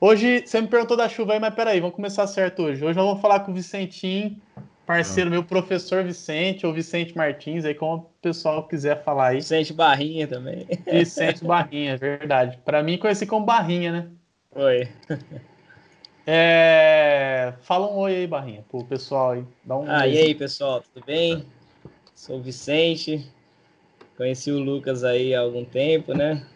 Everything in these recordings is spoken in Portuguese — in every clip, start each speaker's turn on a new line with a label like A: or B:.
A: Hoje, você me perguntou da chuva aí, mas peraí, vamos começar certo hoje. Hoje eu vou falar com o Vicentinho, parceiro ah. meu, professor Vicente, ou Vicente Martins, aí como o pessoal quiser falar aí.
B: Vicente Barrinha também.
A: Vicente Barrinha, verdade. Para mim, conheci como Barrinha, né?
B: Oi.
A: É... Fala um oi aí, Barrinha, pro pessoal aí.
B: Dá um ah, oi. e aí, pessoal, tudo bem? Sou o Vicente, conheci o Lucas aí há algum tempo, né?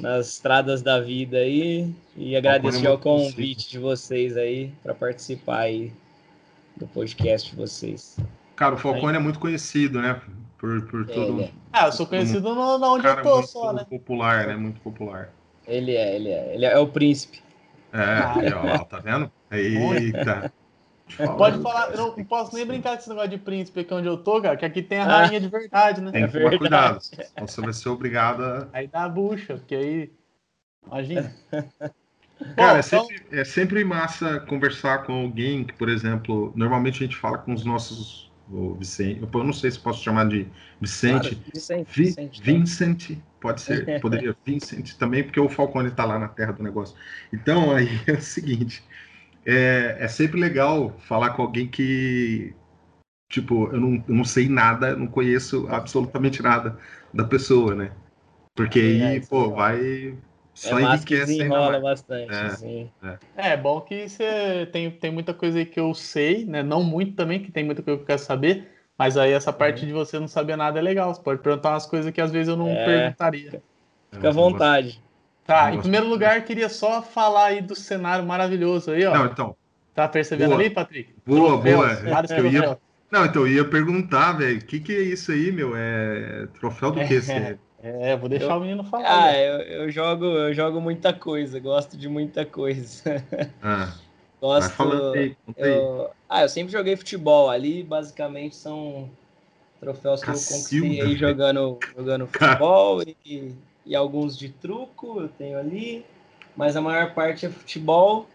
B: Nas estradas da vida aí. E agradeço o convite de vocês aí para participar aí do podcast de vocês.
C: Cara, o Falcone é muito conhecido, né? Por, por é, todo.
A: É. Ah, eu sou conhecido no, no onde eu tô só, né?
C: popular, né? Muito popular.
B: Ele é, ele é. Ele é, o príncipe.
C: É, ó, tá vendo? Eita.
A: Pode falar, eu não posso nem brincar com esse negócio de príncipe aqui onde eu tô, cara, que aqui tem a ah. rainha de verdade, né?
C: Tem que tomar cuidado. Você vai ser obrigado a.
A: Aí dá a bucha, porque aí. Imagina.
C: Cara, Bom, é, sempre, então... é sempre massa conversar com alguém que, por exemplo, normalmente a gente fala com os nossos. O Vicente, eu não sei se posso chamar de Vicente. Claro, Vicente, Vi, Vicente, Vincent, pode ser, poderia Vincent também, porque o Falcone está lá na terra do negócio. Então, aí é o seguinte: é, é sempre legal falar com alguém que, tipo, eu não, eu não sei nada, não conheço absolutamente nada da pessoa, né? Porque é, aí, pô, vai
B: só é enriquece que enrola bastante, é, assim.
A: é. é bom que você tem, tem muita coisa aí que eu sei, né? Não muito também, que tem muita coisa que eu quero saber, mas aí essa parte uhum. de você não saber nada é legal. Você pode perguntar umas coisas que às vezes eu não é. perguntaria.
B: Fica à vontade.
A: Tá, em primeiro lugar, queria só falar aí do cenário maravilhoso aí, ó.
C: Não, então.
A: Tá percebendo boa. ali, Patrick?
C: Boa, Troféus, boa. Eu ia... Não, então eu ia perguntar, velho, o que, que é isso aí, meu? É troféu do que? É.
A: É, vou deixar eu, o menino falar.
B: Ah, eu, eu, jogo, eu jogo muita coisa, gosto de muita coisa. Ah, gosto. Falando aí, eu, ah, eu sempre joguei futebol ali, basicamente são troféus que Cacilda. eu conquistei aí jogando, jogando futebol e, e alguns de truco eu tenho ali, mas a maior parte é futebol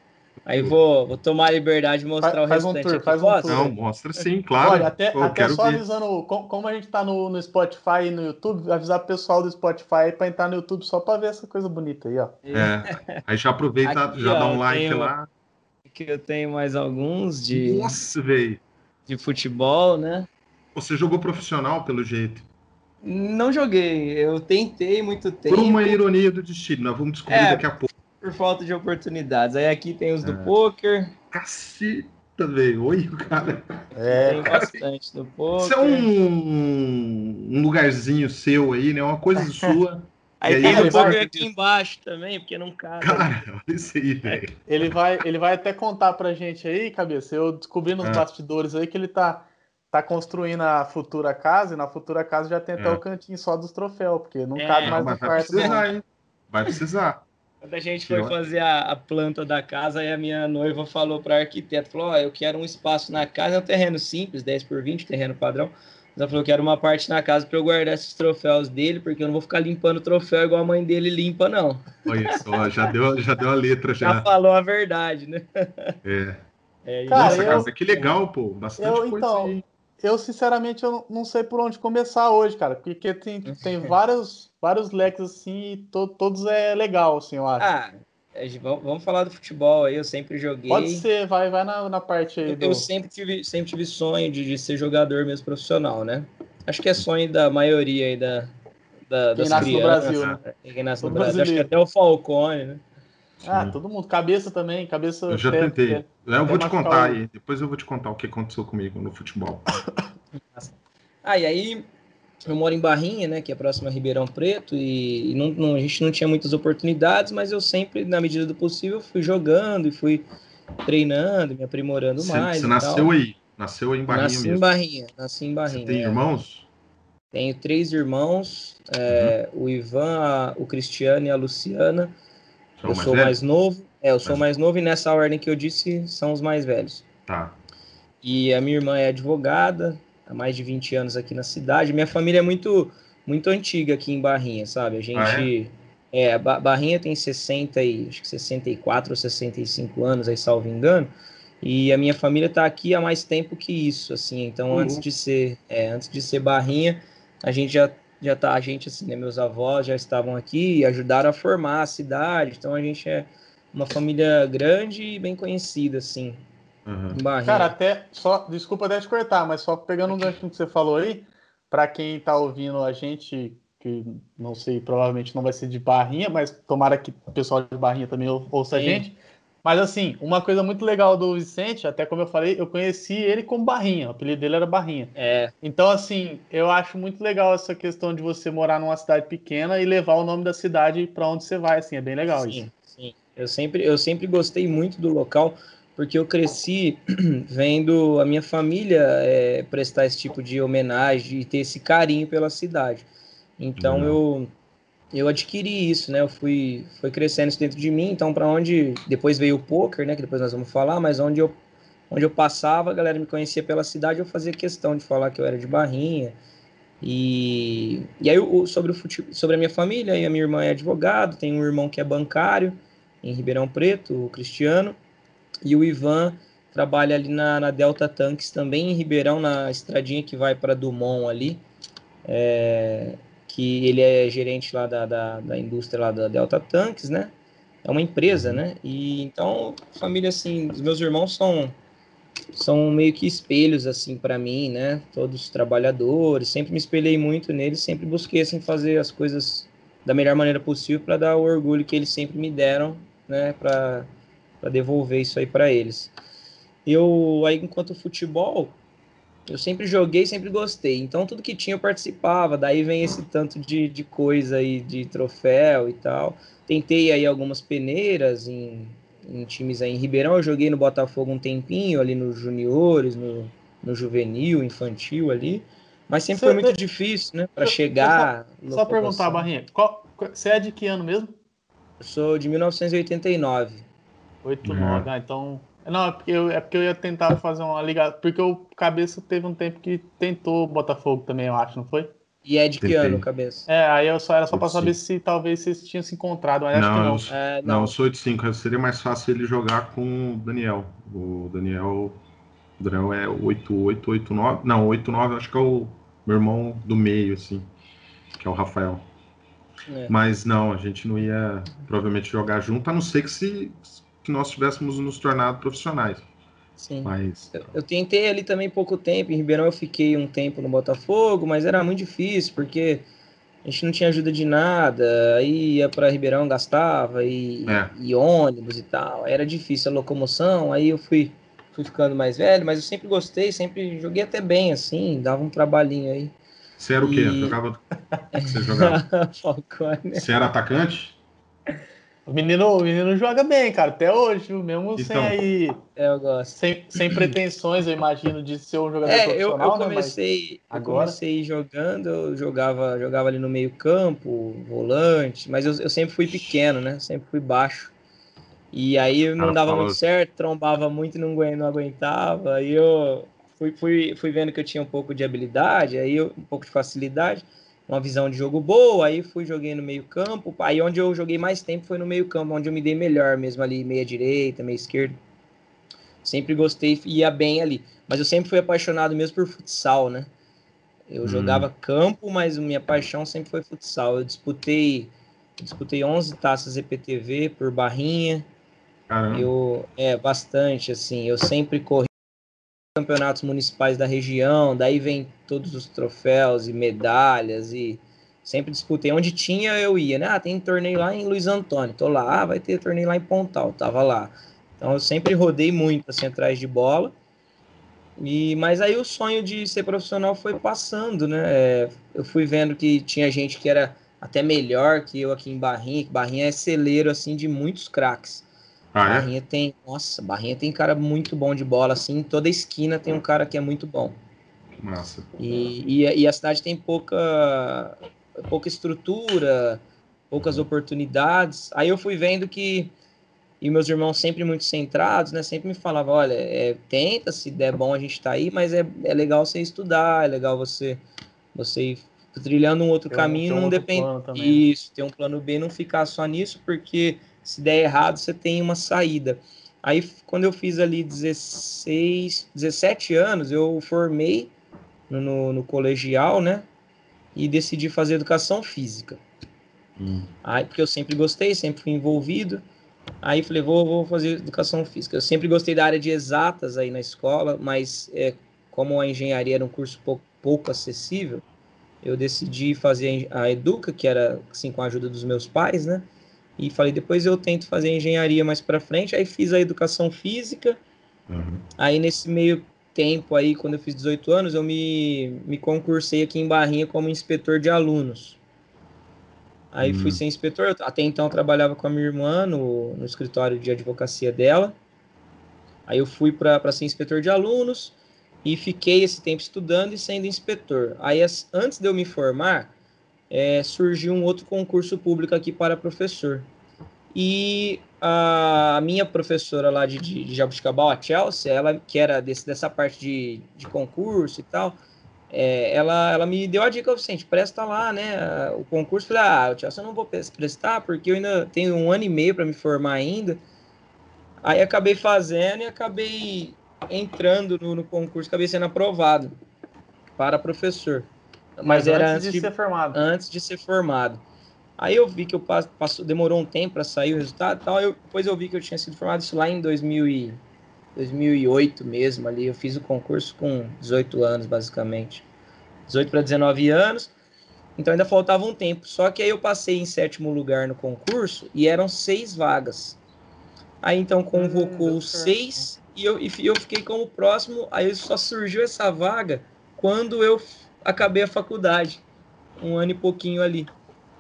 B: Aí vou, vou tomar a liberdade de mostrar faz, o restante.
A: Faz um tour, faz um tour.
C: Não, mostra sim, claro.
A: Olha, até, Pô, até só ver. avisando, como a gente tá no, no Spotify e no YouTube, avisar o pessoal do Spotify para entrar no YouTube só para ver essa coisa bonita aí, ó.
C: É. Aí já aproveita, Aqui, já ó, dá um like tenho, lá.
B: Aqui eu tenho mais alguns de.
C: Nossa, velho.
B: De futebol, né?
C: Você jogou profissional, pelo jeito.
B: Não joguei, eu tentei muito tempo.
C: Por uma ironia do destino, nós vamos descobrir é, daqui a pouco
B: por falta de oportunidades. Aí aqui tem os do é. poker.
C: Caceta, velho. Oi, cara.
B: É, tem bastante do poker.
C: Isso é um, um lugarzinho seu aí, né? Uma coisa sua.
B: Aí, aí tem o poker vai... aqui embaixo também, porque não cabe.
C: Cara, olha isso aí, velho.
A: Ele vai, ele vai até contar pra gente aí, cabeça. Eu descobri nos é. bastidores aí que ele tá, tá construindo a futura casa, e na futura casa já tem até é. o cantinho só dos troféus, porque não é. cabe mais no quarto.
C: Vai precisar, hein? Vai precisar.
B: Quando a gente foi fazer a, a, planta da casa, aí a minha noiva falou para a arquiteta, falou, oh, eu quero um espaço na casa, é um terreno simples, 10 por 20, terreno padrão. Ela falou que era uma parte na casa para eu guardar esses troféus dele, porque eu não vou ficar limpando o troféu igual a mãe dele limpa, não.
C: Olha só, já deu, já deu a letra já.
B: Já falou a verdade, né?
C: É. é Cara, Nossa, eu, cara, que legal, pô. Bastante
A: eu,
C: coisa
A: então, aí. Eu, sinceramente, eu não sei por onde começar hoje, cara, porque tem, tem vários vários leques assim, e to, todos é legal, assim, eu acho.
B: Ah, é, vamos falar do futebol aí, eu sempre joguei.
A: Pode ser, vai, vai na, na parte aí.
B: Eu, do... eu sempre, tive, sempre tive sonho de, de, ser jogador mesmo profissional, né? Acho que é sonho da maioria aí da, da,
A: Quem nasce crianças, no Brasil, né?
B: Quem nasce no Brasil. Acho que até o Falcone, né?
A: Ah, todo mundo. Cabeça também, cabeça.
C: Eu já tentei. eu vou te contar aí. Depois eu vou te contar o que aconteceu comigo no futebol.
B: ah, e aí eu moro em Barrinha, né, que é próximo a Ribeirão Preto, e, não, não, a gente não tinha muitas oportunidades, mas eu sempre, na medida do possível, fui jogando e fui treinando, me aprimorando
C: você,
B: mais.
C: Você nasceu aí? Nasceu em Barrinha
B: nasci
C: mesmo?
B: Em Barrinha, nasci em Barrinha.
C: Você tem é. irmãos?
B: Tenho três irmãos, é, uhum. o Ivan, a, o Cristiano e a Luciana. São eu mais sou velhos? mais novo. É, eu sou mais novo e nessa ordem que eu disse são os mais velhos.
C: Tá.
B: E a minha irmã é advogada, há mais de 20 anos aqui na cidade. Minha família é muito, muito antiga aqui em Barrinha, sabe? A gente. Ah, é? é, Barrinha tem 60 e, acho que 64 ou 65 anos, aí salvo engano. E a minha família está aqui há mais tempo que isso, assim. Então, uhum. antes de ser, é, antes de ser Barrinha, a gente já já tá, a gente assim, né, meus avós já estavam aqui e ajudaram a formar a cidade. Então a gente é uma família grande e bem conhecida, assim.
A: Uhum. Cara, até só, desculpa até te cortar, mas só pegando um gancho que você falou aí, para quem tá ouvindo a gente, que não sei, provavelmente não vai ser de Barrinha, mas tomara que o pessoal de Barrinha também ouça Sim. a gente. Mas assim, uma coisa muito legal do Vicente, até como eu falei, eu conheci ele como Barrinha, o apelido dele era Barrinha.
B: É.
A: Então, assim, eu acho muito legal essa questão de você morar numa cidade pequena e levar o nome da cidade para onde você vai, assim, é bem legal
B: sim,
A: isso.
B: Sim, eu sempre, eu sempre gostei muito do local, porque eu cresci vendo a minha família é, prestar esse tipo de homenagem e ter esse carinho pela cidade. Então, uhum. eu eu adquiri isso, né? Eu fui, foi crescendo isso dentro de mim. Então, para onde depois veio o poker, né? Que depois nós vamos falar, mas onde eu, onde eu passava, a galera me conhecia pela cidade, eu fazia questão de falar que eu era de Barrinha. E, e aí, sobre, o sobre a minha família, a minha irmã é advogado, tem um irmão que é bancário em Ribeirão Preto, o Cristiano, e o Ivan trabalha ali na, na Delta Tanques, também em Ribeirão, na estradinha que vai para Dumont ali. É, que ele é gerente lá da, da, da, indústria lá da Delta Tanques, né? É uma empresa, uhum. né? E então, família assim, os meus irmãos são são meio que espelhos assim para mim, né? Todos trabalhadores, sempre me espelhei muito neles, sempre busquei assim fazer as coisas da melhor maneira possível para dar o orgulho que eles sempre me deram, né, para para devolver isso aí para eles. Eu aí enquanto futebol, eu sempre joguei, sempre gostei. Então, tudo que tinha eu participava. Daí vem esse tanto de, de coisa aí, de troféu e tal. Tentei aí algumas peneiras em, em times aí em Ribeirão. Eu joguei no Botafogo um tempinho, ali nos juniores, no, no juvenil, infantil ali. Mas sempre você foi muito difícil, né? Para chegar.
A: Só, só perguntar, Barrinha, qual, você é de que ano mesmo?
B: Eu sou de 1989.
A: 89, uhum. ah, então não, é porque, eu, é porque eu ia tentar fazer uma ligação. Porque o Cabeça teve um tempo que tentou Botafogo também, eu acho, não foi?
B: E é de que ano, Cabeça?
A: É, aí eu só era só para saber se talvez vocês tinham se encontrado, mas não,
C: acho que não. Eu, é, não. não, eu sou 85. Seria mais fácil ele jogar com o Daniel. O Daniel. O Daniel é 8889. Não, 89 acho que é o meu irmão do meio, assim. Que é o Rafael. É. Mas não, a gente não ia provavelmente jogar junto, a não ser que se que nós tivéssemos nos tornado profissionais.
B: Sim. Mas... Eu, tentei ali também pouco tempo. Em Ribeirão eu fiquei um tempo no Botafogo, mas era muito difícil, porque a gente não tinha ajuda de nada. Aí ia para Ribeirão, gastava, e, é. e, ônibus e tal. Era difícil a locomoção. Aí eu fui, fui ficando mais velho, mas eu sempre gostei, sempre joguei até bem, assim, dava um trabalhinho aí.
C: Você era o quê? E... Jogava... Você jogava? Falcone. Você era atacante?
A: O menino, o menino joga bem, cara, até hoje, mesmo então, sem aí.
B: É, eu gosto.
A: Sem, sem pretensões, eu imagino, de ser um jogador é, profissional.
B: Eu, eu comecei, né, mas agora... eu comecei jogando, eu jogava, jogava ali no meio-campo, volante, mas eu, eu sempre fui pequeno, né? Sempre fui baixo. E aí não dava muito certo, trombava muito e não, não aguentava. Aí eu fui, fui, fui vendo que eu tinha um pouco de habilidade, aí eu, um pouco de facilidade uma visão de jogo boa, aí fui joguei no meio campo, aí onde eu joguei mais tempo foi no meio campo, onde eu me dei melhor mesmo ali, meia direita, meia esquerda. Sempre gostei, ia bem ali. Mas eu sempre fui apaixonado mesmo por futsal, né? Eu hum. jogava campo, mas minha paixão sempre foi futsal. Eu disputei, disputei 11 taças EPTV por barrinha. Caramba. Eu, é, bastante, assim. Eu sempre corri campeonatos municipais da região, daí vem todos os troféus e medalhas e sempre disputei onde tinha eu ia, né? Ah, tem torneio lá em Luiz Antônio, tô lá, ah, vai ter torneio lá em Pontal, tava lá. Então eu sempre rodei muito assim atrás de bola. E mas aí o sonho de ser profissional foi passando, né? É, eu fui vendo que tinha gente que era até melhor que eu aqui em Barrinha, que Barrinha é celeiro assim de muitos craques. Ah, é? Barrinha tem, nossa, Barrinha tem cara muito bom de bola, assim, toda esquina tem um cara que é muito bom.
C: Massa.
B: E, e, e, a cidade tem pouca, pouca estrutura, poucas oportunidades. Aí eu fui vendo que, e meus irmãos sempre muito centrados, né, sempre me falavam, olha, é, tenta, se der bom a gente tá aí, mas é, é legal você estudar, é legal você, você ir trilhando um outro tem caminho, um, não depende... Né? Isso, ter um plano B, não ficar só nisso, porque se der errado, você tem uma saída. Aí, quando eu fiz ali 16, 17 anos, eu formei no, no, colegial, né? E decidi fazer educação física. Hum. Aí, porque eu sempre gostei, sempre fui envolvido. Aí falei, vou, vou fazer educação física. Eu sempre gostei da área de exatas aí na escola, mas é, como a engenharia era um curso pouco, pouco acessível, eu decidi fazer a Educa, que era assim com a ajuda dos meus pais, né? E falei, depois eu tento fazer engenharia mais para frente. Aí fiz a educação física. Uhum. Aí nesse meio tempo aí, quando eu fiz 18 anos, eu me, me concursei aqui em Barrinha como inspetor de alunos. Aí fui hum. ser inspetor. Até então eu trabalhava com a minha irmã no, no escritório de advocacia dela. Aí eu fui para ser inspetor de alunos e fiquei esse tempo estudando e sendo inspetor. Aí antes de eu me formar, é, surgiu um outro concurso público aqui para professor. E a minha professora lá de, de, Jabuticabal, a Chelsea, ela que era desse, dessa parte de, de concurso e tal, é, ela, ela me deu a dica, Vicente, presta lá, né, o concurso. Falei, ah, Chelsea, eu não vou prestar porque eu ainda tenho um ano e meio para me formar ainda. Aí acabei fazendo e acabei entrando no, no concurso, acabei sendo aprovado para professor. Mas, Mas era antes, antes de, ser formado. Antes de ser formado. Aí eu vi que eu passo, passou, demorou um tempo para sair o resultado tal. Eu, depois eu vi que eu tinha sido formado isso lá em 2000 e, 2008 mesmo ali. Eu fiz o concurso com 18 anos, basicamente. 18 para 19 anos. Então ainda faltava um tempo. Só que aí eu passei em sétimo lugar no concurso e eram seis vagas. Aí então convocou hum, seis e eu, e eu fiquei como próximo. Aí só surgiu essa vaga quando eu acabei a faculdade. Um ano e pouquinho ali.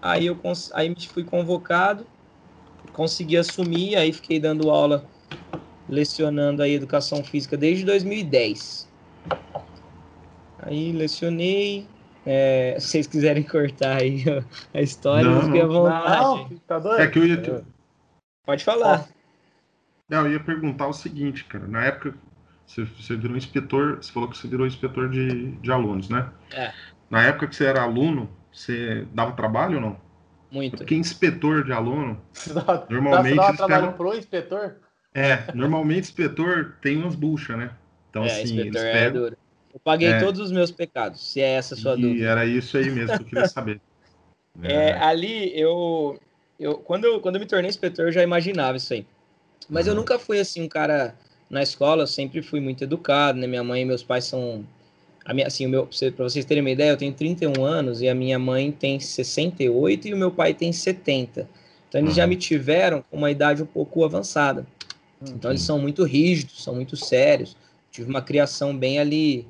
B: Aí eu aí fui convocado, consegui assumir, aí fiquei dando aula, lecionando aí educação física desde 2010. Aí lecionei. É, se vocês quiserem cortar aí a história, não, fiquem à vontade. Não, tá doido?
C: É que eu ia...
B: Pode falar.
C: Não, eu ia perguntar o seguinte, cara. Na época, você, você virou inspetor, você falou que você virou inspetor de, de alunos, né? É. Na época que você era aluno, você dava trabalho ou não?
B: Muito.
C: Porque inspetor de aluno, dá, normalmente. Dá,
A: dá trabalho pegam... pro inspetor?
C: É, normalmente inspetor tem umas buchas, né?
B: Então, é, assim, eles é pegam... É eu paguei é... todos os meus pecados, se é essa a sua e dúvida.
C: era isso aí mesmo que eu queria saber.
B: é, é. ali, eu, eu, quando eu. Quando eu me tornei inspetor, eu já imaginava isso aí. Mas uhum. eu nunca fui assim, um cara na escola, eu sempre fui muito educado, né? Minha mãe e meus pais são a minha, assim, o meu, para vocês terem uma ideia, eu tenho 31 anos e a minha mãe tem 68 e o meu pai tem 70. Então eles uhum. já me tiveram com uma idade um pouco avançada. Uhum. Então eles são muito rígidos, são muito sérios. Tive uma criação bem ali,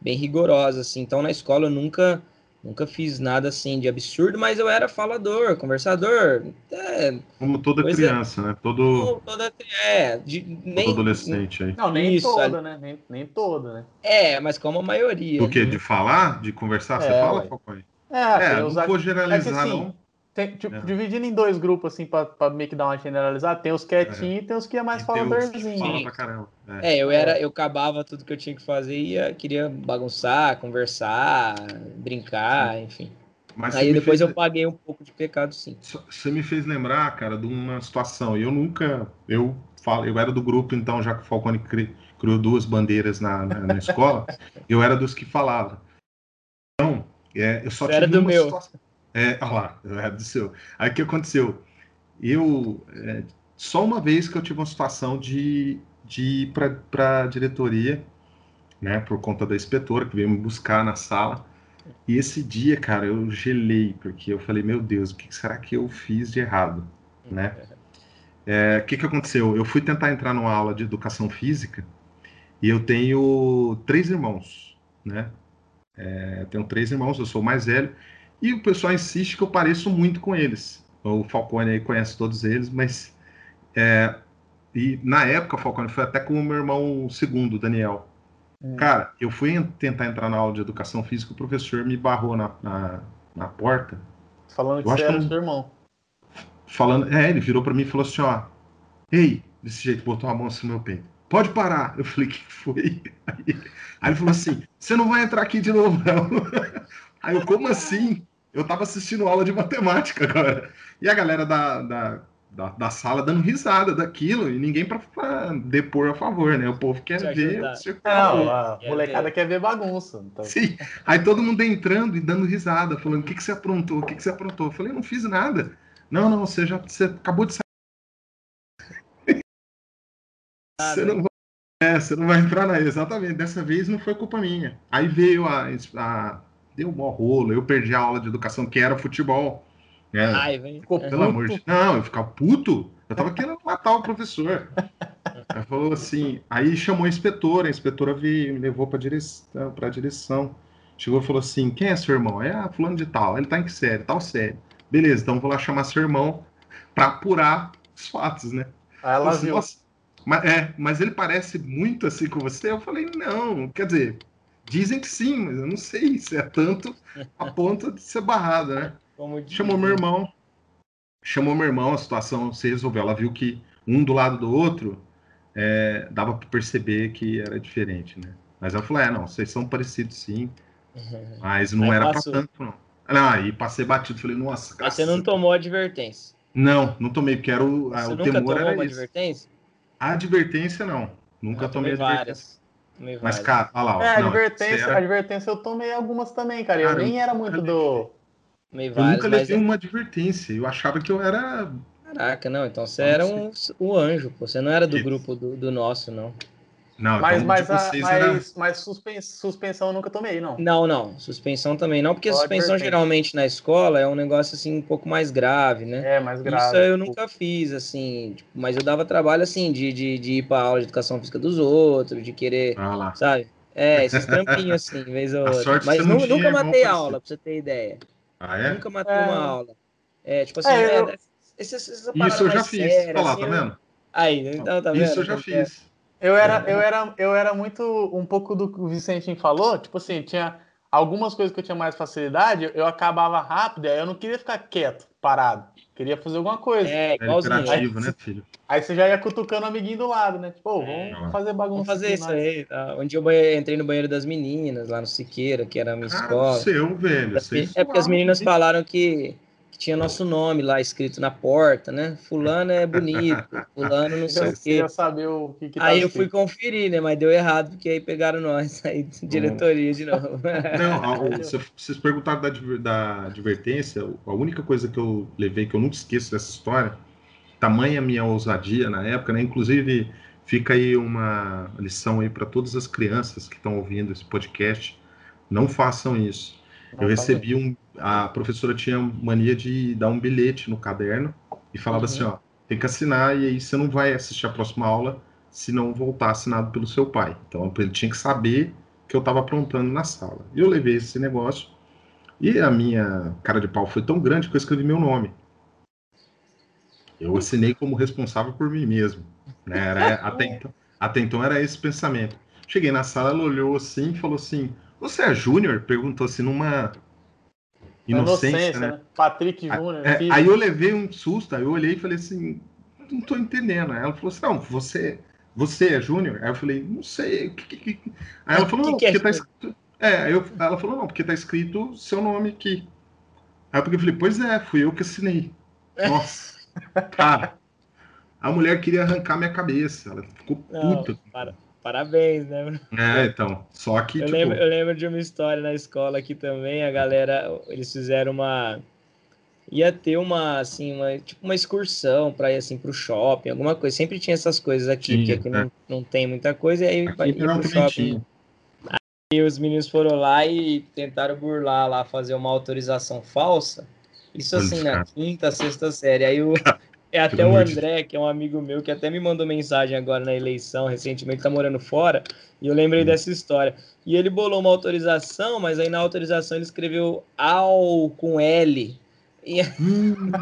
B: bem rigorosa, assim. Então na escola eu nunca Nunca fiz nada assim de absurdo, mas eu era falador, conversador. É,
C: Como toda criança, é. né? Todo,
B: toda, é, de,
C: nem, todo adolescente aí.
A: Não, nem isso, toda, né? Nem, nem toda, né?
B: É, mas como a maioria.
C: Do que? Né? De falar? De conversar? É, você fala, Falcões? É,
A: é não vou generalizar, é que, assim, não. Tem, tipo, é. dividindo em dois grupos, assim, pra, pra meio que dar uma generalizada, tem os quietinhos é. e tem os que é mais faladorzinho. Fala
B: pra caramba. É. é. eu era, eu acabava tudo que eu tinha que fazer e ia, queria bagunçar, conversar, brincar, enfim. Mas Aí depois fez... eu paguei um pouco de pecado, sim.
C: Você me fez lembrar, cara, de uma situação. Eu nunca. Eu falo, eu era do grupo, então, já que o Falcone criou duas bandeiras na, na, na escola, eu era dos que falavam. Então, é, eu só Você tive
B: era do meu. Situação...
C: É, olha lá, é do seu. Aí o que aconteceu? Eu, é, só uma vez que eu tive uma situação de, de ir para a diretoria, né, por conta da inspetora que veio me buscar na sala. E esse dia, cara, eu gelei, porque eu falei, meu Deus, o que será que eu fiz de errado, né? É, o que, que aconteceu? Eu fui tentar entrar numa aula de educação física e eu tenho três irmãos, né? É, tenho três irmãos, eu sou o mais velho e o pessoal insiste que eu pareço muito com eles. O Falcone aí conhece todos eles, mas. É, e na época, o Falcone foi até com o meu irmão segundo, Daniel. É. Cara, eu fui tentar entrar na aula de educação física, o professor me barrou na, na, na porta.
A: Falando que eu você era que... seu irmão.
C: Falando, é, ele virou para mim e falou assim: ó, ei, desse jeito, botou a mão assim no meu peito. Pode parar. Eu falei, que foi? Aí, aí ele falou assim: você não vai entrar aqui de novo, não. Aí eu, como assim? Eu estava assistindo aula de matemática agora. E a galera da, da, da, da sala dando risada daquilo e ninguém para depor a favor, né? O povo quer Te ver o
A: circo. Não, a molecada quer ver bagunça.
C: Então... Sim. Aí todo mundo entrando e dando risada, falando: o que, que você aprontou? O que, que você aprontou? Eu falei: não fiz nada. Não, não, você já você acabou de sair. Você não, vai, é, você não vai entrar na. Exatamente, dessa vez não foi culpa minha. Aí veio a. a deu um rolo, eu perdi a aula de educação, que era futebol. É, Ai, vem. Pelo amor de Não, eu ficava puto. Eu tava querendo matar o professor. Aí falou assim, aí chamou a inspetora, a inspetora veio, me levou para direção, para direção. Chegou e falou assim: "Quem é seu irmão?" É, ah, fulano de tal. Ele tá em que série? Tal série. Beleza, então vou lá chamar seu irmão para apurar os fatos, né?
A: Aí ela assim, viu.
C: Mas, é, mas ele parece muito assim com você. Eu falei: "Não, quer dizer, dizem que sim, mas eu não sei se é tanto a ponto de ser barrada, né?" Chamou meu irmão. Chamou meu irmão, a situação se resolveu. Ela viu que um do lado do outro é, dava para perceber que era diferente, né? Mas ela falou: é, não, vocês são parecidos sim, mas não aí era para tanto, não. Não, aí passei batido, falei, nossa,
B: cara. Você não tomou advertência?
C: Não, não tomei, porque era o, você o
B: nunca temor tomou uma advertência?
C: A advertência, não. Nunca tomei, tomei advertência. Mas, cara, olha lá. Ó,
A: é, não, advertência, era... advertência eu tomei algumas também, cara. cara eu nem era muito do.
C: Eu nunca levei mas... uma advertência. Eu achava que eu era
B: Caraca, não, então você era um, um anjo, pô. Você não era do grupo do, do nosso, não.
A: Não, mas, então, mas, a, mas, era... mas suspens, suspensão eu nunca tomei, não.
B: Não, não. Suspensão também não, porque Pode suspensão geralmente na escola é um negócio assim um pouco mais grave, né?
A: É, mais grave.
B: Isso eu nunca fiz, assim, tipo, mas eu dava trabalho assim de, de, de ir pra aula de educação física dos outros, de querer, ah sabe? É, esses trampinhos assim, vez ou outra. Mas nu, nunca matei aula, pra você ter ideia.
C: Ah, é?
B: Nunca matei é... uma aula. É, tipo assim, é, eu...
C: Esse, essa Isso eu já fiz. Séria, Olha lá, assim, tá vendo?
B: Aí, então tá vendo?
C: Isso eu já fiz.
A: Eu era, eu, era, eu era muito um pouco do que o Vicentinho falou, tipo assim, tinha algumas coisas que eu tinha mais facilidade, eu acabava rápido, aí eu não queria ficar quieto, parado. Queria fazer alguma coisa.
B: É, igualzinho. É
C: aí, né, filho?
A: Aí você já ia cutucando o amiguinho do lado, né? Tipo, oh, vamos é. fazer bagunça.
B: Vamos fazer isso aí. Tá? Um dia eu entrei no banheiro das meninas, lá no Siqueira, que era a minha ah, escola.
C: seu, velho.
B: É porque as meninas falaram que que tinha nosso nome lá escrito na porta, né? Fulano é bonito, fulano não sei o quê.
A: saber o que, que
B: tá Aí eu fui conferir, né? Mas deu errado, porque aí pegaram nós, aí diretoria de novo.
C: Não, vocês perguntaram da, da advertência, a única coisa que eu levei, que eu nunca esqueço dessa história, tamanha minha ousadia na época, né? Inclusive, fica aí uma lição aí para todas as crianças que estão ouvindo esse podcast, não façam isso. Eu recebi um, a professora tinha mania de dar um bilhete no caderno e falava assim, uhum. assim, ó, tem que assinar e aí você não vai assistir a próxima aula se não voltar assinado pelo seu pai. Então ele tinha que saber que eu estava aprontando na sala. E eu levei esse negócio e a minha cara de pau foi tão grande que eu escrevi meu nome. Eu assinei como responsável por mim mesmo. Né? Era, até, então, até então era esse pensamento. Cheguei na sala, ela olhou assim e falou assim: Você é Júnior? Perguntou assim numa inocência, inocência né? né?
A: Patrick Júnior.
C: É, aí eu levei um susto, aí eu olhei e falei assim, não tô entendendo. Aí ela falou assim, não, você, você é Júnior? Aí eu falei, não sei. Aí ela falou, não, porque é tá escrito... É, eu, ela falou, não, porque tá escrito seu nome aqui. Aí eu falei, pois é, fui eu que assinei. Nossa, cara, a mulher queria arrancar minha cabeça, ela ficou puta. Não.
B: Parabéns, né?
C: É, então. Só que.
B: Eu, tipo... lembro, eu lembro de uma história na escola aqui também. A galera, eles fizeram uma. Ia ter uma, assim, uma, tipo uma excursão para ir assim pro shopping, alguma coisa. Sempre tinha essas coisas aqui, Sim, porque aqui é. não, não tem muita coisa, e aí aqui ia pro shopping. Aí os meninos foram lá e tentaram burlar lá, fazer uma autorização falsa. Isso assim, na quinta, sexta série. Aí o, É até o André, que é um amigo meu, que até me mandou mensagem agora na eleição, recentemente, tá morando fora, e eu lembrei hum. dessa história. E ele bolou uma autorização, mas aí na autorização ele escreveu AL com L. E...
A: Hum.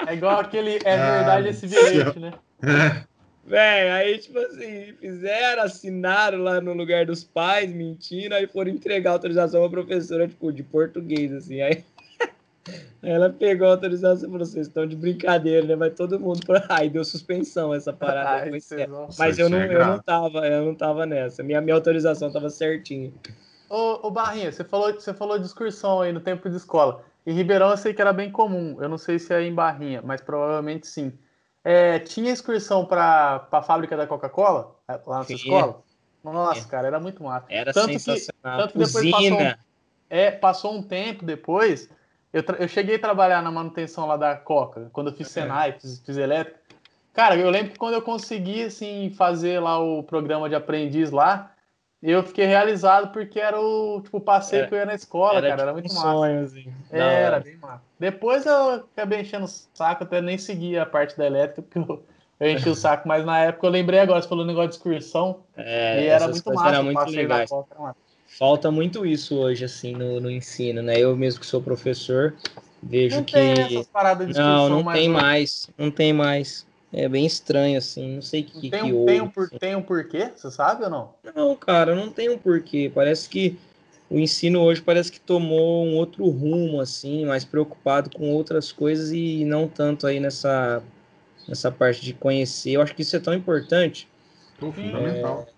A: é igual aquele, é verdade esse bilhete, né?
B: É. Véi, aí, tipo assim, fizeram, assinaram lá no lugar dos pais, mentindo, aí foram entregar a autorização pra professora, tipo, de português, assim. Aí ela pegou a autorização e falou: vocês estão de brincadeira, né? Vai todo mundo pra. Aí deu suspensão essa parada. Ai, Mas eu não, é eu não tava, eu não tava nessa. Minha, minha autorização tava certinha.
A: Ô, ô Barrinha, você falou, você falou de excursão aí no tempo de escola. Em Ribeirão eu sei que era bem comum. Eu não sei se é em Barrinha, mas provavelmente sim. É, tinha excursão para a fábrica da Coca-Cola é, lá na sua escola? Nossa, é. cara, era muito massa.
B: Era tanto sensacional. Que, tanto que depois
A: passou, é, passou um tempo depois, eu, eu cheguei a trabalhar na manutenção lá da Coca, quando eu fiz Senai, fiz, fiz elétrica. Cara, eu lembro que quando eu consegui, assim, fazer lá o programa de aprendiz lá, eu fiquei realizado porque era o tipo, passeio é, que eu ia na escola, era cara. Era muito um massa. Sonho, assim. Era, bem massa. Depois eu acabei enchendo o saco, até nem segui a parte da elétrica, porque eu, eu enchi o saco, mas na época eu lembrei agora, você falou negócio de excursão.
B: É, e era muito massa. Era muito legal. Falta muito isso hoje, assim, no, no ensino, né? Eu mesmo que sou professor, vejo não que. não, não tem mais, não tem mais. É bem estranho, assim, não sei o que,
A: tem,
B: que
A: um, tem, um por, assim. tem um porquê, você sabe ou não?
B: Não, cara, não tem um porquê. Parece que o ensino hoje parece que tomou um outro rumo, assim, mais preocupado com outras coisas e não tanto aí nessa, nessa parte de conhecer. Eu acho que isso é tão importante.
A: fundamental. É,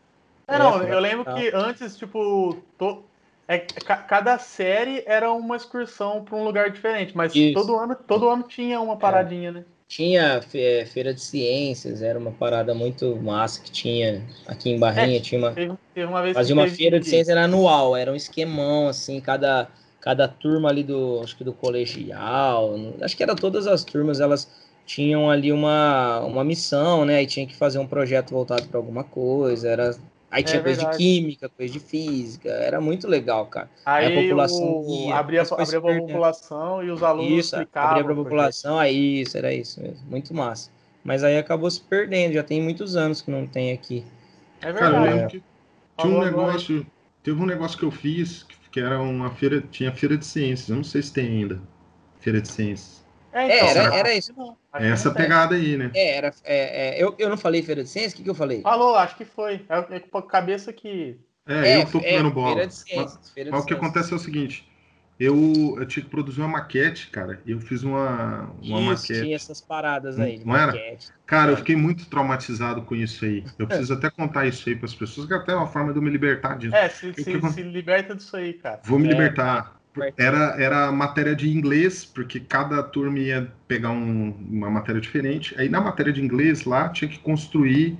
A: é, não, eu lembro que antes, tipo, to... é, cada série era uma excursão para um lugar diferente, mas todo ano, todo ano tinha uma paradinha, é. né?
B: Tinha é, feira de ciências, era uma parada muito massa que tinha aqui em Barrinha. É, tinha uma, teve, teve uma vez fazia uma feira de ciências era anual, era um esquemão, assim, cada, cada turma ali do, acho que do colegial, acho que era todas as turmas, elas tinham ali uma, uma missão, né? E tinha que fazer um projeto voltado para alguma coisa, era Aí tinha é coisa de química, coisa de física, era muito legal, cara.
A: Aí, a população o... ia, abria, abria para a população e os alunos
B: isso, explicavam. Abria para a população, aí isso, era isso mesmo, muito massa. Mas aí acabou se perdendo, já tem muitos anos que não tem aqui.
C: É verdade. Cara, eu lembro que tinha um negócio, teve um negócio que eu fiz, que era uma feira, tinha feira de ciências, eu não sei se tem ainda, feira de ciências.
B: É, então, é, era, era isso. Não.
C: É essa pegada aí, né?
B: É, era, é, é, eu, eu não falei Feira de Ciências? O que, que eu falei?
A: Falou, acho que foi. É, é cabeça que.
C: É, é eu tô comendo bola. Feira de Ciências. Mas, feira de mas o que acontece é o seguinte: eu, eu tinha que produzir uma maquete, cara. Eu fiz uma, uma isso, maquete.
B: Tinha essas paradas aí.
C: Não era? Cara, eu fiquei muito traumatizado com isso aí. Eu preciso até contar isso aí para as pessoas, que até é uma forma de eu me libertar disso.
A: É, se, se, que... se liberta disso aí, cara.
C: Vou me libertar. Era, era matéria de inglês, porque cada turma ia pegar um, uma matéria diferente. Aí na matéria de inglês lá tinha que construir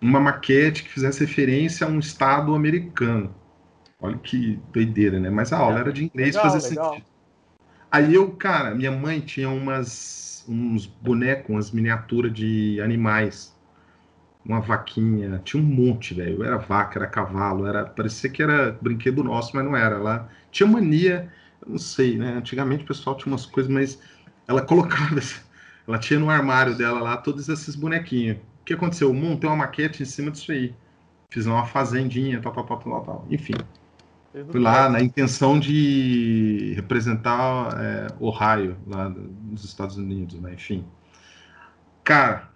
C: uma maquete que fizesse referência a um estado americano. Olha que doideira, né? Mas a aula é, era de inglês, legal, fazia legal. sentido. Aí eu, cara, minha mãe tinha umas, uns bonecos, umas miniaturas de animais. Uma vaquinha, tinha um monte, velho. Era vaca, era cavalo, era parecia que era brinquedo nosso, mas não era. Ela tinha mania, não sei, né? Antigamente o pessoal tinha umas coisas, mas ela colocava, ela tinha no armário dela lá todos esses bonequinhos. O que aconteceu? Eu montei uma maquete em cima disso aí. Fiz uma fazendinha, tal, tal, tal, tal, tal. Enfim. Fui lá na intenção de representar é, Ohio, lá nos Estados Unidos, né? Enfim. Cara,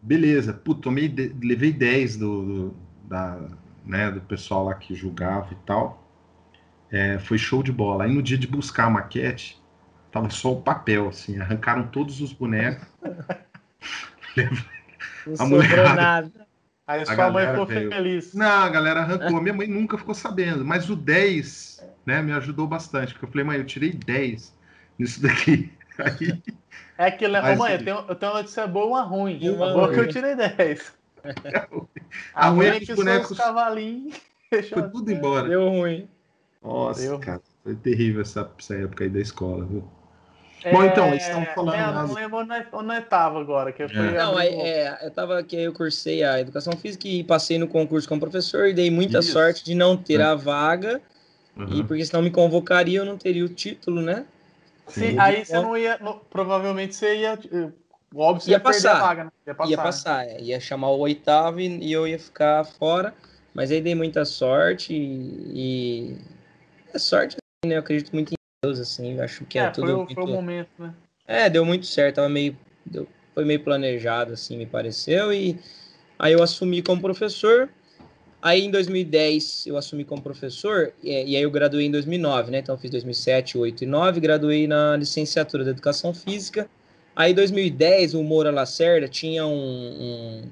C: beleza. Puta, tomei, levei 10 do, do, da, né, do pessoal lá que julgava e tal. É, foi show de bola. Aí no dia de buscar a maquete, tava só o papel, assim. Arrancaram todos os bonecos.
B: a mulher. Nada.
A: Aí a sua mãe ficou veio. feliz.
C: Não, a galera arrancou. Minha mãe nunca ficou sabendo. Mas o 10, né, me ajudou bastante. Porque eu falei, mãe, eu tirei 10 nisso daqui. Aí...
A: É aquilo, né? Ô, mãe, eu tenho, eu tenho uma notícia boa e uma ruim. Uma boa que eu tirei 10.
C: a, a ruim é que os bonecos. Os cavalinhos. Foi tudo embora.
B: Deu ruim.
C: Nossa, Deu. cara. Foi terrível essa, essa época aí da escola, viu? É, Bom, então, eles estão falando. É,
A: não lembro onde eu estava agora. Que foi
B: é. Não, é, é, eu estava aqui, eu cursei a educação física e passei no concurso como professor e dei muita Isso. sorte de não ter a vaga. Uhum. E porque senão me convocaria, eu não teria o título, né?
A: Sim, aí você não ia. No, provavelmente você ia. Óbvio, você ia,
B: ia passar, a vaga, né? Ia passar. Ia, passar é. ia chamar o oitavo e, e, eu ia ficar fora. Mas aí dei muita sorte e. e... É sorte, né? Eu acredito muito em Deus, assim, acho que é, é tudo.
A: Foi,
B: muito...
A: foi o momento, né?
B: É, deu muito certo, tava meio. Deu... Foi meio planejado, assim, me pareceu. E aí eu assumi como professor. Aí em 2010 eu assumi como professor, e, e aí eu graduei em 2009, né? Então eu fiz 2007, 2008 e 2009, graduei na licenciatura de Educação Física. Aí em 2010 o Moura Lacerda tinha um, um,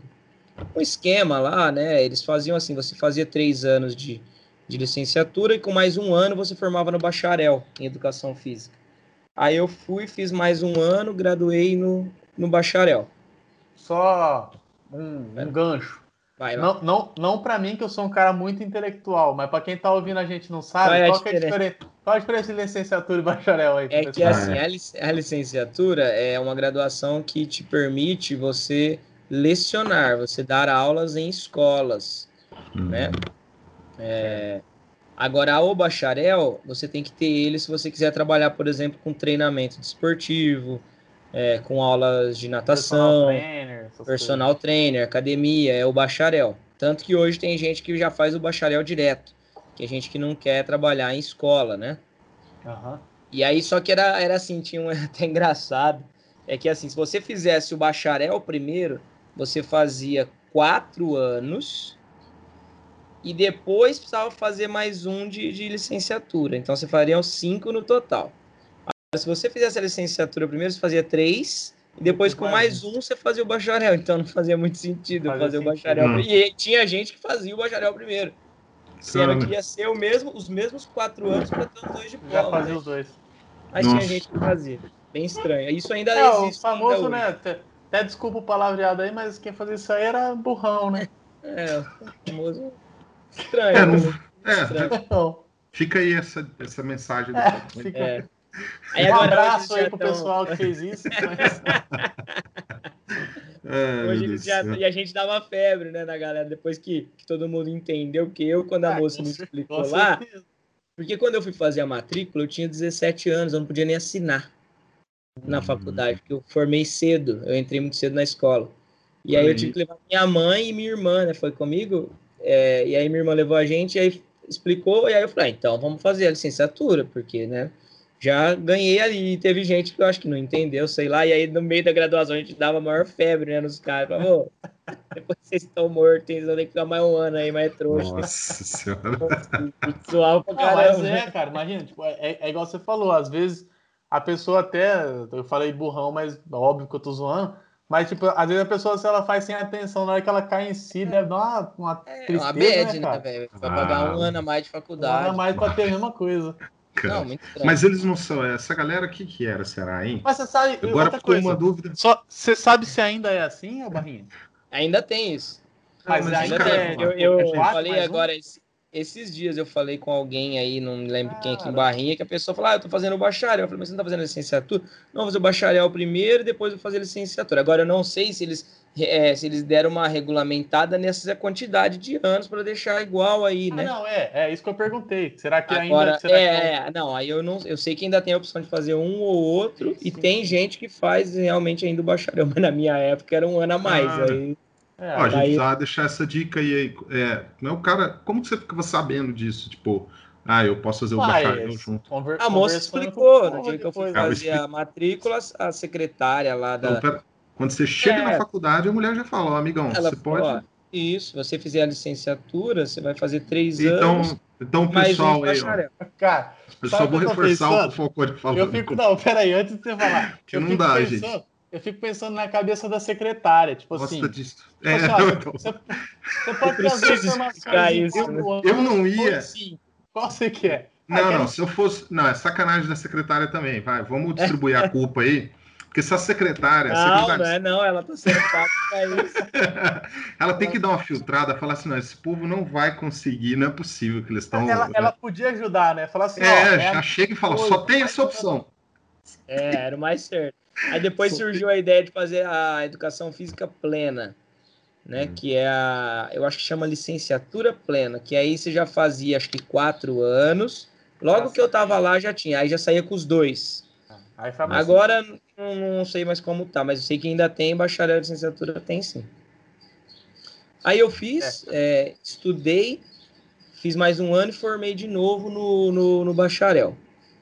B: um esquema lá, né? Eles faziam assim, você fazia três anos de, de licenciatura e com mais um ano você formava no bacharel em educação física. Aí eu fui, fiz mais um ano, graduei no, no bacharel.
A: Só um, um gancho. Vai, vai. Não, não, não para mim, que eu sou um cara muito intelectual, mas para quem tá ouvindo a gente não sabe, qual, qual é a diferença? Qual a diferença de licenciatura e bacharel aí?
B: É que assim, a licenciatura é uma graduação que te permite você lecionar, você dar aulas em escolas, uhum. né? É, agora, o bacharel, você tem que ter ele se você quiser trabalhar, por exemplo, com treinamento desportivo, é, com aulas de natação, personal trainer, personal trainer, academia, é o bacharel. Tanto que hoje tem gente que já faz o bacharel direto, que é gente que não quer trabalhar em escola, né? Uhum. E aí, só que era, era assim, tinha um até engraçado, é que assim, se você fizesse o bacharel primeiro, você fazia quatro anos e depois precisava fazer mais um de, de licenciatura. Então, você faria cinco no total. Se você fizesse a licenciatura primeiro, você fazia três e depois com mais um você fazia o bacharel. Então, não fazia muito sentido fazia fazer sentido. o bacharel. Hum. E tinha gente que fazia o bacharel primeiro. Sendo que ia ser o mesmo, os mesmos quatro anos para ter os dois diplomas.
A: Já fazia né? os dois.
B: Mas Nossa. tinha gente que fazia. Bem estranho. Isso ainda
A: é, existe. O famoso, né? Até, até, desculpa o palavreado aí, mas quem fazia isso aí era burrão, né?
B: É, o famoso. Estranho. É, não,
C: é, estranho. Fica aí essa, essa mensagem. Do é,
A: fica... é. Aí, um abraço aí pro tão... pessoal que fez isso. Mas...
B: É, Hoje já, e a gente dava febre, né, na galera, depois que, que todo mundo entendeu que eu, quando a ah, moça me explicou lá, porque quando eu fui fazer a matrícula, eu tinha 17 anos, eu não podia nem assinar na hum. faculdade, porque eu formei cedo, eu entrei muito cedo na escola. E aí, aí eu tive que levar minha mãe e minha irmã, né, foi comigo, é, e aí minha irmã levou a gente, e aí explicou, e aí eu falei, ah, então vamos fazer a licenciatura, porque, né, já ganhei ali. E teve gente que eu acho que não entendeu, sei lá. E aí, no meio da graduação, a gente dava maior febre, né, nos caras. Falava, depois vocês estão mortos, vocês vão ter que ficar mais um ano aí, mais trouxa. Nossa senhora.
A: Suave pra caramba. Não, mas é, cara, imagina, tipo, é, é igual você falou, às vezes a pessoa até, eu falei burrão, mas óbvio que eu tô zoando, mas, tipo, às vezes a pessoa, se ela faz sem atenção, na hora que ela cai em si, deve dar uma, uma é, tristeza, uma bad, né, velho?
B: Vai pagar um ah. ano a mais de faculdade. Um ano a
A: mais pra ter a mesma coisa.
C: Não, Mas eles não são. Essa galera, o que, que era, será, hein?
A: Mas você sabe. Agora ficou coisa, uma dúvida. Só, você sabe se ainda é assim, Barrinha?
B: Ainda tem isso. Mas, mas ainda tem. Eu, eu, eu falei agora, um? esses dias eu falei com alguém aí, não me lembro quem aqui em Barrinha, que a pessoa falou: Ah, eu tô fazendo o bacharel. Eu falei, mas você não tá fazendo licenciatura? Não, vou fazer o bacharel primeiro, depois vou fazer a licenciatura. Agora eu não sei se eles é, se eles deram uma regulamentada nessa quantidade de anos para deixar igual aí, ah, né?
A: Não, é, é isso que eu perguntei. Será que
B: Agora,
A: ainda. Será
B: é, que não... não, aí eu não, eu sei que ainda tem a opção de fazer um ou outro, sim, sim. e tem gente que faz realmente ainda o bacharel, mas na minha época era um ano a mais. Ah. Aí,
C: é, Ó, a gente precisa deixar essa dica aí. É, não, o cara, como que você ficava sabendo disso? Tipo, ah, eu posso fazer o bacharel junto.
B: Conver a moça explicou, no dia que eu fui fazer a matrícula, a secretária lá da. Então, pera,
C: quando você chega é. na faculdade, a mulher já fala, ó, amigão, Ela você pode. Ó,
B: isso, se você fizer a licenciatura, você vai fazer três então, anos.
C: Então, pessoal, um aí, ó,
A: cara,
C: eu só vou reforçar o que o Falcone falou.
A: Eu fico, não, peraí, antes de você falar.
C: Que não dá, pensando, gente.
A: Eu fico pensando na cabeça da secretária, tipo Gosta assim. Disso. Tipo é, assim, ó, você, você, pode trazer informações.
C: Isso, né? eu, não ia. Assim,
A: qual você quer?
C: Não, não, se eu fosse. Não, é sacanagem da secretária também. Vai, vamos distribuir a culpa aí. Porque essa secretária.
B: Não,
C: secretária...
B: não é não, ela tá sendo paga pra isso.
C: ela tem que dar uma filtrada, falar assim: não, esse povo não vai conseguir, não é possível que eles estão.
A: Ela, ela, podia ajudar, né? Falar assim:
C: é, ó, já é chega e fala: só tem essa opção.
B: É, era o mais certo. Aí depois surgiu a ideia de fazer a educação física plena, né? Hum. Que é a, eu acho que chama licenciatura plena, que aí você já fazia acho que quatro anos. Logo Nossa, que eu tava lá já tinha, aí já saía com os dois. Agora não, não, sei mais como tá, mas eu sei que ainda tem bacharel de licenciatura, tem sim. Aí eu fiz, é. É, estudei, fiz mais um ano e formei de novo no, no, no, bacharel.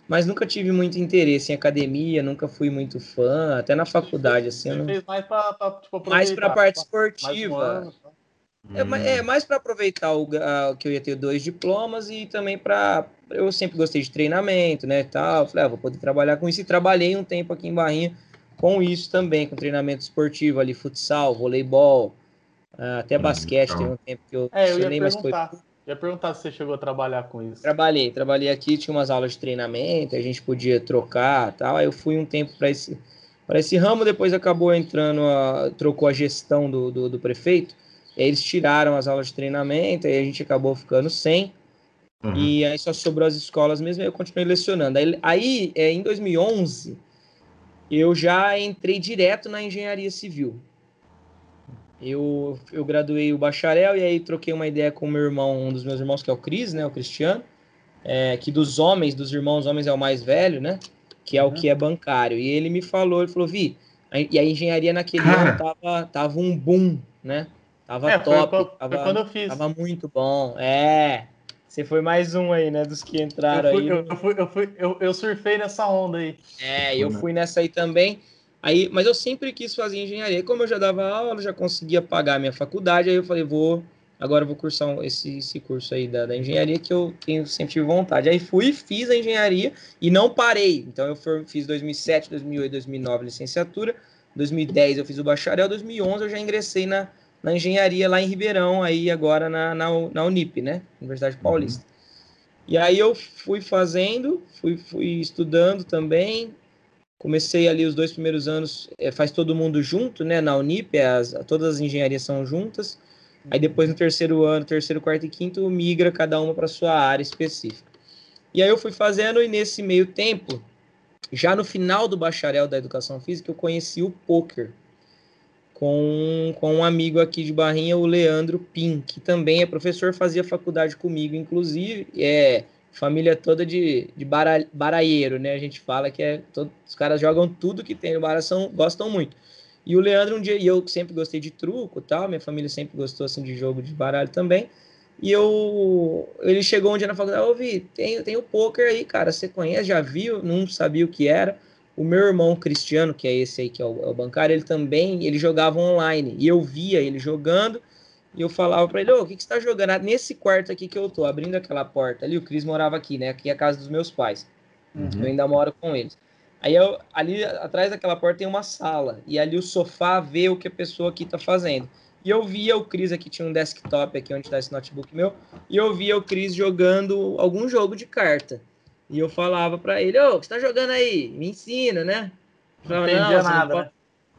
B: Mas nunca tive muito interesse em academia, nunca fui muito fã, até na faculdade, assim. Você não... fez
A: mais para tipo,
B: Mais para a parte esportiva. Um é, é, mais para aproveitar o a, que eu ia ter dois diplomas e também para eu sempre gostei de treinamento, né, tal. Falei, ah, vou poder trabalhar com isso e trabalhei um tempo aqui em Barrinha com isso também, com treinamento esportivo ali, futsal, voleibol, ah, até hum, basquete, então. tem um tempo que eu
A: É, eu ia perguntar. Foi... Eu ia perguntar se você chegou a trabalhar com isso.
B: Trabalhei, trabalhei aqui, tinha umas aulas de treinamento, a gente podia trocar, tal. Aí eu fui um tempo para esse para esse ramo, depois acabou entrando a, trocou a gestão do, do, do prefeito. eles tiraram as aulas de treinamento, aí a gente acabou ficando sem. Uhum. E aí só sobrou as escolas mesmo, e eu continuei lecionando. Aí, aí é, em 2011, eu já entrei direto na engenharia civil. Eu, eu graduei o bacharel e aí troquei uma ideia com o meu irmão, um dos meus irmãos, que é o Cris, né? O Cristiano. É, que dos homens, dos irmãos homens, é o mais velho, né? Que é uhum. o que é bancário. E ele me falou, ele falou, Vi, e a engenharia naquele Cara. ano tava, tava um boom, né? Tava é, top. Foi, tava, foi quando eu fiz. Tava muito bom. É. Você foi mais um aí, né? Dos que entraram
A: eu
B: fui, aí.
A: Eu, eu, fui, eu, fui, eu, eu surfei nessa onda aí.
B: É, eu fui nessa aí também. Aí, mas eu sempre quis fazer engenharia. Como eu já dava aula, já conseguia pagar a minha faculdade, aí eu falei, vou, agora eu vou cursar esse, esse curso aí da, da, engenharia que eu tenho, sempre tive vontade. Aí fui, fiz a engenharia e não parei. Então eu fiz 2007, 2008, 2009 licenciatura, 2010 eu fiz o bacharel, 2011 eu já ingressei na, na engenharia lá em Ribeirão, aí agora na, na, na Unip, né? Universidade Paulista. Uhum. E aí eu fui fazendo, fui, fui estudando também, Comecei ali os dois primeiros anos, é, faz todo mundo junto, né? Na Unip, as, todas as engenharias são juntas. Aí depois no terceiro ano, terceiro, quarto e quinto, migra cada uma para sua área específica. E aí eu fui fazendo e nesse meio tempo, já no final do bacharel da educação física, eu conheci o poker com, com um amigo aqui de Barrinha, o Leandro Pim, que também é professor, fazia faculdade comigo, inclusive, é família toda de, de bara, baraieiro, né? A gente fala que é todo, os caras jogam tudo que tem no baralho, são, gostam muito. E o Leandro um dia, e eu sempre gostei de truco, tal, minha família sempre gostou assim de jogo de baralho também. E eu ele chegou um dia na faculdade, ouvi, tem tem o poker aí, cara, você conhece, já viu? Não sabia o que era. O meu irmão Cristiano, que é esse aí que é o, é o bancário, ele também, ele jogava online. E eu via ele jogando e eu falava para ele, ô, o que, que você tá jogando? Ah, nesse quarto aqui que eu tô, abrindo aquela porta ali, o Cris morava aqui, né? Aqui é a casa dos meus pais. Uhum. Eu ainda moro com eles. Aí eu, ali atrás daquela porta tem uma sala. E ali o sofá vê o que a pessoa aqui tá fazendo. E eu via o Cris aqui, tinha um desktop aqui onde tá esse notebook meu. E eu via o Cris jogando algum jogo de carta. E eu falava para ele, ô, o que você tá jogando aí? Me ensina, né?
A: Eu falava, não entendia nada,
B: não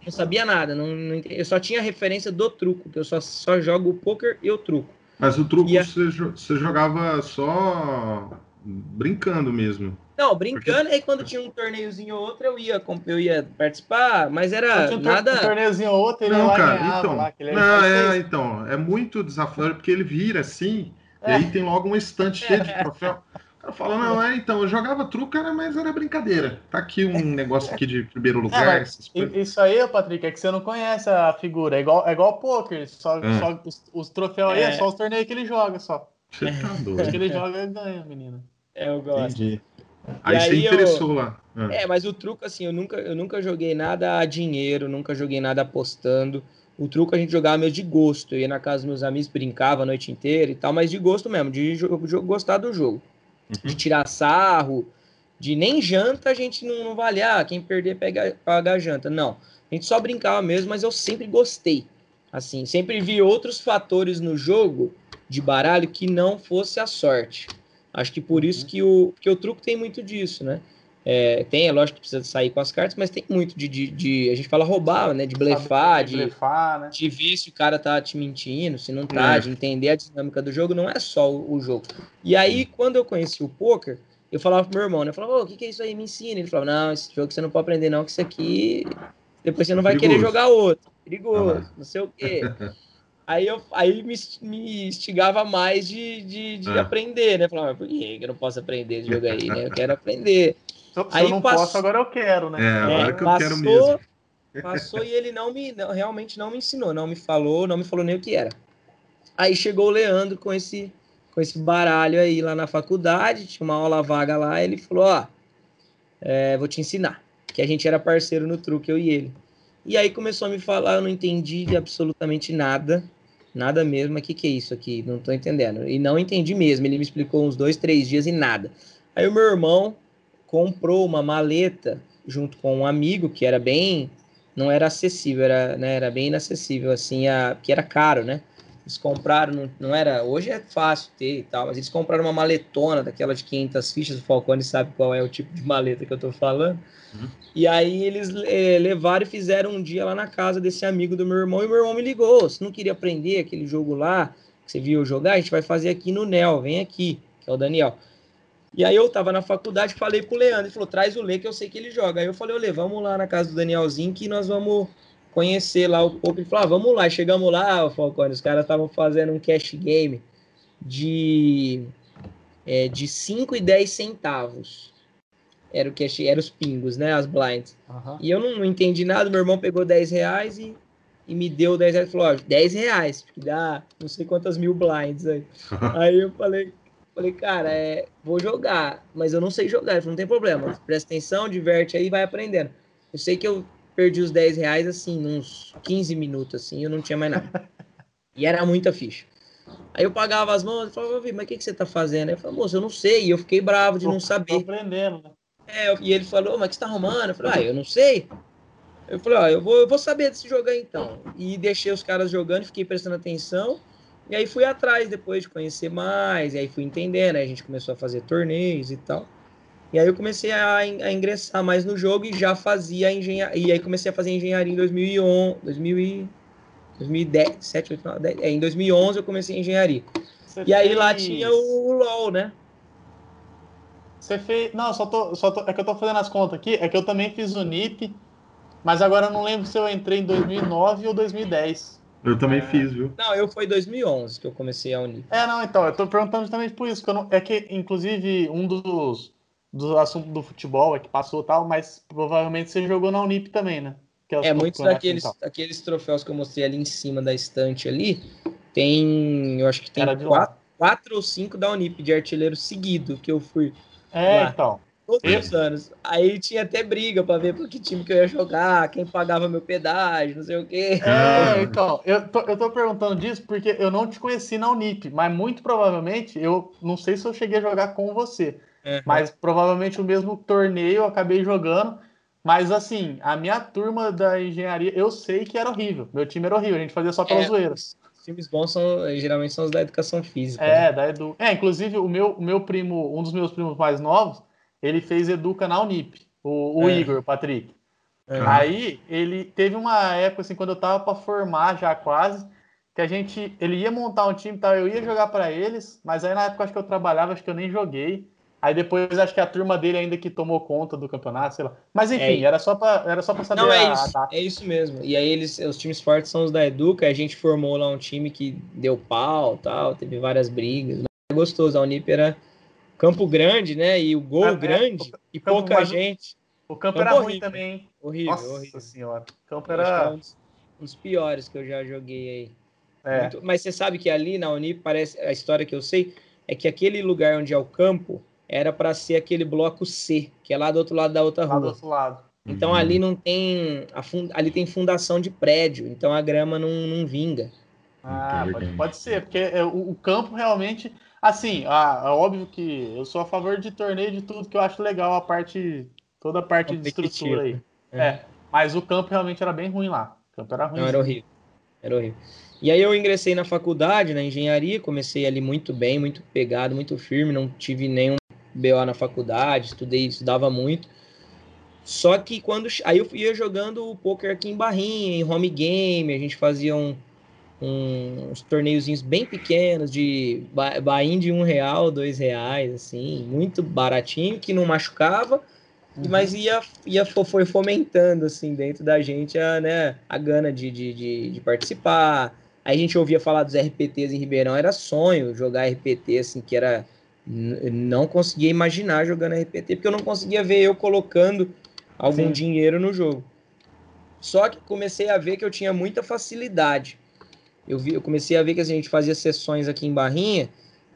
B: não sabia nada, não, não, eu só tinha referência do truco, que eu só, só jogo o poker e o truco.
C: Mas o truco a... você, você jogava só brincando mesmo.
B: Não, brincando, Porque... aí quando tinha um torneiozinho ou outro, eu ia, eu ia participar, mas era um nada. Um
A: torneiozinho ou outro,
C: ele não, cara, então, lá, não, é, então, é muito desafiador, porque ele vira assim, é. e aí tem logo uma estante cheia de troféu. Ela fala, não, é, então, eu jogava truco, cara, mas era brincadeira. Tá aqui um negócio aqui de primeiro lugar.
A: É, isso aí, Patrick, é que você não conhece a figura. É igual, é igual poker. Só, é. só os, os, troféus aí é. é só os torneios que ele joga, só. Você tá doido. Os que ele joga, ele ganha, menino.
B: É, eu gosto. Entendi.
C: Aí, aí você interessou eu... lá.
B: É. é, mas o truco, assim, eu nunca, eu nunca joguei nada a dinheiro, nunca joguei nada apostando. O truco a gente jogava meio de gosto. Eu ia na casa dos meus amigos, brincava a noite inteira e tal, mas de gosto mesmo, de, de, de gostar do jogo uhum. de tirar sarro, de nem janta a gente não, não vale, ah, quem perder pega, paga a janta. Não, a gente só brincava mesmo, mas eu sempre gostei. Assim, sempre vi outros fatores no jogo de baralho que não fosse a sorte. Acho que por isso uhum. que o, que o truco tem muito disso, né? É, tem, é lógico que precisa sair com as cartas, mas tem muito de, de, de a gente fala roubar, né? De blefar, de, blefar, né? de ver se o cara tá te mentindo, se não tá, é. de entender a dinâmica do jogo, não é só o, o jogo. E aí, quando eu conheci o poker, eu falava pro meu irmão, né? Eu falava, o que, que é isso aí? Me ensina. Ele falava, não, esse jogo você não pode aprender, não, que isso aqui depois você não vai Perigoso. querer jogar outro. Perigoso, ah, não sei o quê. Aí, eu, aí me, me instigava mais de, de, de é. aprender, né? Falava, por que eu não posso aprender esse jogo aí, né? Eu quero aprender.
A: Se aí eu não passou, posso, agora eu quero, né?
C: É, agora é, que eu passou, quero mesmo.
B: Passou e ele não me, não, realmente não me ensinou, não me falou, não me falou nem o que era. Aí chegou o Leandro com esse, com esse baralho aí lá na faculdade, tinha uma aula vaga lá, ele falou, ó, é, vou te ensinar. Que a gente era parceiro no truque, eu e ele. E aí começou a me falar, eu não entendi de absolutamente nada, nada mesmo, o que, que é isso aqui? Não tô entendendo. E não entendi mesmo, ele me explicou uns dois, três dias e nada. Aí o meu irmão, comprou uma maleta junto com um amigo que era bem não era acessível, era, né, era bem inacessível assim, a, que era caro, né? Eles compraram, não, não, era, hoje é fácil ter e tal, mas eles compraram uma maletona daquela de 500 fichas, o Falcone sabe qual é o tipo de maleta que eu tô falando. Uhum. E aí eles é, levaram e fizeram um dia lá na casa desse amigo do meu irmão, e meu irmão me ligou, se não queria aprender aquele jogo lá, que você viu jogar, a gente vai fazer aqui no NEL, vem aqui, que é o Daniel. E aí eu tava na faculdade, falei pro Leandro, ele falou, traz o Lê que eu sei que ele joga. Aí eu falei, Lê, vamos lá na casa do Danielzinho que nós vamos conhecer lá o poker e falou: ah, vamos lá. Chegamos lá, Falcone, os caras estavam fazendo um cash game de, é, de 5 e 10 centavos. Era o cash, era os pingos, né? As blinds. Uhum. E eu não, não, entendi nada. Meu irmão pegou 10 reais e, e me deu 10 reais. Falou: ó, 10 reais, que dá não sei quantas mil blinds aí. aí eu falei. Falei, cara, é, vou jogar, mas eu não sei jogar. Falei, não tem problema, presta atenção, diverte aí, vai aprendendo. Eu sei que eu perdi os 10 reais, assim, uns 15 minutos, assim, eu não tinha mais nada. E era muita ficha. Aí eu pagava as mãos e falava, mas o que, que você tá fazendo? Eu falei, moço, eu não sei. E eu fiquei bravo de não saber. Tô
A: aprendendo, né?
B: É, e ele falou, mas o que você tá arrumando? Eu falei, ah, eu não sei. Eu falei, ó, eu vou, eu vou saber desse jogo aí então. E deixei os caras jogando, fiquei prestando atenção. E aí fui atrás depois de conhecer mais, e aí fui entendendo, aí a gente começou a fazer torneios e tal. E aí eu comecei a, a ingressar mais no jogo e já fazia engenharia. E aí comecei a fazer engenharia em 2011, 2000 2010, 7, 8, 9, 10, é, em 2011 eu comecei a engenharia. Você e aí lá tinha o, o LoL, né?
A: Você fez. Não, só tô, só tô. É que eu tô fazendo as contas aqui. É que eu também fiz o NIP, mas agora eu não lembro se eu entrei em 2009 ou 2010.
C: Eu também é... fiz, viu?
B: Não, eu foi 2011 que eu comecei a unir.
A: É, não, então, eu tô perguntando justamente por isso, que eu não, é que, inclusive, um dos, do assunto do futebol, é que passou tal, mas provavelmente você jogou na Unip também, né?
B: é, é muitos daqueles, daqueles troféus que eu mostrei ali em cima da estante ali, tem, eu acho que tem quatro, quatro, ou cinco da Unip de artilheiro seguido que eu fui.
A: É, lá. então.
B: Todos os anos. Aí tinha até briga para ver por que time que eu ia jogar, quem pagava meu pedágio, não sei o quê.
A: É, então, eu tô, eu tô perguntando disso porque eu não te conheci na Unip, mas muito provavelmente, eu não sei se eu cheguei a jogar com você. Uhum. Mas provavelmente o mesmo torneio eu acabei jogando. Mas assim, a minha turma da engenharia, eu sei que era horrível. Meu time era horrível, a gente fazia só pelas é, zoeiras.
B: Os times bons são, geralmente são os da educação física.
A: É, né? da Edu. É, inclusive o meu, o meu primo, um dos meus primos mais novos, ele fez Educa na Unip, o, o é. Igor, o Patrick. É. Aí ele teve uma época assim, quando eu tava para formar já quase, que a gente, ele ia montar um time, tal, eu ia jogar para eles, mas aí na época acho que eu trabalhava, acho que eu nem joguei. Aí depois acho que a turma dele ainda que tomou conta do campeonato, sei lá. Mas enfim, é, era só para era só para saber
B: Não, é isso, é isso mesmo. E aí eles, os times fortes são os da Educa, a gente formou lá um time que deu pau, tal, teve várias brigas. Mas é gostoso, a Unip era Campo Grande, né? E o gol é, grande é, o, e pouca gente.
A: O campo, campo era horrível, ruim também.
B: Horrível, Nossa
A: horrível. senhora. O campo era
B: um dos, um dos, piores que eu já joguei aí. É. Muito, mas você sabe que ali na Unip parece a história que eu sei é que aquele lugar onde é o campo era para ser aquele bloco C, que é lá do outro lado da outra rua. Lá
A: do outro lado.
B: Então uhum. ali não tem. Fund, ali tem fundação de prédio, então a grama não, não vinga.
A: Ah, pode, pode ser, porque é, o, o, campo realmente. Assim, ah, é óbvio que eu sou a favor de torneio de tudo que eu acho legal, a parte. toda a parte de estrutura aí. É. é. Mas o campo realmente era bem ruim lá. O campo era ruim.
B: Não, era horrível. Era horrível. E aí eu ingressei na faculdade, na engenharia, comecei ali muito bem, muito pegado, muito firme, não tive nenhum BO na faculdade, estudei, estudava muito. Só que quando. Aí eu ia jogando o poker aqui em Barrinha, em home game, a gente fazia um, um, uns torneiozinhos bem pequenos, de bain de um real, dois reais, assim, muito baratinho, que não machucava, uhum. mas ia, ia foi fomentando, assim, dentro da gente a, né, a gana de, de, de, de participar. Aí a gente ouvia falar dos RPTs em Ribeirão, era sonho jogar RPT, assim, que era não conseguia imaginar jogando RPT, porque eu não conseguia ver eu colocando algum Sim. dinheiro no jogo. Só que comecei a ver que eu tinha muita facilidade. Eu, vi, eu comecei a ver que assim, a gente fazia sessões aqui em Barrinha,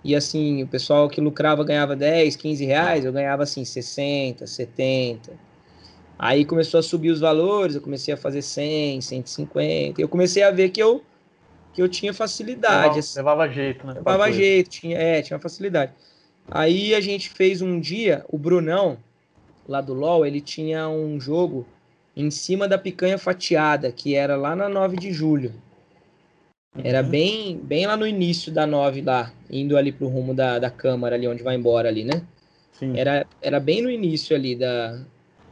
B: e assim, o pessoal que lucrava ganhava 10, 15 reais, eu ganhava assim 60, 70. Aí começou a subir os valores, eu comecei a fazer 100, 150. Eu comecei a ver que eu que eu tinha facilidade. Levava,
A: assim. levava jeito, né?
B: Levava jeito, tinha, é, tinha facilidade. Aí a gente fez um dia, o Brunão, lá do LoL, ele tinha um jogo em cima da picanha fatiada, que era lá na 9 de julho. Era uhum. bem, bem lá no início da 9 lá, indo ali pro rumo da, da Câmara ali, onde vai embora ali, né? Sim. Era, era bem no início ali da,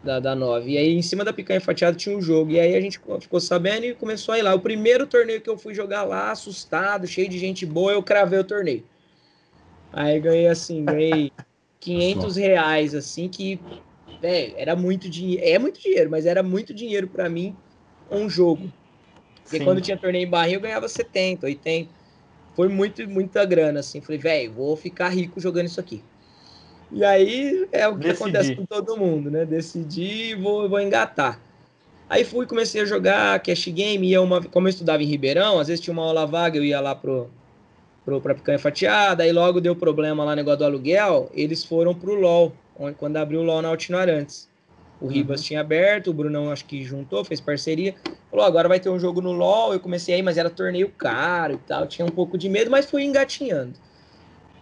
B: da, da 9. E aí em cima da picanha fatiada tinha um jogo. E aí a gente ficou sabendo e começou a ir lá. O primeiro torneio que eu fui jogar lá, assustado, cheio de gente boa, eu cravei o torneio. Aí ganhei assim, ganhei 500 reais, assim, que, velho, era muito dinheiro. É muito dinheiro, mas era muito dinheiro para mim. um jogo. Porque Sim. quando tinha torneio em barrinha, eu ganhava 70, 80. Foi muito, muita grana, assim. Falei, velho, vou ficar rico jogando isso aqui. E aí é o que Decidi. acontece com todo mundo, né? Decidi e vou, vou engatar. Aí fui, comecei a jogar cash game, ia uma, como eu estudava em Ribeirão, às vezes tinha uma aula vaga, eu ia lá pro, pro, pra picanha fatiada, aí logo deu problema lá no negócio do aluguel, eles foram pro LOL, quando abriu o LOL na Altino Arantes. O uhum. Ribas tinha aberto, o Brunão acho que juntou, fez parceria. Falou, agora vai ter um jogo no LoL. Eu comecei aí, mas era torneio caro e tal. Tinha um pouco de medo, mas fui engatinhando.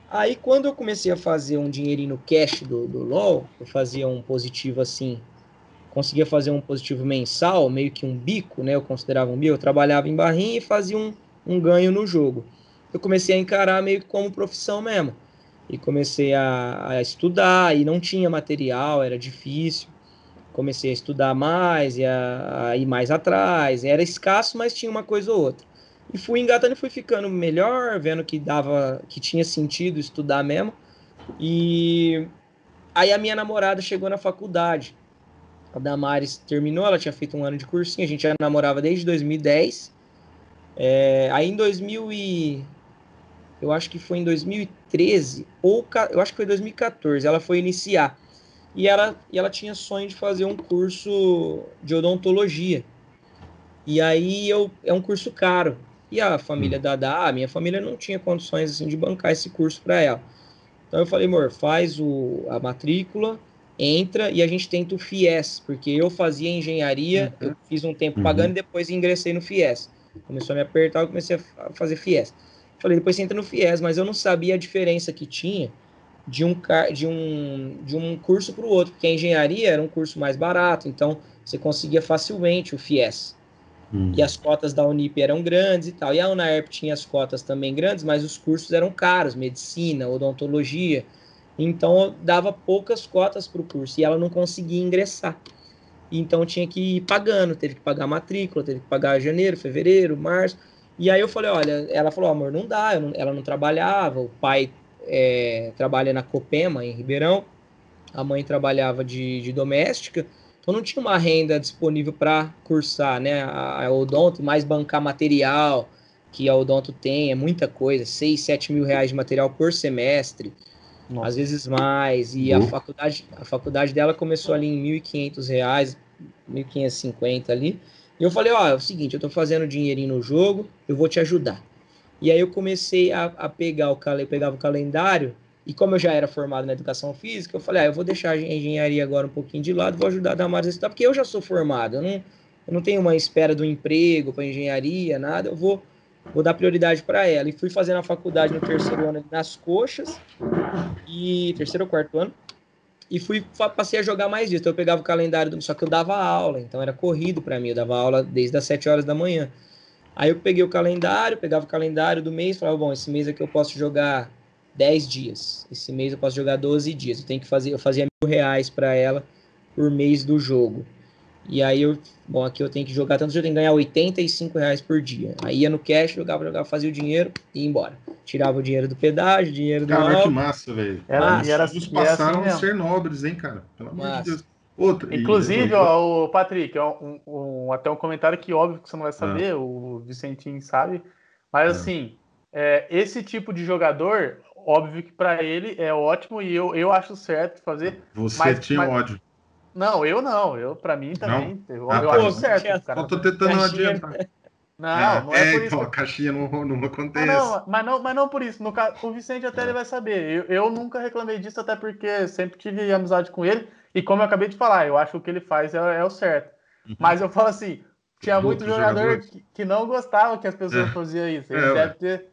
B: Aí, quando eu comecei a fazer um dinheirinho no cash do, do LoL, eu fazia um positivo assim, conseguia fazer um positivo mensal, meio que um bico, né? Eu considerava um bico. Eu trabalhava em barrinha e fazia um, um ganho no jogo. Eu comecei a encarar meio que como profissão mesmo. E comecei a, a estudar, e não tinha material, era difícil comecei a estudar mais e a, a, ir mais atrás. Era escasso, mas tinha uma coisa ou outra. E fui engatando e fui ficando melhor, vendo que dava, que tinha sentido estudar mesmo. E aí a minha namorada chegou na faculdade. A Damares terminou, ela tinha feito um ano de cursinho, a gente já namorava desde 2010. É, aí em 2000 e eu acho que foi em 2013 ou eu acho que foi 2014, ela foi iniciar e ela, e ela tinha sonho de fazer um curso de odontologia. E aí eu é um curso caro. E a família hum. da Dá, a minha família não tinha condições assim de bancar esse curso para ela. Então eu falei, amor, faz o, a matrícula, entra e a gente tenta o FIES, porque eu fazia engenharia, uhum. eu fiz um tempo uhum. pagando e depois ingressei no FIES. Começou a me apertar, eu comecei a fazer FIES. Falei, depois você entra no FIES, mas eu não sabia a diferença que tinha de um, de um, de um curso para o outro, porque a engenharia era um curso mais barato, então você conseguia facilmente o FIES. Hum. E as cotas da Unip eram grandes e tal. E a UNAERP tinha as cotas também grandes, mas os cursos eram caros, medicina, odontologia. Então dava poucas cotas para o curso e ela não conseguia ingressar. Então tinha que ir pagando, teve que pagar matrícula, teve que pagar janeiro, fevereiro, março. E aí eu falei, olha, ela falou, amor, não dá, não, ela não trabalhava, o pai é, trabalha na Copema, em Ribeirão. A mãe trabalhava de, de doméstica. Então não tinha uma renda disponível para cursar, né? A, a Odonto, mais bancar material, que a Odonto tem, é muita coisa, 6, 7 mil reais de material por semestre, Nossa. às vezes mais. E uhum. a faculdade, a faculdade dela começou ali em 1.500 reais, 1.550 ali. E eu falei, ó, é o seguinte, eu tô fazendo dinheirinho no jogo, eu vou te ajudar. E aí eu comecei a, a pegar o eu pegava o calendário e como eu já era formado na educação física, eu falei, ah, eu vou deixar a engenharia agora um pouquinho de lado, vou ajudar a Damares a estudar, porque eu já sou formado, eu não, eu não tenho uma espera do emprego para engenharia, nada, eu vou, vou dar prioridade para ela. E fui fazendo a faculdade no terceiro ano nas coxas, e terceiro ou quarto ano, e fui passei a jogar mais disso. Então eu pegava o calendário, só que eu dava aula, então era corrido para mim, eu dava aula desde as 7 horas da manhã. Aí eu peguei o calendário, pegava o calendário do mês, falava, bom, esse mês aqui eu posso jogar 10 dias, esse mês eu posso jogar 12 dias. Eu tenho que fazer, eu fazia mil reais para ela por mês do jogo. E aí eu, bom, aqui eu tenho que jogar tanto, eu tenho que ganhar 85 reais por dia. Aí ia no cash, jogava, jogava, fazia o dinheiro e ia embora. Tirava o dinheiro do pedágio, dinheiro do
C: Cara, que massa, velho. E era, e era, assim passaram assim a ser nobres, hein, cara? Pelo amor de Deus.
A: Outra. Inclusive, ó, o Patrick, ó, um, um, até um comentário que óbvio que você não vai saber, ah. o Vicentinho sabe, mas ah. assim, é, esse tipo de jogador, óbvio que para ele é ótimo e eu, eu acho certo fazer.
C: Você mas, tinha mas... ódio.
A: Não, eu não, eu para mim também, não? eu, ah, eu
C: acho certo. Cara. Eu tô tentando adiantar.
A: Não, é, não é, é por isso. Então,
C: a caixinha não, não acontece.
A: Mas não, mas não, mas não por isso. No o Vicente até é. ele vai saber. Eu, eu nunca reclamei disso, até porque sempre tive amizade com ele. E como eu acabei de falar, eu acho que o que ele faz é, é o certo. Uhum. Mas eu falo assim, tinha muito jogador que, que, não gostava que as pessoas é. faziam isso. Ele é, deve ter.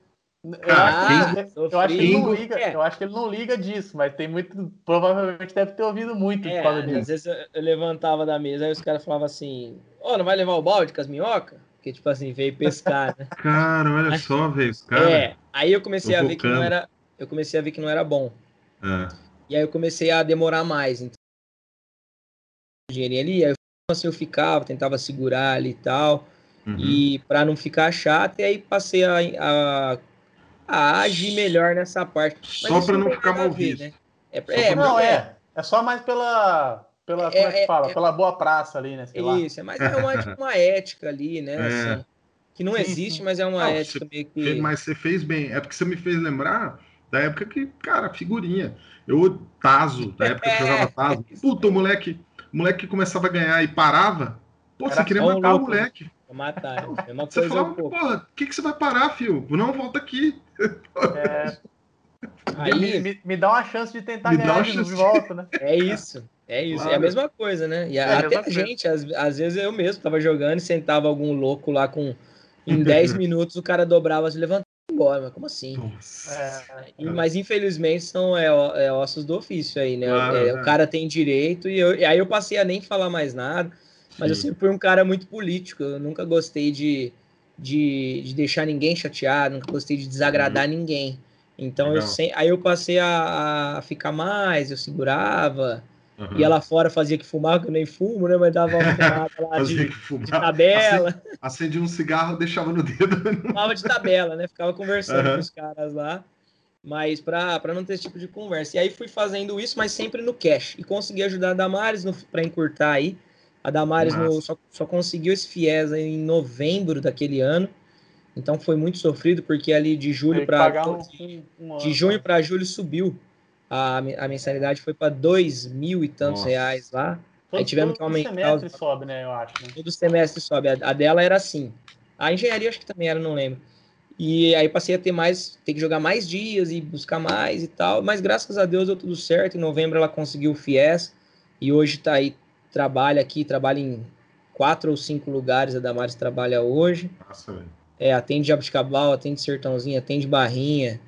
A: Eu, ah, acho que, eu, acho que ele não liga, é. eu acho que ele não liga disso, mas tem muito. Provavelmente deve ter ouvido muito
B: é, por causa disso. Às vezes eu, levantava da mesa, aí os caras falavam assim: Ô, oh, não vai levar o balde com as minhocas? Porque, tipo assim, veio pescar, né?
C: Cara, olha só, velho, os caras. É,
B: aí eu comecei a ver que não era. Eu comecei a ver que não era bom. É. E aí eu comecei a demorar mais. Dinheirinho ali, aí assim eu ficava, tentava segurar ali e tal, uhum. e para não ficar chato, e aí passei a, a, a agir melhor nessa parte.
C: Mas só para não ficar mal visto. Né?
A: É, é, não, é, é, é só mais pela pela, como é, que é, fala? É, pela boa praça ali, né?
B: Sei isso, lá. mas é uma, tipo, uma ética ali, né? É. Assim, que não sim, existe, sim. mas é uma não, ética meio que.
C: Mas você fez bem. É porque você me fez lembrar da época que, cara, figurinha. Eu, Tazo, da época que eu jogava Tazo. Puta, moleque, o moleque que começava a ganhar e parava. Pô, Era você queria matar louco, o moleque.
B: Matar. É uma
C: você falava, porra, o que, que você vai parar, filho? Não, volta aqui.
A: É. Aí, me, me, me, dá uma chance de tentar me ganhar de volta, né?
B: É isso. É isso, claro. é a mesma coisa, né? E é até a, gente, às, às, vezes eu mesmo tava jogando e sentava algum louco lá com. Em 10 minutos o cara dobrava, se levantava embora, mas como assim? É, mas infelizmente são é, é, ossos do ofício aí, né? Claro, é, o é. cara tem direito e, eu, e, aí eu passei a nem falar mais nada, mas Sim. eu sempre fui um cara muito político, eu nunca gostei de, de, de deixar ninguém chateado, nunca gostei de desagradar uhum. ninguém. Então eu aí eu passei a, a, ficar mais, eu segurava, Uhum. Ia lá fora, fazia que fumava, que eu nem fumo, né? Mas dava uma fumada lá de, de, tabela.
C: Acendia um cigarro, deixava no dedo.
B: Fumava de tabela, né? Ficava conversando uhum. com os caras lá. Mas para não ter esse tipo de conversa. E aí fui fazendo isso, mas sempre no cash. E consegui ajudar a Damares para encurtar aí. A Damares no, só, só conseguiu esse FIES em novembro daquele ano. Então foi muito sofrido, porque ali de julho para. Um, um de junho para julho subiu a, a mensalidade foi para dois mil e tantos Nossa. reais lá. Todo, aí tivemos que aumentar. Todo
A: semestre os... sobe, né? Eu acho. Né?
B: Todo semestre sobe. A, a, dela era assim. A engenharia acho que também era, não lembro. E aí passei a ter mais, ter que jogar mais dias e buscar mais e tal. Mas graças a Deus deu tudo certo. Em novembro ela conseguiu o FIES e hoje está aí, trabalha aqui, trabalha em quatro ou cinco lugares. A Damares trabalha hoje. Nossa, velho. É, atende Jabuticabal, atende Sertãozinho, atende Barrinha.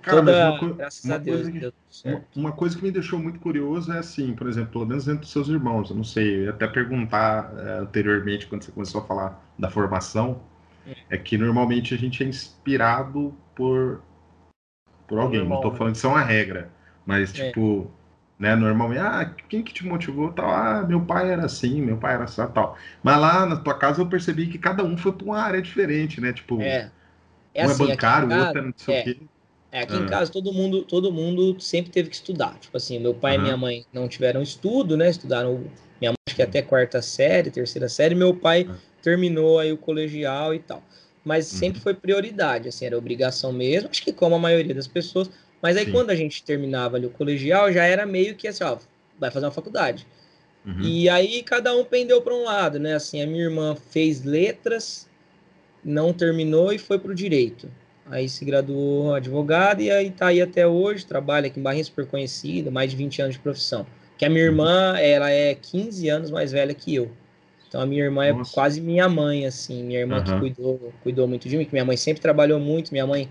B: Cara, Toda,
C: uma, graças uma a Deus, coisa que, uma, uma, coisa que me deixou muito curioso é assim, por exemplo, pelo menos entre dos seus irmãos, eu não sei, eu ia até perguntar é, anteriormente, quando você começou a falar da formação, é, é que normalmente a gente é inspirado por, por alguém. Normal, não tô falando que isso é uma regra, mas é. tipo, né, normalmente, ah, quem que te motivou? Tal, ah, meu pai era assim, meu pai era assim, tal. Mas lá na tua casa eu percebi que cada um foi para uma área diferente, né? Tipo,
B: é.
C: É um é assim, é bancário, o outro é não sei o quê.
B: É, aqui em ah. casa todo mundo, todo mundo sempre teve que estudar. Tipo assim, meu pai uhum. e minha mãe não tiveram estudo, né? Estudaram minha mãe acho que até quarta série, terceira série, meu pai uhum. terminou aí o colegial e tal. Mas uhum. sempre foi prioridade, assim, era obrigação mesmo, acho que como a maioria das pessoas. Mas aí Sim. quando a gente terminava ali o colegial, já era meio que assim, ó, vai fazer uma faculdade. Uhum. E aí cada um pendeu para um lado, né? Assim, a minha irmã fez letras, não terminou e foi para o direito. Aí se graduou advogado e aí tá aí até hoje, trabalha aqui em Barrinha, super conhecida, mais de 20 anos de profissão. Que a minha irmã, ela é 15 anos mais velha que eu. Então a minha irmã é Nossa. quase minha mãe, assim, minha irmã uhum. que cuidou, cuidou muito de mim, que minha mãe sempre trabalhou muito, minha mãe,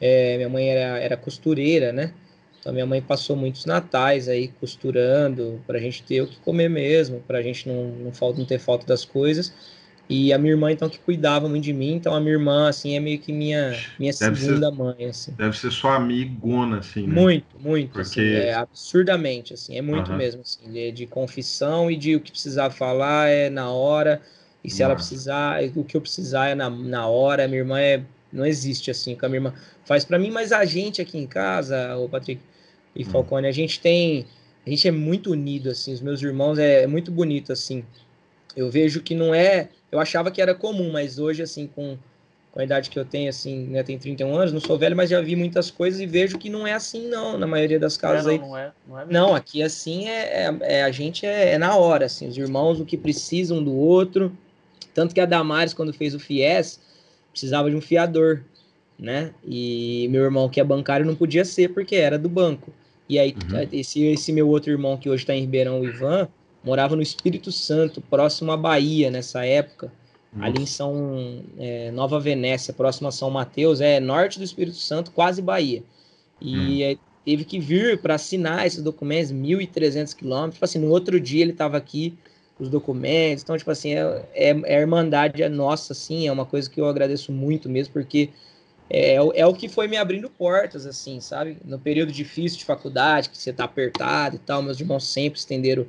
B: é, minha mãe era, era costureira, né? Então minha mãe passou muitos natais aí costurando, para a gente ter o que comer mesmo, para a gente não, não, falta, não ter falta das coisas. E a minha irmã, então, que cuidava muito de mim. Então, a minha irmã, assim, é meio que minha, minha segunda ser, mãe, assim.
C: Deve ser sua amigona, assim, né?
B: Muito, muito. Porque... Assim, é absurdamente, assim. É muito uhum. mesmo, assim. De, de, confissão e de o que precisar falar é na hora. E se ela precisar, o que eu precisar é na, na hora. A minha irmã é... Não existe, assim, que a minha irmã faz para mim. Mas a gente aqui em casa, o Patrick e uhum. Falcone, a gente tem... A gente é muito unido, assim. Os meus irmãos é, é muito bonito, assim. Eu vejo que não é eu achava que era comum, mas hoje, assim, com, com a idade que eu tenho, assim, né, tenho 31 anos, não sou velho, mas já vi muitas coisas e vejo que não é assim, não, na maioria das casas é, não, aí. Não, é, não, é não, aqui, assim, é, é, é a gente é, é, na hora, assim, os irmãos, o que precisam do outro. Tanto que a Damares, quando fez o FIES, precisava de um fiador, né? E meu irmão, que é bancário, não podia ser porque era do banco. E aí, uhum. esse, esse meu outro irmão, que hoje está em Ribeirão, o Ivan, morava no Espírito Santo, próximo à Bahia nessa época, Nossa. ali em São é, Nova Venécia, próximo a São Mateus, é norte do Espírito Santo, quase Bahia. E hum. teve que vir para assinar esses documentos, 1.300 quilômetros. Tipo assim, no outro dia ele estava aqui, os documentos. Então, tipo assim, é, é, é a irmandade é nossa, assim, é uma coisa que eu agradeço muito mesmo, porque é, é o que foi me abrindo portas, assim, sabe? No período difícil de faculdade, que você tá apertado e tal, meus irmãos sempre estenderam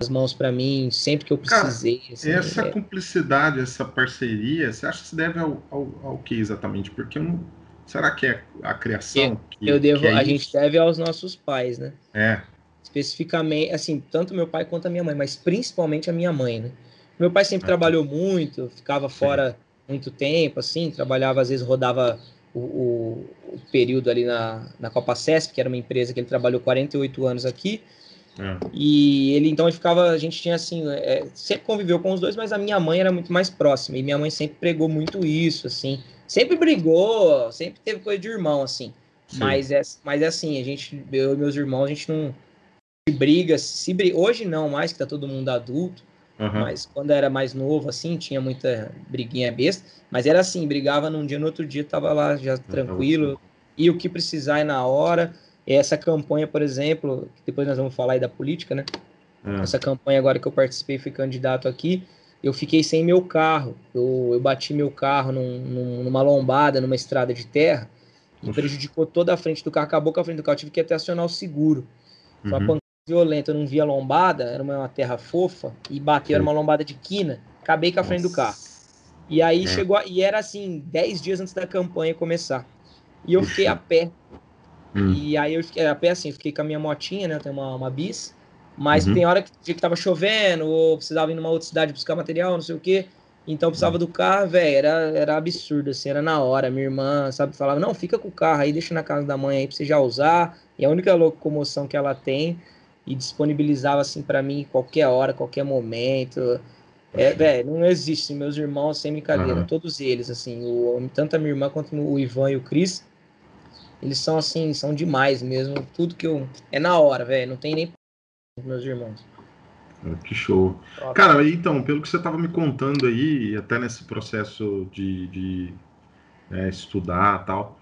B: as mãos para mim sempre que eu precisei.
C: Cara, assim, essa é... cumplicidade, essa parceria, você acha que se deve ao, ao, ao que exatamente? Porque eu não, será que é a criação?
B: Eu,
C: que,
B: eu devo,
C: que é
B: a isso? gente deve aos nossos pais, né?
C: É.
B: especificamente, assim, tanto meu pai quanto a minha mãe, mas principalmente a minha mãe, né? Meu pai sempre ah, trabalhou muito, ficava fora muito tempo, assim, trabalhava, às vezes rodava o, o, o, período ali na, na Copa CESP, que era uma empresa que ele trabalhou 48 anos aqui, é. E ele, então, ele ficava, a gente tinha assim, é, sempre conviveu com os dois, mas a minha mãe era muito mais próxima, e minha mãe sempre pregou muito isso, assim, sempre brigou, sempre teve coisa de irmão, assim, mas é, mas é assim, a gente, eu e meus irmãos, a gente não se briga, se briga, hoje não mais, que tá todo mundo adulto, uhum. mas quando era mais novo, assim, tinha muita briguinha besta, mas era assim, brigava num dia, no outro dia tava lá já tranquilo, e o que precisar é na hora, essa campanha, por exemplo, depois nós vamos falar aí da política, né? É. Essa campanha agora que eu participei, fui candidato aqui, eu fiquei sem meu carro. Eu, eu bati meu carro num, num, numa lombada, numa estrada de terra, e prejudicou toda a frente do carro, acabou com a frente do carro. Eu tive que até acionar o seguro. Foi uma uhum. pancada violenta, eu não via lombada, era uma, terra fofa, e bateu, era uma lombada de quina, acabei com a frente do carro. E aí é. chegou, a, e era assim, 10 dias antes da campanha começar. E eu fiquei a pé Hum. E aí eu fiquei a pé assim, fiquei com a minha motinha, né? Tem uma, uma bis. Mas uhum. tem hora que, que tava chovendo, ou precisava ir numa outra cidade buscar material, não sei o quê. Então precisava do carro, velho, era, era absurdo, assim, era na hora. Minha irmã, sabe, falava, não, fica com o carro aí, deixa na casa da mãe aí pra você já usar. E a única locomoção que ela tem, e disponibilizava, assim, para mim, qualquer hora, qualquer momento. É, velho, não existe. Meus irmãos, sem brincadeira, uhum. todos eles, assim, o, tanto a minha irmã quanto o Ivan e o Cris, eles são assim, são demais mesmo. Tudo que eu. É na hora, velho. Não tem nem meus irmãos.
C: Que show. Top. Cara, então, pelo que você estava me contando aí, até nesse processo de, de é, estudar tal,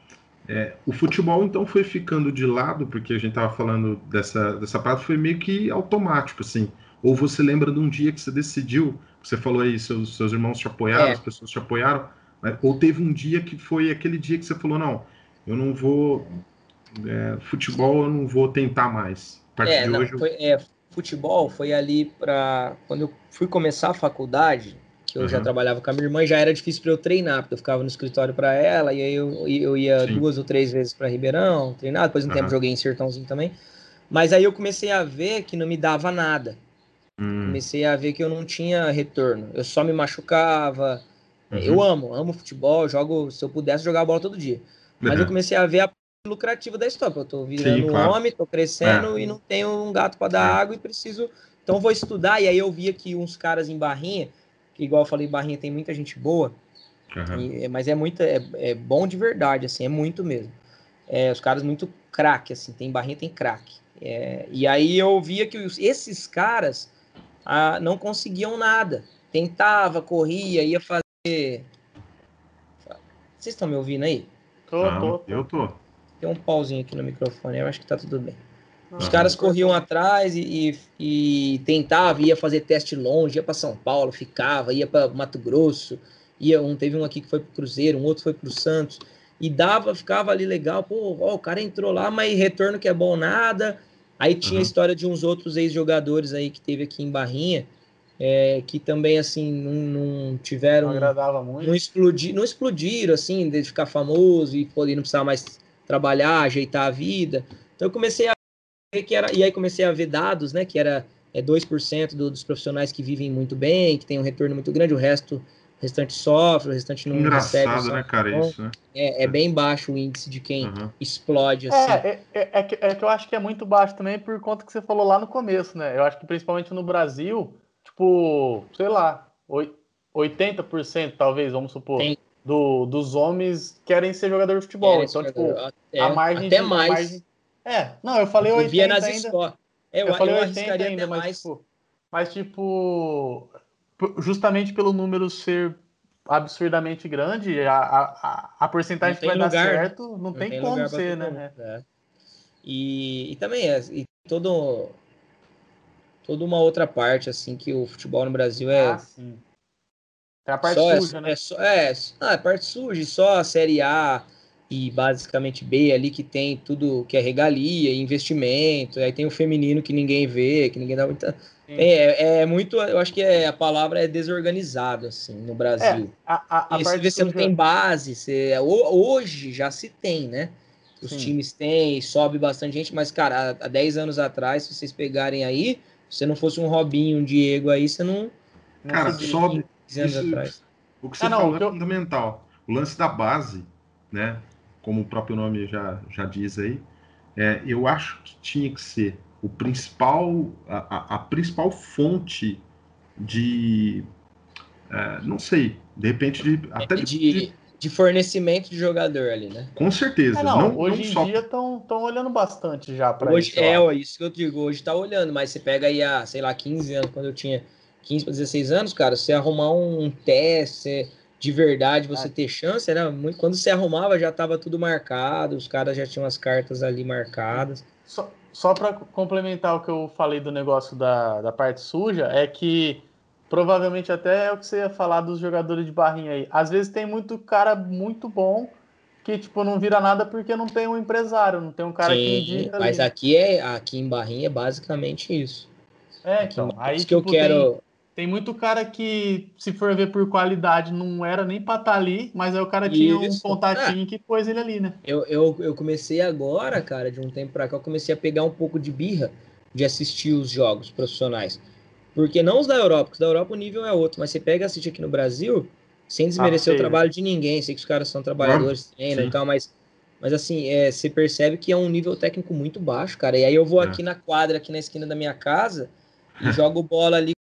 C: é, o futebol então foi ficando de lado, porque a gente estava falando dessa, dessa parte, foi meio que automático, assim. Ou você lembra de um dia que você decidiu, você falou aí, seus, seus irmãos te apoiaram, é. as pessoas te apoiaram, né? ou teve um dia que foi aquele dia que você falou, não, eu não vou. É, futebol eu não vou tentar mais.
B: A partir é, de não, hoje. Foi, é, futebol foi ali para. Quando eu fui começar a faculdade, que eu uhum. já trabalhava com a minha irmã, já era difícil para eu treinar, porque eu ficava no escritório para ela, e aí eu, eu ia Sim. duas ou três vezes para Ribeirão treinar, depois um uhum. tempo joguei em Sertãozinho também. Mas aí eu comecei a ver que não me dava nada. Hum. Comecei a ver que eu não tinha retorno. Eu só me machucava. Uhum. Eu amo, amo futebol, jogo, se eu pudesse jogar bola todo dia. Mas uhum. eu comecei a ver a lucrativa da história. Eu tô virando Sim, claro. homem, tô crescendo é. e não tenho um gato para dar é. água e preciso. Então vou estudar. E aí eu via que uns caras em Barrinha, que igual eu falei, Barrinha tem muita gente boa, uhum. e, mas é muito, é, é, bom de verdade, assim, é muito mesmo. É, os caras muito craque, assim, tem Barrinha, tem craque. É, e aí eu via que os, esses caras ah, não conseguiam nada. Tentava, corria, ia fazer. Vocês estão me ouvindo aí?
C: Tô, tô, tô, Eu tô.
B: Tem um pauzinho aqui no microfone, eu acho que tá tudo bem. Os ah, caras corriam atrás e, e, e tentavam, ia fazer teste longe, ia para São Paulo, ficava, ia para Mato Grosso, ia um teve um aqui que foi pro Cruzeiro, um outro foi pro Santos e dava, ficava ali legal, pô, ó, o cara entrou lá, mas retorno que é bom nada. Aí tinha uhum. a história de uns outros ex-jogadores aí que teve aqui em Barrinha, é, que também assim não, não tiveram
A: não agradava muito.
B: não explodir não explodiram assim de ficar famoso e poder não precisar mais trabalhar ajeitar a vida. Então eu comecei a ver que era e aí comecei a ver dados né que era é 2% do, dos profissionais que vivem muito bem que tem um retorno muito grande o resto o restante sofre o restante não
C: Engraçado, recebe né cara então, isso né?
B: é, é, bem baixo o índice de quem uhum. explode
A: é, assim. é, é, é, que, é que eu acho que é muito baixo também por conta que você falou lá no começo né? Eu acho que principalmente no Brasil tipo, sei lá, 80% talvez, vamos supor, do, dos homens querem ser jogador de futebol. Querem então, tipo, até, a margem
B: até de, mais. Margem...
A: É, não, eu falei 80 via nas
B: ainda.
A: Escolas.
B: Eu,
A: eu falei eu 80 ainda, mas mais. tipo, mas tipo, justamente pelo número ser absurdamente grande, a, a, a porcentagem que vai lugar, dar certo não, não tem, tem como ser, né? É.
B: E, e também é, e todo toda uma outra parte, assim, que o futebol no Brasil é. Ah, sim.
A: Parte só, suja,
B: é,
A: né?
B: É, só, é, ah, a parte suja, só a Série A e basicamente B ali que tem tudo que é regalia, investimento, aí tem o feminino que ninguém vê, que ninguém dá muita. É, é, muito, eu acho que é, a palavra é desorganizado, assim, no Brasil. É, a, a, a parte você não tem base, você, hoje já se tem, né? os Sim. times têm, sobe bastante gente, mas, cara, há, há 10 anos atrás, se vocês pegarem aí, se não fosse um Robinho, um Diego aí, você não.
C: não cara, sobe. Isso, atrás. O que você ah, não, falou é eu... fundamental. O lance da base, né? Como o próprio nome já, já diz aí, é, eu acho que tinha que ser o principal, a, a principal fonte de, é, não sei, de repente de,
B: até de, de, de, fornecimento de jogador ali, né?
C: Com certeza. É,
A: não, não, hoje não em só... dia estão olhando bastante já para
B: isso. É, ó, isso que eu digo, hoje está olhando, mas você pega aí a, sei lá, 15 anos, quando eu tinha 15 para 16 anos, cara, você arrumar um teste, de verdade você é. ter chance, era muito. Quando você arrumava já estava tudo marcado, os caras já tinham as cartas ali marcadas.
A: Só, só para complementar o que eu falei do negócio da, da parte suja, é que provavelmente até é o que você ia falar dos jogadores de barrinha aí. Às vezes tem muito cara muito bom que tipo não vira nada porque não tem um empresário, não tem um cara Sim, que indica.
B: Mas ali. aqui é aqui em barrinha é basicamente isso.
A: É, então, aí que tipo, eu quero tem tem muito cara que, se for ver por qualidade, não era nem pra estar tá ali, mas aí o cara tinha Isso. um contatinho é. que pôs ele ali, né?
B: Eu, eu, eu comecei agora, cara, de um tempo pra cá, eu comecei a pegar um pouco de birra de assistir os jogos profissionais. Porque não os da Europa, porque os da Europa o nível é outro, mas você pega e assiste aqui no Brasil, sem desmerecer ah, o trabalho de ninguém, sei que os caras são trabalhadores, treinam e tal, mas, mas assim, é, você percebe que é um nível técnico muito baixo, cara. E aí eu vou é. aqui na quadra, aqui na esquina da minha casa, e jogo bola ali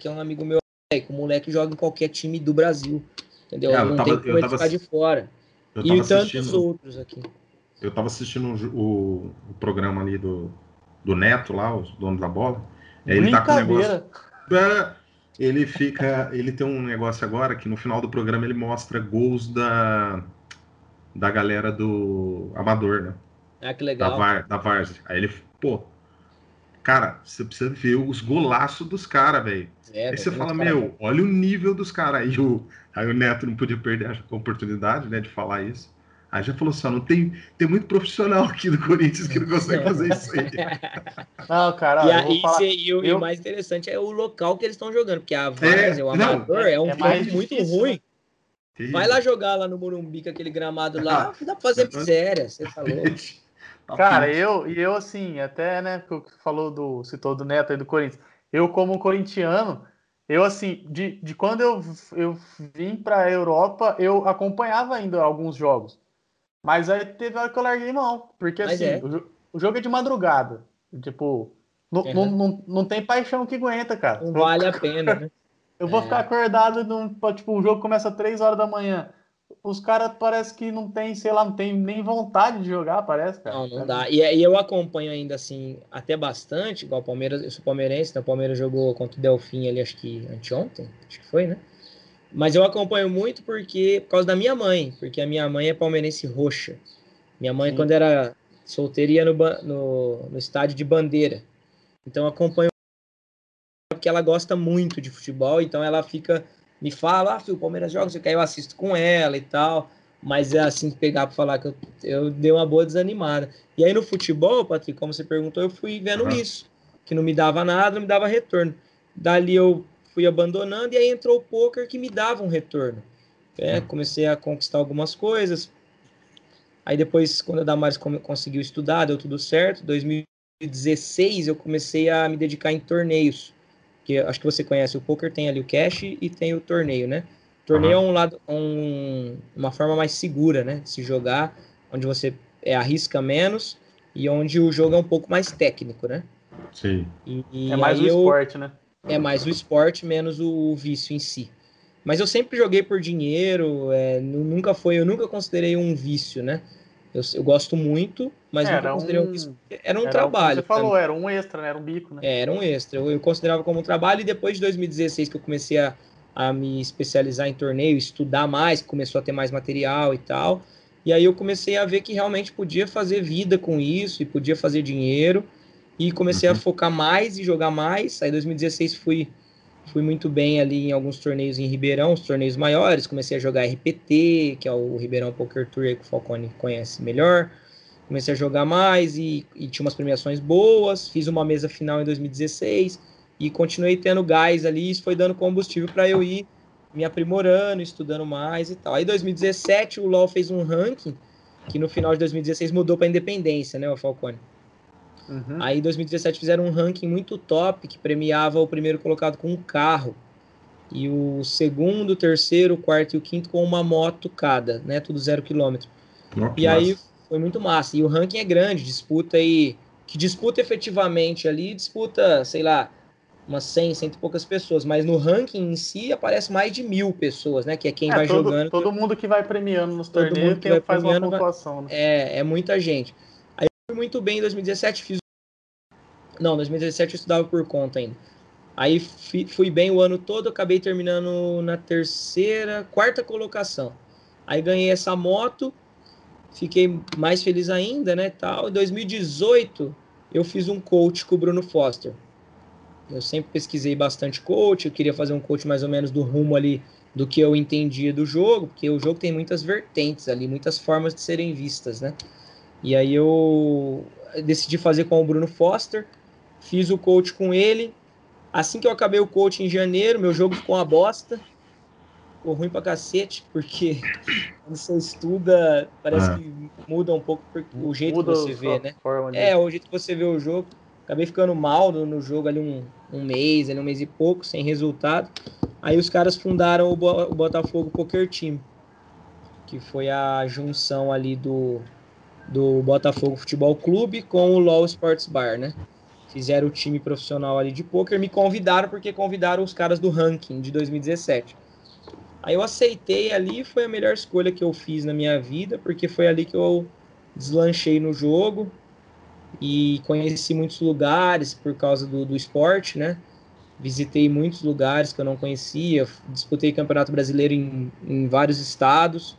B: que é um amigo meu, que o moleque joga em qualquer time do Brasil. Entendeu? É, não tava, tem como ele ficar de fora. E tantos outros aqui.
C: Eu tava assistindo o, o, programa ali do, do Neto lá, os donos da bola. Ele tá com um negócio. É, ele fica. Ele tem um negócio agora que no final do programa ele mostra gols da, da galera do Amador, né?
B: Ah, que legal.
C: Da, Var, da. Aí ele, pô, Cara, você precisa ver os golaços dos caras, velho. É, aí você fala, meu, olha o nível dos caras. Aí o, aí o Neto não podia perder a oportunidade, né, de falar isso. Aí já falou assim, não tem, tem muito profissional aqui do Corinthians que não consegue fazer isso aí.
A: Não, cara,
B: e, a, e, falar, e, eu... e, o mais interessante é o local que eles estão jogando, porque a Várzea, é, o Amador, não, é um é muito difícil, ruim. Né? Vai lá jogar lá no Morumbi com aquele gramado lá, dá pra fazer miséria, você falou.
A: Tá Cara, eu e eu assim, até né, que falou do citou do Neto aí do Corinthians. Eu como corintiano, eu assim, de, de quando eu, eu vim para a Europa, eu acompanhava ainda alguns jogos. Mas aí teve hora que eu larguei mão, porque Mas assim, é. o, o, jogo é de madrugada. Tipo, não, uhum. não, não, não tem paixão que aguenta, cara.
B: Não vale a pena, né?
A: Eu vou é. ficar acordado, num, tipo, o jogo começa às 3 horas da manhã os caras parece que não tem, sei lá, não tem nem vontade de jogar, parece, cara.
B: Não, não dá. E, e eu acompanho ainda assim, até bastante, igual o Palmeiras, eu sou palmeirense, né? O Palmeiras jogou contra o Delfim ali, acho que anteontem, acho que foi, né? Mas eu acompanho muito porque, por causa da minha mãe, porque a minha mãe é palmeirense roxa. Minha mãe, Sim. quando era solteira, ia no, no, no estádio de bandeira. Então eu acompanho porque ela gosta muito de futebol, então ela fica me fala, ah, filho, o Palmeiras joga, você quer, eu assisto com ela e tal. Mas é assim, pegar para falar que eu, eu dei uma boa desanimada. E aí no futebol, Patrick, como você perguntou, eu fui vendo uhum. isso. Que não me dava nada, não me dava retorno. Dali eu fui abandonando e aí entrou o poker que me dava um retorno. É, uhum. Comecei a conquistar algumas coisas. Aí depois, quando a Damares conseguiu estudar, deu tudo certo. 2016 eu comecei a me dedicar em torneios que acho que você conhece, o poker tem ali o cash e tem o torneio, né? O torneio uhum. é um lado, um, uma forma mais segura, né, de se jogar, onde você é, arrisca menos e onde o jogo é um pouco mais técnico, né?
C: Sim.
A: E, e é mais o eu, esporte, né?
B: É mais o esporte, menos o vício em si. Mas eu sempre joguei por dinheiro, é, nunca foi, eu nunca considerei um vício, né? Eu, eu gosto muito, mas era não considerei um, um Era um era trabalho.
A: Você falou, era um extra, né? Era um bico, né?
B: É, era um extra. Eu, eu, considerava como um trabalho e depois de 2016 que eu comecei a, a me especializar em torneio, estudar mais, começou a ter mais material e tal. E aí eu comecei a ver que realmente podia fazer vida com isso e podia fazer dinheiro. E comecei uhum. a focar mais e jogar mais. Aí em 2016 fui fui muito bem ali em alguns torneios em Ribeirão, os torneios maiores, comecei a jogar RPT, que é o Ribeirão Poker Tour que o Falcone conhece melhor. Comecei a jogar mais e, e, tinha umas premiações boas, fiz uma mesa final em 2016 e continuei tendo gás ali, isso foi dando combustível para eu ir me aprimorando, estudando mais e tal. Aí em 2017 o LoL fez um ranking que no final de 2016 mudou para Independência, né, o Falcone. Uhum. Aí em 2017 fizeram um ranking muito top que premiava o primeiro colocado com um carro e o segundo, terceiro, quarto e o quinto com uma moto cada, né? Tudo zero quilômetro. e aí foi muito massa. E o ranking é grande, disputa aí, que disputa efetivamente ali, disputa, sei lá, umas 100, cento e poucas pessoas, mas no ranking em si aparece mais de mil pessoas, né? Que é quem é, vai
A: todo,
B: jogando.
A: Todo mundo que vai premiando nos todo torneios que faz uma pontuação. Né?
B: É, é muita gente. Fui muito bem em 2017, fiz. Não, 2017 eu estudava por conta ainda. Aí fui bem o ano todo, acabei terminando na terceira, quarta colocação. Aí ganhei essa moto, fiquei mais feliz ainda, né, tal. Em 2018, eu fiz um coach com o Bruno Foster. Eu sempre pesquisei bastante coach, eu queria fazer um coach mais ou menos do rumo ali do que eu entendia do jogo, porque o jogo tem muitas vertentes ali, muitas formas de serem vistas, né? E aí eu decidi fazer com o Bruno Foster, fiz o coach com ele, Assim que eu acabei o coach em janeiro, meu jogo ficou uma bosta. Ficou ruim pra cacete, porque quando você estuda, parece ah. que muda um pouco o jeito muda que você vê, né? É, o jeito que você vê o jogo. Acabei ficando mal no, no jogo ali um, um mês, ali um mês e pouco, sem resultado. Aí os caras fundaram o, Bo o Botafogo Poker Team, que foi a junção ali do, do Botafogo Futebol Clube com o LoL Sports Bar, né? fizeram o time profissional ali de poker, me convidaram porque convidaram os caras do ranking de 2017. Aí eu aceitei ali, foi a melhor escolha que eu fiz na minha vida, porque foi ali que eu deslanchei no jogo e conheci muitos lugares por causa do, do esporte, né? Visitei muitos lugares que eu não conhecia, disputei campeonato brasileiro em, em vários estados,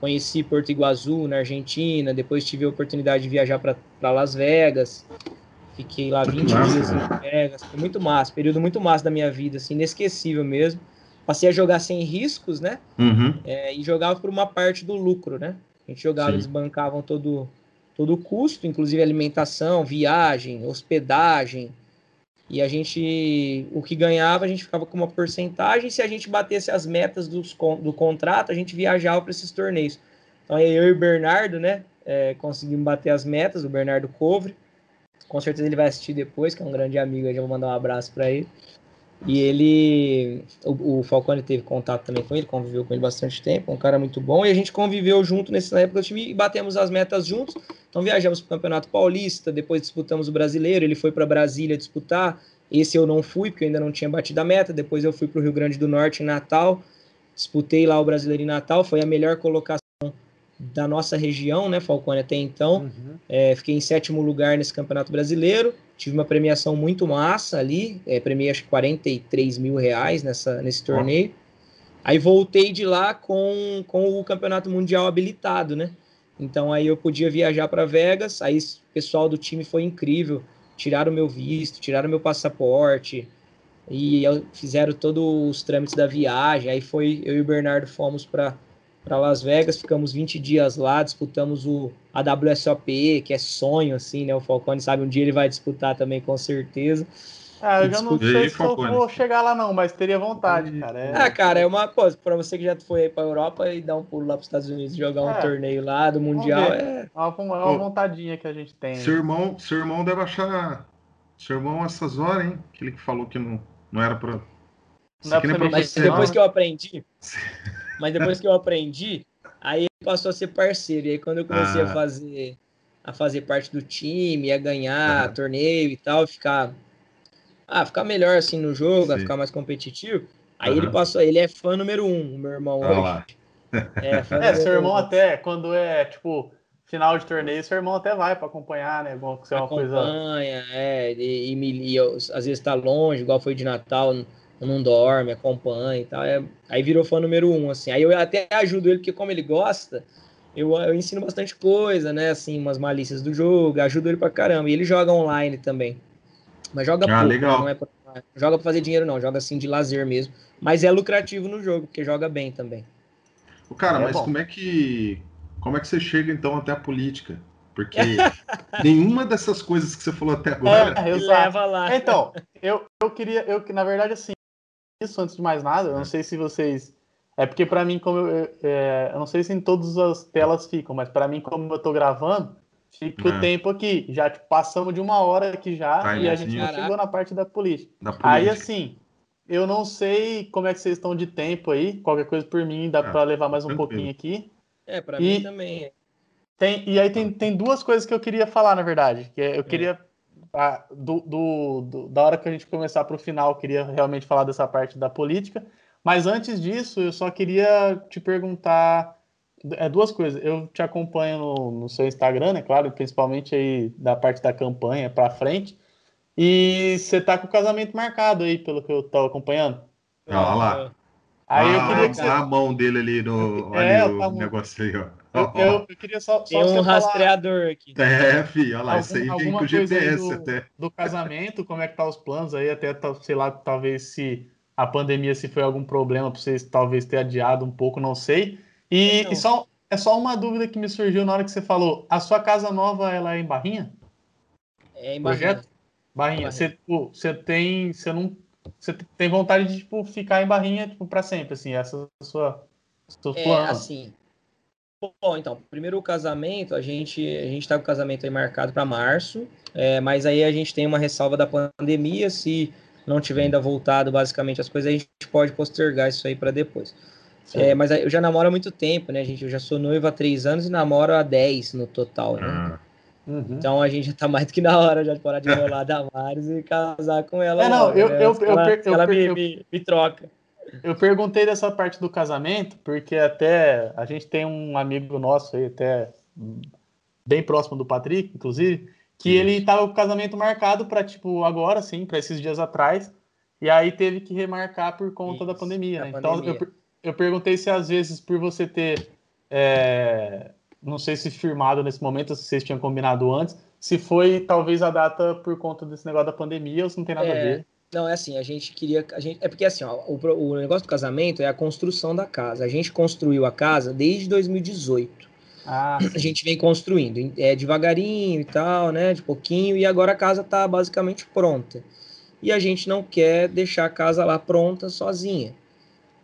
B: conheci Porto Iguaçu, na Argentina, depois tive a oportunidade de viajar para Las Vegas, Fiquei lá 20 massa, dias em Vegas. Foi muito massa, período muito massa da minha vida, assim, inesquecível mesmo. Passei a jogar sem riscos, né? Uhum. É, e jogava por uma parte do lucro, né? A gente jogava, Sim. eles bancavam todo, todo o custo, inclusive alimentação, viagem, hospedagem. E a gente, o que ganhava, a gente ficava com uma porcentagem. Se a gente batesse as metas dos, do contrato, a gente viajava para esses torneios. Então, eu e o Bernardo, né? É, conseguimos bater as metas, o Bernardo Covre. Com certeza ele vai assistir depois, que é um grande amigo, eu já vou mandar um abraço para ele. E ele, o, o, Falcone teve contato também com ele, conviveu com ele bastante tempo, um cara muito bom, e a gente conviveu junto nessa época do time e batemos as metas juntos. Então viajamos para o Campeonato Paulista, depois disputamos o Brasileiro, ele foi para Brasília disputar. Esse eu não fui, porque eu ainda não tinha batido a meta. Depois eu fui para o Rio Grande do Norte em Natal, disputei lá o Brasileiro em Natal, foi a melhor colocação da nossa região, né, Falcone, até então. Uhum. É, fiquei em sétimo lugar nesse Campeonato Brasileiro. Tive uma premiação muito massa ali. É, premiei acho que 43 mil reais nessa, nesse torneio. Aí voltei de lá com, com o Campeonato Mundial habilitado, né? Então aí eu podia viajar para Vegas. Aí o pessoal do time foi incrível. Tiraram meu visto, tiraram meu passaporte e fizeram todos os trâmites da viagem. Aí foi eu e o Bernardo fomos para para Las Vegas, ficamos 20 dias lá, disputamos o AWSOP, que é sonho, assim, né? O Falcone sabe, um dia ele vai disputar também, com certeza.
A: Ah, eu já não sei se eu vou chegar lá não, mas teria vontade, cara. É...
B: Ah, cara, é uma coisa, para você que já foi para Europa e dar um pulo lá para os Estados Unidos, jogar um é. torneio lá do Mundial, é...
A: É uma, uma vontadinha que a gente tem.
C: Seu irmão, seu irmão deve achar... Seu irmão essas horas, hein? Aquele que falou que não, não era para...
B: Não é pra mas depois que eu aprendi... Mas depois que eu aprendi, aí ele passou a ser parceiro. E aí quando eu comecei ah. a fazer a fazer parte do time, a ganhar torneio e tal, ficar ah, ficar melhor assim no jogo, Sim. a ficar mais competitivo. Aí uhum. ele passou, ele é fã número um, o meu irmão ah, hoje. Lá.
A: É, é seu irmão um. até, quando é, tipo, final de torneio, seu irmão até vai para acompanhar, né? Bom, que é uma
B: Acompanha, coisa. é, e, e, e, às vezes tá longe, igual foi de Natal, não dorme, acompanha e tal. É, aí virou fã número um, assim. Aí eu até ajudo ele, porque como ele gosta, eu, eu ensino bastante coisa, né? Assim, umas malícias do jogo, ajudo ele pra caramba. E ele joga online também. Mas joga ah, pouco, legal. não é pra, joga pra fazer dinheiro, não. Joga assim de lazer mesmo. Mas é lucrativo no jogo, porque joga bem também.
C: O cara, é mas bom. como é que. Como é que você chega então até a política? Porque nenhuma dessas coisas que você falou até agora.
A: É, leva lá. Então, eu, eu queria, eu na verdade, assim, isso antes de mais nada. Eu não sei se vocês É porque para mim, como eu, é, eu não sei se em todas as telas ficam, mas para mim, como eu tô gravando, fica é. o tempo aqui. Já tipo, passamos de uma hora aqui já tá e a gente não chegou na parte da política. da política. Aí assim, eu não sei como é que vocês estão de tempo aí. Qualquer coisa por mim dá é, para levar mais um tranquilo. pouquinho aqui.
B: É, para mim também.
A: Tem, e aí tem, tem duas coisas que eu queria falar, na verdade. Que é, eu é. A, do, do, do, da hora que a gente começar para o final, queria realmente falar dessa parte da política. Mas antes disso, eu só queria te perguntar é, duas coisas. Eu te acompanho no, no seu Instagram, né? Claro, principalmente aí da parte da campanha para frente. E você tá com o casamento marcado aí, pelo que eu tô acompanhando.
C: Olha lá. Aí ah, eu queria que você... a mão dele ali no é, olha o negócio aí, ó.
A: Eu, eu, eu, queria só, só
B: Tem um rastreador falar... aqui.
C: É, filho, olha lá, Algum, isso aí vem com GPS
A: do,
C: até.
A: Do casamento, como é que tá os planos aí, até, sei lá, talvez se a pandemia, se foi algum problema para vocês talvez ter adiado um pouco, não sei. E, então, e só, é só uma dúvida que me surgiu na hora que você falou, a sua casa nova, ela é em Barrinha?
B: É em Barrinha. Projeto?
A: Barrinha. Você, tipo, você tem, você não, você tem vontade de tipo ficar em Barrinha tipo para sempre, assim, essa é a sua,
B: é, assim, Bom, então, primeiro o casamento, a gente a gente tá com o casamento aí marcado para março, é, mas aí a gente tem uma ressalva da pandemia, se não tiver ainda voltado basicamente as coisas, a gente pode postergar isso aí para depois. É, mas eu já namoro há muito tempo, né, gente? Eu já sou noivo há três anos e namoro há dez no total, né? Ah. Uhum. Então a gente já tá mais do que na hora já de parar de enrolar a Damares e casar com ela.
A: É, não,
B: logo,
A: eu, né? eu, eu, ela, eu,
B: ela me, me, me troca.
A: Eu perguntei dessa parte do casamento, porque até a gente tem um amigo nosso aí, até bem próximo do Patrick, inclusive, que Sim. ele tava com o casamento marcado para tipo agora, sim, para esses dias atrás, e aí teve que remarcar por conta Isso, da pandemia. Né? Então eu, eu perguntei se às vezes por você ter, é, não sei se firmado nesse momento, se vocês tinham combinado antes, se foi talvez a data por conta desse negócio da pandemia ou se não tem nada é, a ver.
B: Não, é assim, a gente queria. A gente, é porque assim, ó, o, o negócio do casamento é a construção da casa. A gente construiu a casa desde 2018. Ah, a gente vem construindo, é devagarinho e tal, né? De pouquinho, e agora a casa está basicamente pronta. E a gente não quer deixar a casa lá pronta sozinha.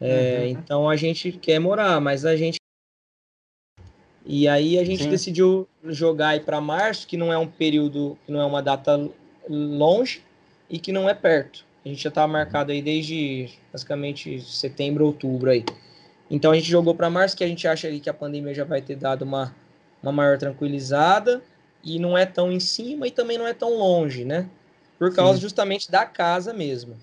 B: É, uhum. Então a gente quer morar, mas a gente. E aí a gente Sim. decidiu jogar aí para março, que não é um período, que não é uma data longe, e que não é perto. A gente já estava marcado aí desde basicamente setembro, outubro aí. Então a gente jogou para março, que a gente acha que a pandemia já vai ter dado uma, uma maior tranquilizada e não é tão em cima e também não é tão longe, né? Por causa Sim. justamente da casa mesmo.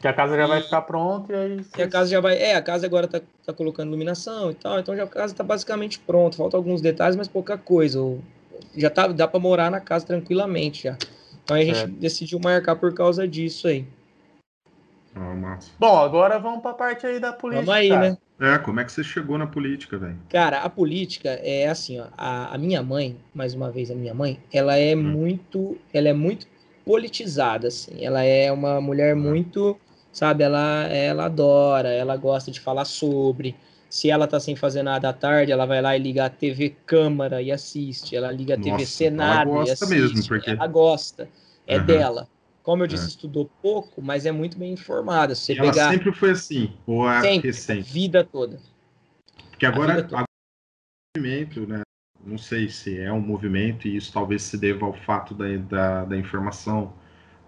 A: Que a casa já e, vai ficar pronta e aí.
B: E a casa já vai. É, a casa agora tá, tá colocando iluminação e tal, então já a casa tá basicamente pronta. Falta alguns detalhes, mas pouca coisa. Já tá, dá para morar na casa tranquilamente já. Então a gente é. decidiu marcar por causa disso aí.
C: Ah,
A: Bom, agora vamos para a parte aí da política. Vamos
B: aí, né?
C: É, como é que você chegou na política, velho?
B: Cara, a política é assim, ó, a, a, minha mãe, mais uma vez a minha mãe, ela é hum. muito, ela é muito politizada, assim. Ela é uma mulher hum. muito, sabe, ela, ela adora, ela gosta de falar sobre. Se ela tá sem fazer nada à tarde, ela vai lá e liga a TV Câmara e assiste. Ela liga a Nossa, TV Senado ela gosta e assiste. Mesmo, porque... Ela gosta. É uhum. dela. Como eu disse, é. estudou pouco, mas é muito bem informada. Se
C: você pegar... sempre foi assim, ou é sempre, recente?
B: A vida toda.
C: Porque agora, toda. agora é um movimento, né? Não sei se é um movimento, e isso talvez se deva ao fato da, da, da informação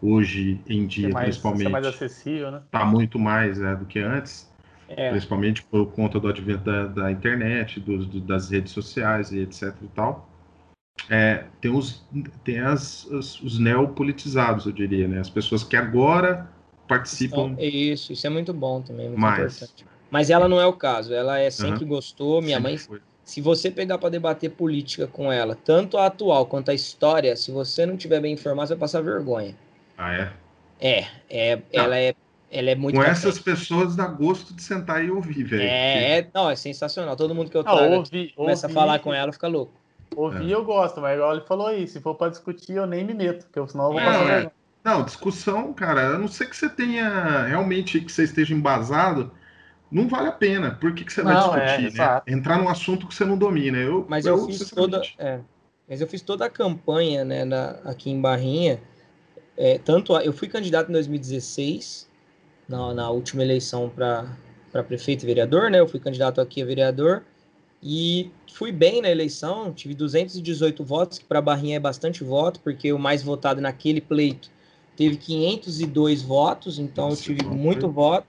C: hoje em dia, mais, principalmente.
A: mais acessível, né?
C: Tá muito mais né, do que antes. É. Principalmente por conta do advento da, da internet, do, do, das redes sociais e etc e tal. É, tem os, tem as, os, os neopolitizados, eu diria, né? As pessoas que agora participam.
B: Então, isso, isso é muito bom também, muito mais. importante. Mas ela não é o caso, ela é sempre uhum. gostou. Minha sempre mãe, foi. se você pegar para debater política com ela, tanto a atual quanto a história, se você não tiver bem informado, você vai passar vergonha.
C: Ah, é?
B: É, é ela é ela é muito.
C: Com essas pessoas dá gosto de sentar e ouvir, velho.
B: É, é, não, é sensacional. Todo mundo que eu trago ouvi, começa ouvi, a falar com ela, fica louco.
A: Ouvir é. eu gosto, mas igual ele falou aí, se for para discutir, eu nem me meto, porque senão eu vou passar. É.
C: Não, discussão, cara, a não ser que você tenha realmente que você esteja embasado, não vale a pena. Por que, que você não, vai discutir, é, né? Entrar num assunto que você não domina. Eu,
B: mas eu, eu fiz toda. É, mas eu fiz toda a campanha né, na, aqui em Barrinha. É, tanto eu fui candidato em 2016 na, na última eleição para prefeito e vereador, né? Eu fui candidato aqui a vereador e fui bem na eleição, tive 218 votos, que para Barrinha é bastante voto, porque o mais votado naquele pleito teve 502 votos, então eu tive muito voto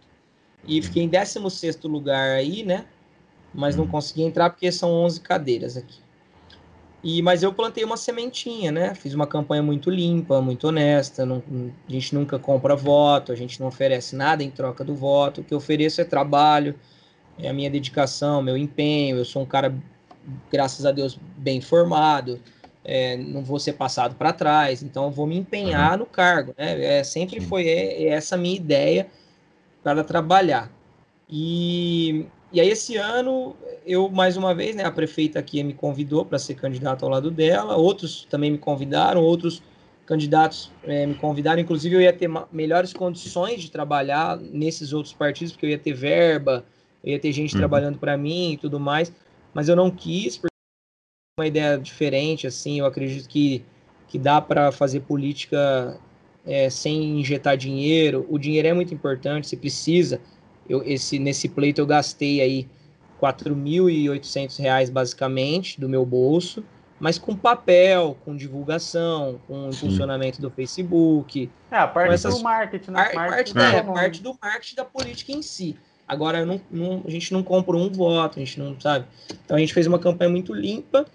B: e fiquei em 16 lugar aí, né? Mas não uhum. consegui entrar porque são 11 cadeiras aqui. E, mas eu plantei uma sementinha, né? Fiz uma campanha muito limpa, muito honesta. Não, a gente nunca compra voto, a gente não oferece nada em troca do voto. O que eu ofereço é trabalho, é a minha dedicação, meu empenho. Eu sou um cara, graças a Deus, bem formado. É, não vou ser passado para trás, então eu vou me empenhar uhum. no cargo. Né? É, sempre Sim. foi é, é essa minha ideia para trabalhar. E e aí esse ano eu mais uma vez, né, a prefeita aqui me convidou para ser candidato ao lado dela, outros também me convidaram, outros candidatos é, me convidaram, inclusive eu ia ter melhores condições de trabalhar nesses outros partidos, porque eu ia ter verba, eu ia ter gente uhum. trabalhando para mim e tudo mais, mas eu não quis porque uma ideia diferente, assim, eu acredito que que dá para fazer política é, sem injetar dinheiro. O dinheiro é muito importante, se precisa eu, esse, nesse pleito eu gastei aí R$ 4.800 basicamente do meu bolso, mas com papel, com divulgação, com Sim. funcionamento do Facebook.
A: É, a parte essas, do marketing, né?
B: A, parte, da, é, parte do marketing da política em si. Agora, não, não, a gente não compra um voto, a gente não sabe. Então, a gente fez uma campanha muito limpa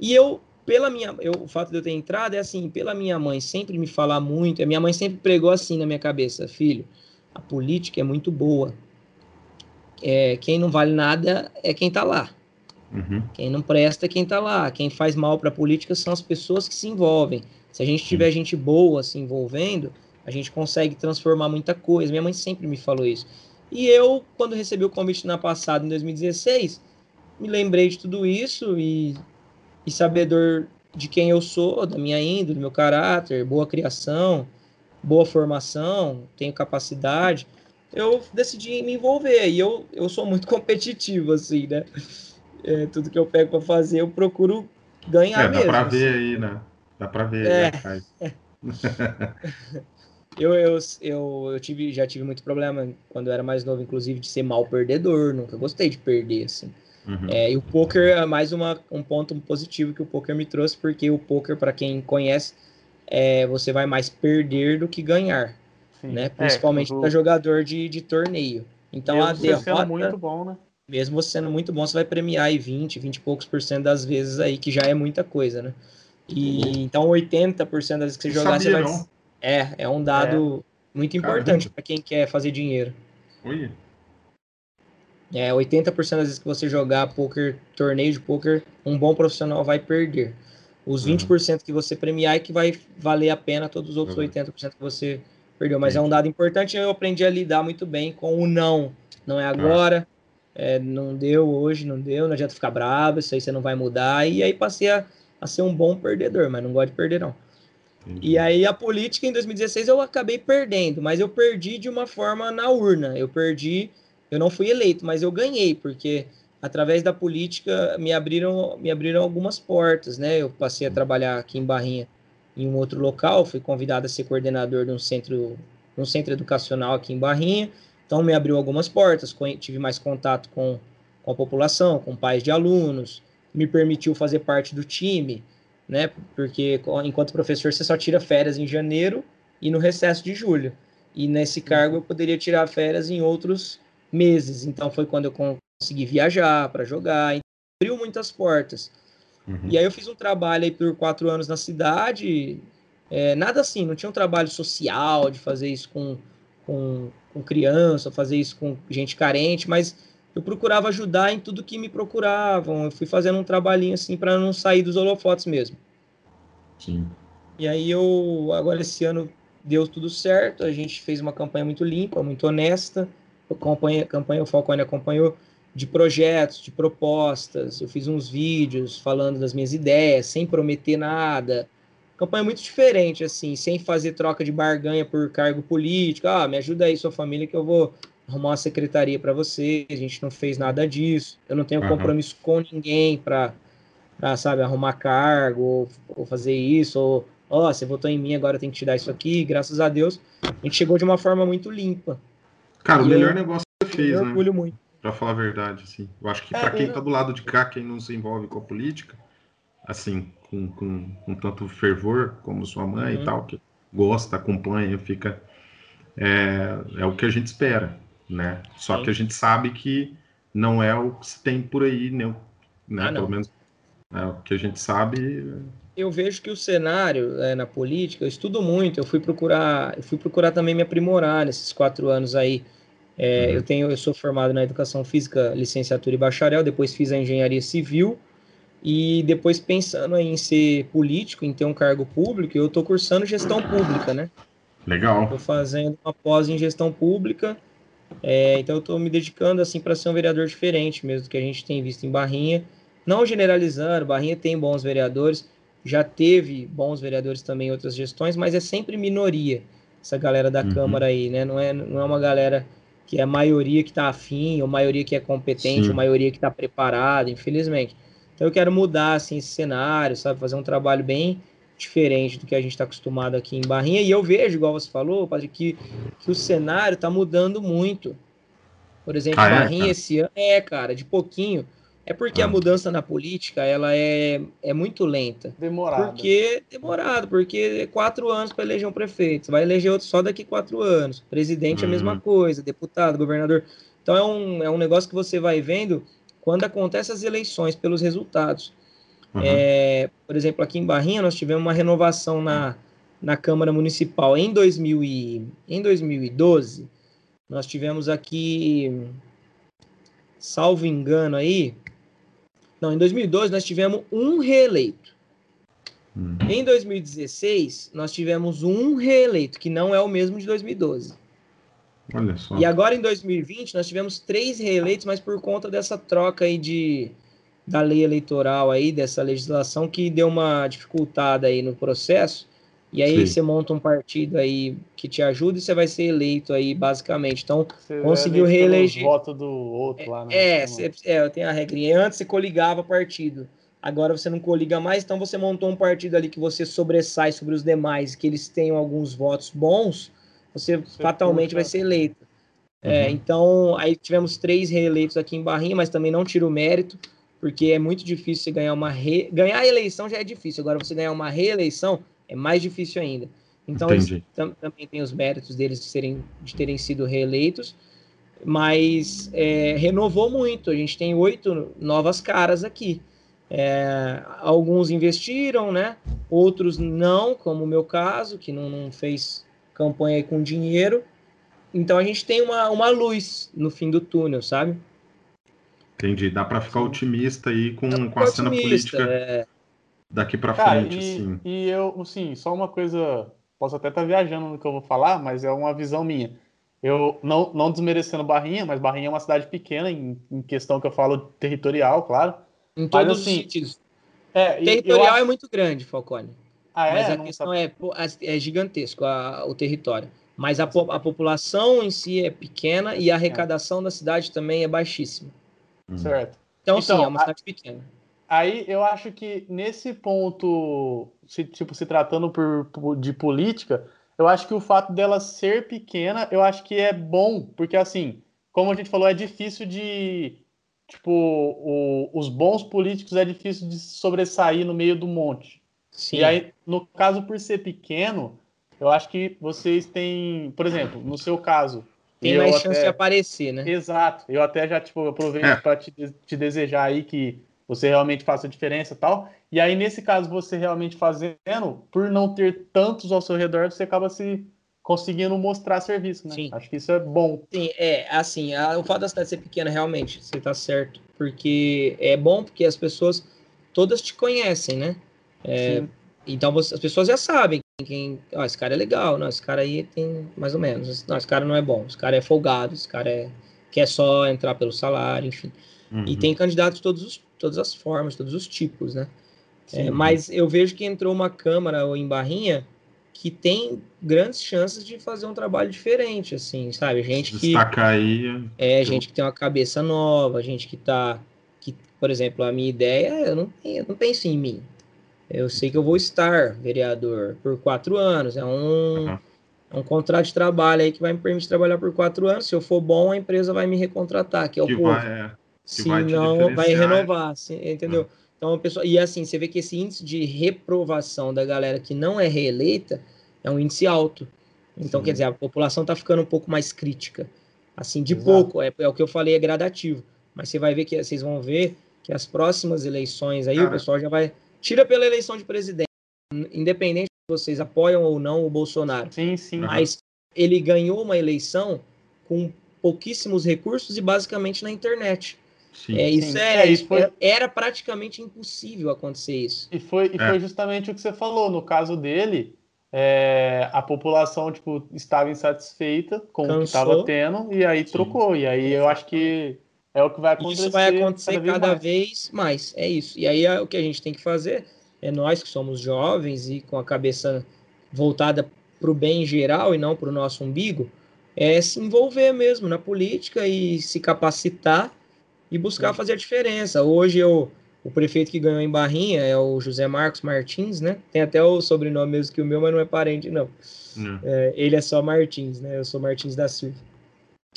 B: e eu, pela minha. Eu, o fato de eu ter entrado é assim, pela minha mãe sempre me falar muito, a minha mãe sempre pregou assim na minha cabeça: filho, a política é muito boa é, quem não vale nada é quem está lá. Uhum. Quem não presta é quem está lá. Quem faz mal para a política são as pessoas que se envolvem. Se a gente tiver gente boa se envolvendo, a gente consegue transformar muita coisa. Minha mãe sempre me falou isso. E eu, quando recebi o convite na passada, em 2016, me lembrei de tudo isso e, e sabedor de quem eu sou, da minha índole, do meu caráter, boa criação, boa formação, tenho capacidade eu decidi me envolver. E eu, eu sou muito competitivo, assim, né? É, tudo que eu pego para fazer, eu procuro ganhar é, dá mesmo.
C: Dá para ver assim. aí, né? Dá para ver é. aí
B: eu, eu, eu, eu tive, já tive muito problema quando eu era mais novo, inclusive, de ser mal perdedor. Nunca gostei de perder, assim. Uhum. É, e o poker é mais uma, um ponto positivo que o poker me trouxe, porque o poker, para quem conhece, é, você vai mais perder do que ganhar. Sim. né? É, Principalmente é, para jogador de, de torneio. Então mesmo a derrota. Sendo
A: muito bom, né?
B: Mesmo você sendo muito bom, você vai premiar aí 20, 20 e poucos por cento das vezes aí, que já é muita coisa, né? E então 80% das vezes que você jogar, sabia, você vai. Não. É, é um dado é. muito importante para quem quer fazer dinheiro.
C: Oi.
B: É, 80% das vezes que você jogar poker, torneio de poker, um bom profissional vai perder. Os 20% uhum. que você premiar é que vai valer a pena todos os outros uhum. 80% que você perdeu. Mas é um dado importante eu aprendi a lidar muito bem com o não. Não é agora, é, não deu hoje, não deu, não adianta ficar bravo, isso aí você não vai mudar. E aí passei a, a ser um bom perdedor, mas não gosto de perder, não. Entendi. E aí a política em 2016 eu acabei perdendo, mas eu perdi de uma forma na urna. Eu perdi, eu não fui eleito, mas eu ganhei, porque através da política me abriram, me abriram algumas portas, né? Eu passei a trabalhar aqui em Barrinha em um outro local, fui convidado a ser coordenador de um centro, um centro educacional aqui em Barrinha, então me abriu algumas portas, tive mais contato com, com a população, com pais de alunos, me permitiu fazer parte do time, né? Porque enquanto professor você só tira férias em janeiro e no recesso de julho. E nesse cargo eu poderia tirar férias em outros meses. Então foi quando eu consegui viajar para jogar, abriu muitas portas. Uhum. E aí eu fiz um trabalho aí por quatro anos na cidade, é, nada assim, não tinha um trabalho social de fazer isso com, com, com criança, fazer isso com gente carente, mas eu procurava ajudar em tudo que me procuravam. Eu fui fazendo um trabalhinho assim para não sair dos holofotes mesmo.
C: Sim.
B: E aí eu agora esse ano deu tudo certo, a gente fez uma campanha muito limpa, muito honesta. A campanha, campanha o Falcone acompanhou de projetos, de propostas. Eu fiz uns vídeos falando das minhas ideias, sem prometer nada. Campanha muito diferente, assim, sem fazer troca de barganha por cargo político. Ah, me ajuda aí, sua família, que eu vou arrumar uma secretaria para você. A gente não fez nada disso. Eu não tenho uhum. compromisso com ninguém para, sabe, arrumar cargo ou, ou fazer isso. Ou, ó, oh, você votou em mim, agora tem que te dar isso aqui. Graças a Deus, a gente chegou de uma forma muito limpa.
C: Cara, e o melhor eu... negócio fez, eu
B: né? orgulho muito.
C: Pra falar a verdade, assim. Eu acho que é, para quem está do lado de cá, quem não se envolve com a política, assim, com, com, com tanto fervor como sua mãe uhum. e tal, que gosta, acompanha, fica. É, é o que a gente espera, né? Só Sim. que a gente sabe que não é o que se tem por aí, né? né? Ah, Pelo menos é o que a gente sabe.
B: Eu vejo que o cenário é, na política, eu estudo muito, eu fui procurar, eu fui procurar também me aprimorar nesses quatro anos aí. É, uhum. Eu tenho, eu sou formado na educação física, licenciatura e bacharel, depois fiz a engenharia civil e depois pensando em ser político, em ter um cargo público, eu estou cursando gestão pública, né?
C: Legal.
B: Estou fazendo uma pós em gestão pública, é, então eu estou me dedicando assim para ser um vereador diferente mesmo do que a gente tem visto em Barrinha. Não generalizando, Barrinha tem bons vereadores, já teve bons vereadores também em outras gestões, mas é sempre minoria essa galera da uhum. Câmara aí, né? Não é, não é uma galera que é a maioria que está afim, ou maioria que é competente, Sim. ou maioria que está preparada, infelizmente. Então eu quero mudar assim, esse cenário, sabe? Fazer um trabalho bem diferente do que a gente está acostumado aqui em Barrinha. E eu vejo, igual você falou, Padre, que, que o cenário está mudando muito. Por exemplo, ah, é, Barrinha esse ano. É, cara, de pouquinho. É porque ah. a mudança na política ela é, é muito lenta.
A: Demorado.
B: Porque demorado, porque é quatro anos para eleger um prefeito. Você vai eleger outro só daqui quatro anos. Presidente uhum. é a mesma uhum. coisa, deputado, governador. Então é um, é um negócio que você vai vendo quando acontecem as eleições pelos resultados. Uhum. É, por exemplo, aqui em Barrinha nós tivemos uma renovação na, na Câmara Municipal em, 2000 e, em 2012. Nós tivemos aqui, salvo engano aí, não, em 2012 nós tivemos um reeleito. Uhum. Em 2016, nós tivemos um reeleito, que não é o mesmo de 2012.
C: Olha só.
B: E agora em 2020 nós tivemos três reeleitos, mas por conta dessa troca aí de da lei eleitoral aí, dessa legislação que deu uma dificultada aí no processo. E aí Sim. você monta um partido aí que te ajuda e você vai ser eleito aí, basicamente. Então, você conseguiu reeleger.
A: voto do outro lá,
B: né? É, você, é, tem a regrinha. Antes você coligava partido. Agora você não coliga mais, então você montou um partido ali que você sobressai sobre os demais, que eles tenham alguns votos bons, você, você fatalmente puxa. vai ser eleito. É, uhum. É, então, aí tivemos três reeleitos aqui em Barrinha, mas também não tira o mérito, porque é muito difícil você ganhar uma re... ganhar a eleição já é difícil, agora você ganhar uma reeleição é mais difícil ainda. Então, tam também tem os méritos deles de, serem, de terem sido reeleitos, mas é, renovou muito. A gente tem oito novas caras aqui. É, alguns investiram, né? Outros não, como o meu caso, que não, não fez campanha com dinheiro. Então a gente tem uma, uma luz no fim do túnel, sabe?
C: Entendi. Dá para ficar otimista aí com, com a cena política é... daqui para frente.
A: E, assim. e eu, assim, só uma coisa. Posso até estar tá viajando no que eu vou falar, mas é uma visão minha. Eu não, não desmerecendo Barrinha, mas Barrinha é uma cidade pequena em, em questão que eu falo territorial, claro.
B: Em todos mas, assim, os sentidos. É, territorial acho... é muito grande, Falcone. Ah, é? Mas a questão é, é gigantesco a, o território. Mas a, a população em si é pequena e a arrecadação é. da cidade também é baixíssima.
A: Certo.
B: Então, então, sim, é uma cidade a, pequena.
A: Aí eu acho que nesse ponto, se, tipo, se tratando por, por, de política, eu acho que o fato dela ser pequena, eu acho que é bom, porque assim, como a gente falou, é difícil de. Tipo, o, os bons políticos é difícil de sobressair no meio do monte. Sim. E aí, no caso, por ser pequeno, eu acho que vocês têm, por exemplo, no seu caso.
B: Tem mais chance até... de aparecer, né?
A: Exato. Eu até já, tipo, aproveito é. para te, te desejar aí que você realmente faça a diferença e tal. E aí, nesse caso, você realmente fazendo, por não ter tantos ao seu redor, você acaba se conseguindo mostrar serviço, né? Sim. Acho que isso é bom.
B: Sim, é, assim, a, o fato da cidade ser pequena, realmente, você tá certo. Porque é bom porque as pessoas todas te conhecem, né? É, então você, as pessoas já sabem quem, ó, esse cara é legal, não, esse cara aí tem mais ou menos, não, esse cara não é bom, esse cara é folgado, esse cara é quer só entrar pelo salário, enfim. Uhum. E tem candidatos de todos os, todas as formas, todos os tipos, né? É, mas eu vejo que entrou uma câmara em Barrinha que tem grandes chances de fazer um trabalho diferente, assim, sabe? Gente que
C: aí.
B: É, gente que tem uma cabeça nova, gente que tá que, por exemplo, a minha ideia, eu não, eu não penso em mim. Eu sei que eu vou estar vereador por quatro anos. É um, uhum. É um contrato de trabalho aí que vai me permitir trabalhar por quatro anos. Se eu for bom, a empresa vai me recontratar, que é o que povo. Vai, é, Se vai não, vai renovar, entendeu? É. Então, a pessoa, e assim, você vê que esse índice de reprovação da galera que não é reeleita é um índice alto. Então, Sim. quer dizer, a população está ficando um pouco mais crítica. Assim, de Exato. pouco, é, é, o que eu falei, é gradativo. Mas você vai ver que vocês vão ver que as próximas eleições aí, Cara. o pessoal já vai. Tira pela eleição de presidente, independente se vocês apoiam ou não o Bolsonaro.
A: Sim, sim.
B: Mas ele ganhou uma eleição com pouquíssimos recursos e basicamente na internet. Sim, é, isso, sim. É, é, isso foi... era praticamente impossível acontecer isso.
A: E foi, e é. foi justamente o que você falou. No caso dele, é, a população tipo, estava insatisfeita com Cansou. o que estava tendo e aí trocou. E aí eu acho que é o que vai acontecer.
B: Isso vai acontecer cada, cada vez, mais. vez mais. É isso. E aí é, o que a gente tem que fazer é nós que somos jovens e com a cabeça voltada para o bem geral e não para o nosso umbigo, é se envolver mesmo na política e se capacitar e buscar Sim. fazer a diferença. Hoje eu, o prefeito que ganhou em Barrinha é o José Marcos Martins, né? Tem até o sobrenome mesmo que o meu, mas não é parente, não. não. É, ele é só Martins, né? Eu sou Martins da Silva.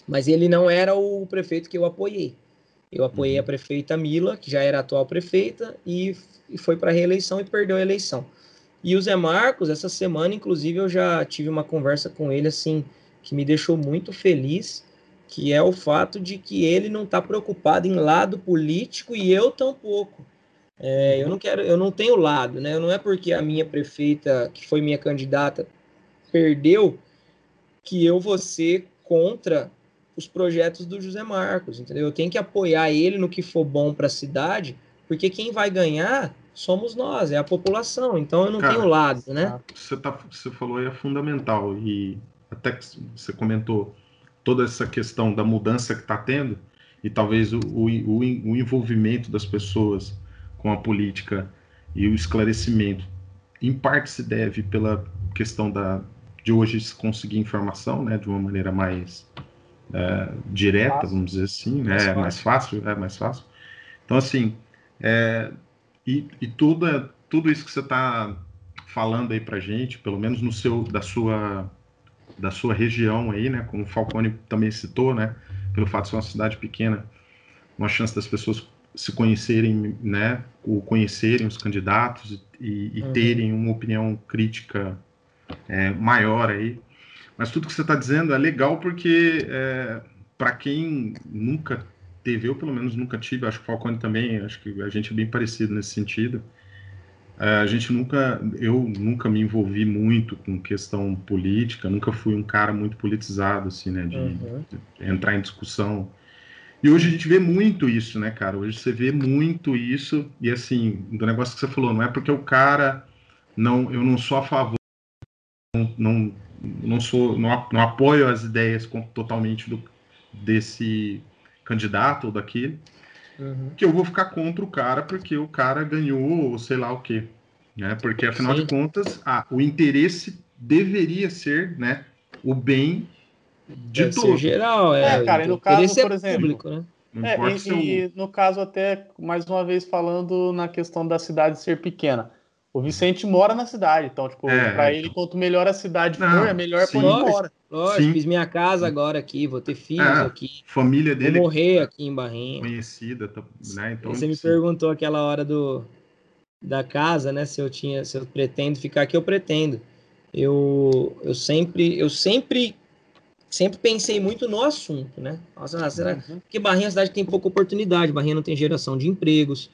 B: Mas ele não era o prefeito que eu apoiei. Eu apoiei uhum. a prefeita Mila, que já era atual prefeita, e, e foi para a reeleição e perdeu a eleição. E o Zé Marcos, essa semana, inclusive, eu já tive uma conversa com ele, assim, que me deixou muito feliz, que é o fato de que ele não está preocupado em lado político e eu tampouco. É, eu não quero, eu não tenho lado, né? Não é porque a minha prefeita, que foi minha candidata, perdeu, que eu vou ser contra os projetos do José Marcos, entendeu? Eu tenho que apoiar ele no que for bom para a cidade, porque quem vai ganhar somos nós, é a população. Então eu não Cara, tenho lado, né?
C: Você, tá, você falou aí é fundamental e até que você comentou toda essa questão da mudança que está tendo e talvez o, o, o, envolvimento das pessoas com a política e o esclarecimento, em parte se deve pela questão da, de hoje se conseguir informação, né, de uma maneira mais é, direta, fácil. vamos dizer assim, né, mais, mais fácil, é mais fácil. Então assim, é, e, e tudo, é, tudo isso que você está falando aí para gente, pelo menos no seu, da sua da sua região aí, né? Como o Falcone também citou, né? Pelo fato de ser uma cidade pequena, uma chance das pessoas se conhecerem, né? Ou conhecerem os candidatos e, e uhum. terem uma opinião crítica é, maior aí. Mas tudo que você está dizendo é legal porque é, para quem nunca teve, eu pelo menos nunca tive, acho que o Falcone também, acho que a gente é bem parecido nesse sentido a gente nunca, eu nunca me envolvi muito com questão política, nunca fui um cara muito politizado, assim, né, de, uhum. de, entrar em discussão. E hoje a gente vê muito isso, né, cara? Hoje você vê muito isso, e assim, do negócio que você falou, não é porque o cara, não, eu não sou a favor, não, não, não sou, não, não apoio as ideias totalmente do, desse candidato ou daquele, uhum. que eu vou ficar contra o cara porque o cara ganhou, sei lá o quê. Né? Porque, afinal Sim. de contas, ah, o interesse deveria ser né, o bem de Deve todos.
B: geral, é.
A: é cara, e no caso, por exemplo. Público, né? É, e, e, no caso, até, mais uma vez, falando na questão da cidade ser pequena. O Vicente mora na cidade, então, tipo, é, para ele, quanto melhor a cidade não, for, é melhor sim. ele embora.
B: Lógico, sim. fiz minha casa agora aqui, vou ter filhos é, aqui.
C: Família dele.
B: Vou morrer aqui em Barrinha.
C: Conhecida, tá, né? Então,
B: Você me sim. perguntou aquela hora do da casa, né? Se eu tinha, se eu pretendo ficar aqui, eu pretendo. Eu, eu sempre, eu sempre, sempre pensei muito no assunto, né? Nossa, será uhum. que Barrinha é uma cidade que tem pouca oportunidade? Barrinha não tem geração de empregos.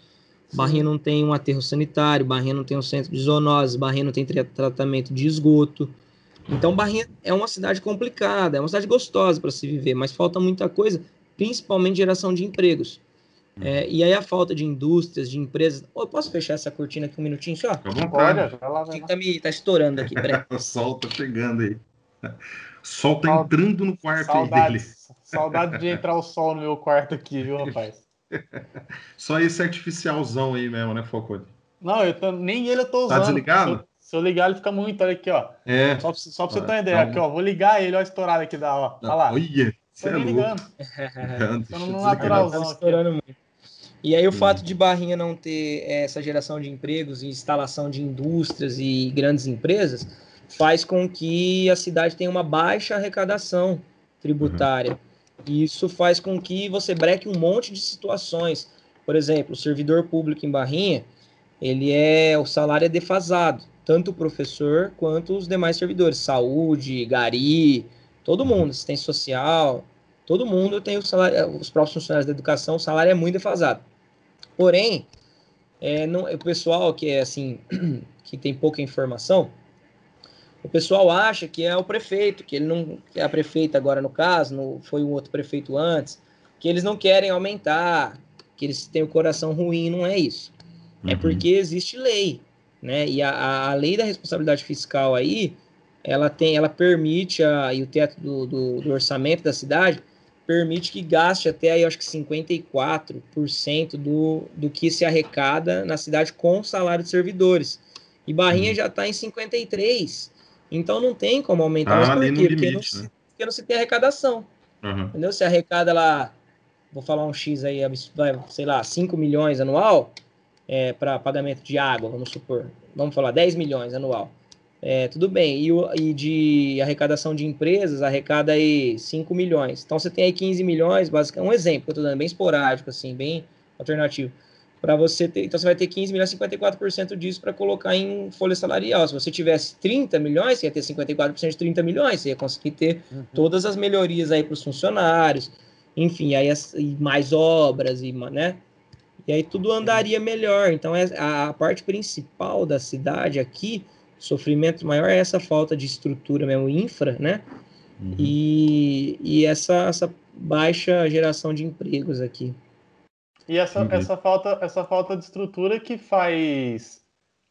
B: Barrinha não tem um aterro sanitário, Barrinha não tem um centro de zoonose, Barrinha não tem tratamento de esgoto. Então, Barrinha é uma cidade complicada, é uma cidade gostosa para se viver, mas falta muita coisa, principalmente geração de empregos. Hum. É, e aí a falta de indústrias, de empresas. Oh, posso fechar essa cortina aqui um minutinho só?
C: Olha,
B: tá, me, tá estourando aqui, peraí.
C: o sol tá chegando aí. O sol tá entrando no quarto saudade, aí dele.
A: Saudade de entrar o sol no meu quarto aqui, viu, rapaz?
C: Só esse artificialzão aí mesmo, né, Falcone?
A: Não, eu tô, nem ele eu tô
C: tá usando. Tá desligado?
A: Se, se eu ligar, ele fica muito. Olha aqui, ó.
C: É.
A: Só, só pra você ter uma ideia. Tá aqui, ó. Vou ligar ele, ó, estourado aqui da, ó. Olha lá.
C: Olha, você é
A: ligando. Tô no naturalzão. Tá
B: estourando muito. E aí o fato de Barrinha não ter essa geração de empregos e instalação de indústrias e grandes empresas faz com que a cidade tenha uma baixa arrecadação tributária. Uhum. E isso faz com que você breque um monte de situações. Por exemplo, o servidor público em Barrinha, ele é o salário é defasado, tanto o professor quanto os demais servidores, saúde, gari, todo mundo, assistência social, todo mundo tem o salário, os próprios funcionários da educação, o salário é muito defasado. Porém, é, não, o pessoal que é assim, que tem pouca informação, o pessoal acha que é o prefeito, que ele não que é a prefeita agora no caso, no, foi um outro prefeito antes, que eles não querem aumentar, que eles têm o coração ruim, não é isso. É uhum. É porque existe lei, né? E a, a lei da responsabilidade fiscal aí, ela tem, ela permite a, e o teto do, do, do orçamento da cidade permite que gaste até aí, acho que 54% do, do que se arrecada na cidade com salário de servidores. E Barrinha uhum. já está em 53%. Então não tem como aumentar. Ah, mas por quê? Limite, porque, não né? se, porque não se tem arrecadação. Uhum. Entendeu? Se arrecada lá, vou falar um X aí, vai, sei lá, 5 milhões anual é, para pagamento de água, vamos supor. Vamos falar 10 milhões anual. É, tudo bem, e, e, de arrecadação de empresas, arrecada aí 5 milhões. Então você tem aí 15 milhões, basicamente, um exemplo que eu estou dando, bem esporádico, assim, bem alternativo. Para você ter, então você vai ter 15 milhões, 54% disso para colocar em folha salarial. Se você tivesse 30 milhões, você ia ter 54% de 30 milhões, você ia conseguir ter uhum. todas as melhorias aí para os funcionários, enfim, aí as, mais obras, e, né? E aí tudo andaria melhor. Então, é, a, a parte principal da cidade aqui sofrimento maior é essa falta de estrutura mesmo, infra, né? Uhum. E, e essa, essa baixa geração de empregos aqui.
A: E essa, uhum. essa, falta, essa falta de estrutura que faz.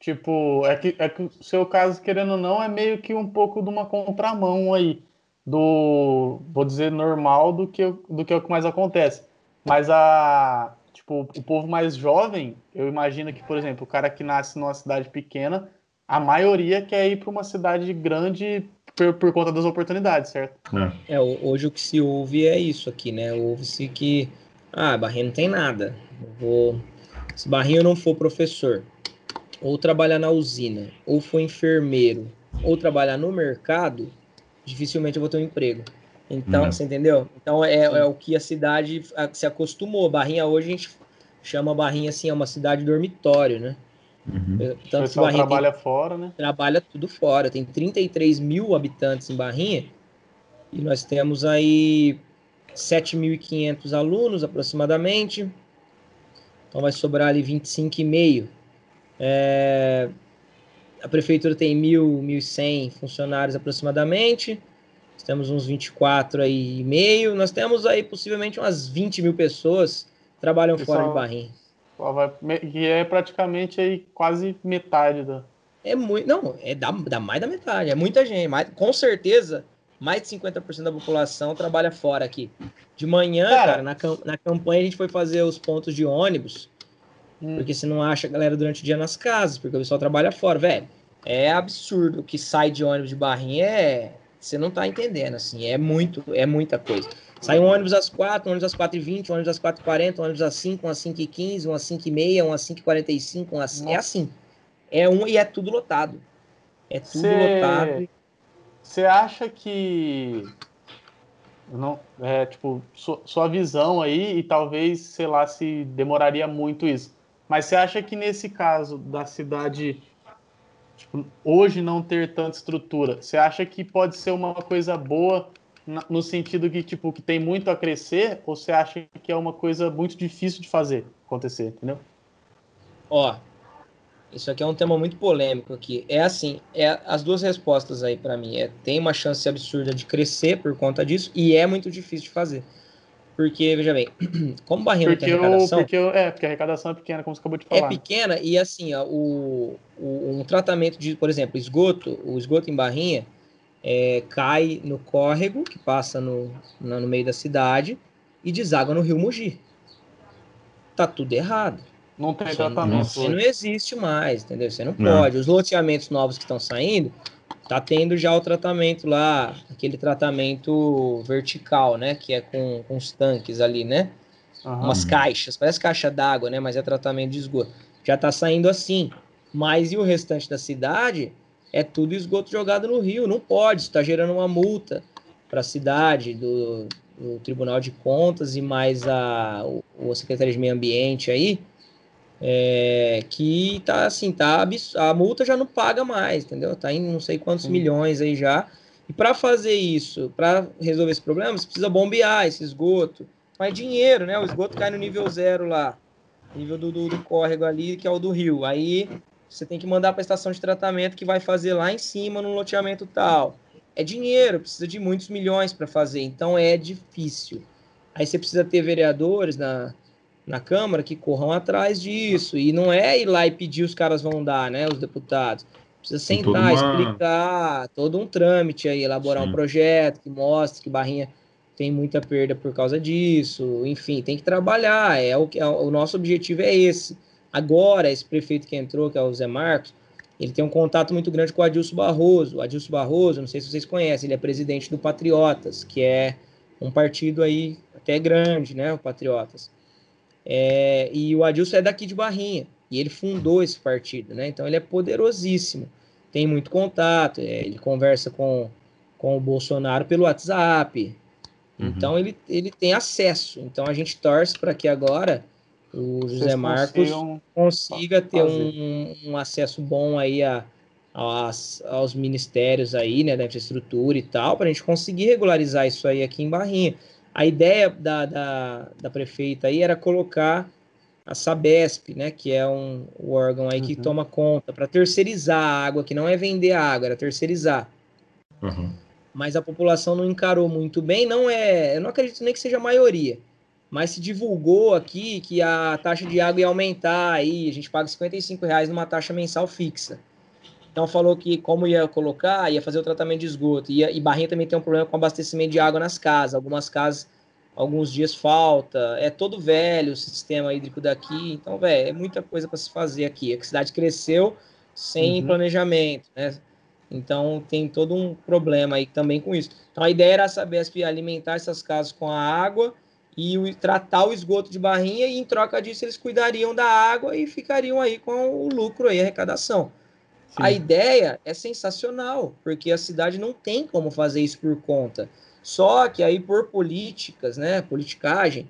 A: Tipo, é que, é que o seu caso, querendo ou não, é meio que um pouco de uma contramão aí. Do, vou dizer, normal do que, do que é o que mais acontece. Mas a. Tipo, o povo mais jovem, eu imagino que, por exemplo, o cara que nasce numa cidade pequena a maioria quer ir para uma cidade grande por, por, conta das oportunidades, certo?
B: É. é. hoje o que se ouve é isso aqui, né? Ouve-se que, ah, Barrinha não tem nada. vou... Se Barrinha não for professor, ou trabalhar na usina, ou for enfermeiro, ou trabalhar no mercado, dificilmente eu vou ter um emprego. Então, você entendeu? Então é, é, o que a cidade se acostumou. Barrinha hoje a gente chama Barrinha assim, é uma cidade dormitório, né?
A: Uhum. Tanto o pessoal trabalha tem, fora, né?
B: Trabalha tudo fora. Tem 33 mil habitantes em Barrinha e nós temos aí 7.500 alunos aproximadamente. Então vai sobrar ali 25,5. É, a prefeitura tem 1.000, 1.100 funcionários aproximadamente. Nós temos uns 24 aí e meio. Nós temos aí possivelmente umas 20 mil pessoas que trabalham Pessoal, fora de Barrinha
A: que é praticamente aí quase metade da.
B: É muito. Não, é da, da mais da metade. É muita gente. Mais, com certeza, mais de 50% da população trabalha fora aqui. De manhã, cara, cara na, na campanha a gente foi fazer os pontos de ônibus. Hum. Porque você não acha a galera durante o dia nas casas, porque o pessoal trabalha fora, velho. É absurdo o que sai de ônibus de barrinha é. Você não tá entendendo, assim. É muito, é muita coisa. Sai um ônibus às 4, um ônibus às 4h20, um ônibus às 4h40, um ônibus às 5, um às 5h15, um às 5h30, um às 5h45, um às... É assim. É um e é tudo lotado. É tudo Cê... lotado.
A: Você acha que não é tipo sua visão aí e talvez sei lá se demoraria muito isso mas você acha que nesse caso da cidade tipo, hoje não ter tanta estrutura você acha que pode ser uma coisa boa no sentido que, tipo, que tem muito a crescer, ou você acha que é uma coisa muito difícil de fazer acontecer, entendeu?
B: Ó, isso aqui é um tema muito polêmico aqui. É assim, é as duas respostas aí para mim. É tem uma chance absurda de crescer por conta disso e é muito difícil de fazer. Porque, veja bem, como barrinha porque não tem arrecadação...
A: porque eu, é, porque a arrecadação é pequena, como você acabou de falar.
B: É pequena e, assim, ó, o, o, um tratamento de, por exemplo, esgoto, o esgoto em barrinha, é, cai no córrego, que passa no, no, no meio da cidade, e deságua no rio Mogi. Tá tudo errado.
A: Não tem tratamento.
B: Você não existe mais, entendeu? Você não, não. pode. Os loteamentos novos que estão saindo, tá tendo já o tratamento lá, aquele tratamento vertical, né? Que é com, com os tanques ali, né? Uhum. Umas caixas, parece caixa d'água, né? Mas é tratamento de esgoto. Já tá saindo assim. Mas e o restante da cidade é tudo esgoto jogado no rio. Não pode, está gerando uma multa para a cidade, do, do, Tribunal de Contas e mais a, o, a Secretaria de Meio Ambiente aí, é, que tá assim, tá a multa já não paga mais, entendeu? Tá em não sei quantos Sim. milhões aí já. E para fazer isso, para resolver esse problema, você precisa bombear esse esgoto. Mas dinheiro, né? O esgoto cai no nível zero lá, nível do, do, do córrego ali, que é o do rio. Aí você tem que mandar para a estação de tratamento que vai fazer lá em cima no loteamento tal. É dinheiro, precisa de muitos milhões para fazer, então é difícil. Aí você precisa ter vereadores na, na Câmara que corram atrás disso. E não é ir lá e pedir os caras vão dar, né? Os deputados. Precisa sentar, uma... explicar todo um trâmite aí, elaborar Sim. um projeto que mostre que Barrinha tem muita perda por causa disso. Enfim, tem que trabalhar. É o, é, o nosso objetivo é esse. Agora, esse prefeito que entrou, que é o Zé Marcos, ele tem um contato muito grande com o Adilson Barroso. O Adilson Barroso, não sei se vocês conhecem, ele é presidente do Patriotas, que é um partido aí até grande, né? O Patriotas. É, e o Adilson é daqui de Barrinha, e ele fundou esse partido, né? Então ele é poderosíssimo, tem muito contato, é, ele conversa com, com o Bolsonaro pelo WhatsApp, uhum. então ele, ele tem acesso. Então a gente torce para que agora o José Marcos consiga ter um, um, acesso bom aí a, aos, aos ministérios aí, né, da infraestrutura e tal, para a gente conseguir regularizar isso aí aqui em Barrinha. A ideia da, da, da prefeita aí era colocar a Sabesp, né, que é um, um órgão aí que uhum. toma conta para terceirizar a água, que não é vender a água, era terceirizar. Uhum. Mas a população não encarou muito bem, não é, eu não acredito nem que seja a maioria, mas se divulgou aqui que a taxa de água ia aumentar aí, a gente paga 55 reais numa taxa mensal fixa. Então falou que como ia colocar, ia fazer o tratamento de esgoto. Ia, e Barrinha também tem um problema com abastecimento de água nas casas. Algumas casas, alguns dias falta. É todo velho o sistema hídrico daqui. Então, velho, é muita coisa para se fazer aqui. A cidade cresceu sem uhum. planejamento, né? Então tem todo um problema aí também com isso. Então a ideia era saber alimentar essas casas com a água e o, tratar o esgoto de barrinha e em troca disso eles cuidariam da água e ficariam aí com o lucro aí, a arrecadação. Sim. A ideia é sensacional, porque a cidade não tem como fazer isso por conta. Só que aí por políticas, né, politicagem,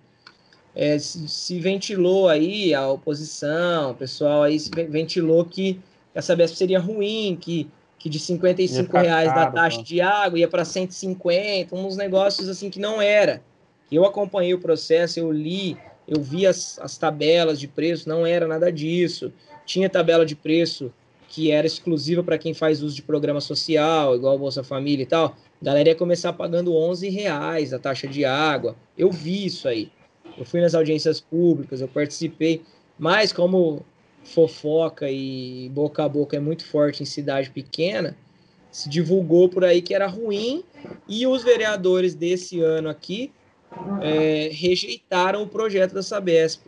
B: é, se, se, ventilou aí a oposição, o pessoal aí se ventilou que essa Sabesp seria ruim, que, que de 55 reais caro, da taxa tá? de água ia para 150, uns negócios assim que não era. Eu acompanhei o processo, eu li, eu vi as, as tabelas de preço, não era nada disso. Tinha tabela de preço que era exclusiva para quem faz uso de programa social, igual Bolsa Família e tal, a galera ia começar pagando 11 reais a taxa de água. Eu vi isso aí. Eu fui nas audiências públicas, eu participei, mas como fofoca e boca a boca é muito forte em cidade pequena, se divulgou por aí que era ruim e os vereadores desse ano aqui é, rejeitaram o projeto da Sabesp,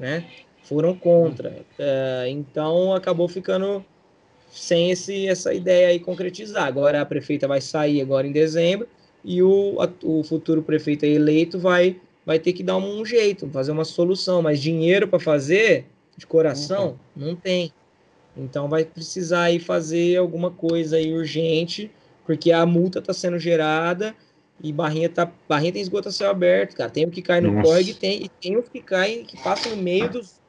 B: né? Foram contra. É, então acabou ficando sem esse, essa ideia aí concretizar. Agora a prefeita vai sair agora em dezembro e o, a, o futuro prefeito eleito vai, vai ter que dar um, um jeito, fazer uma solução, mas dinheiro para fazer de coração uhum. não tem. Então vai precisar aí fazer alguma coisa aí urgente, porque a multa está sendo gerada e Barrinha tá Barrinha tem esgoto a céu aberto, cara. Tem o que cai no córrego e tem, e tem o que cai que passa no meio dos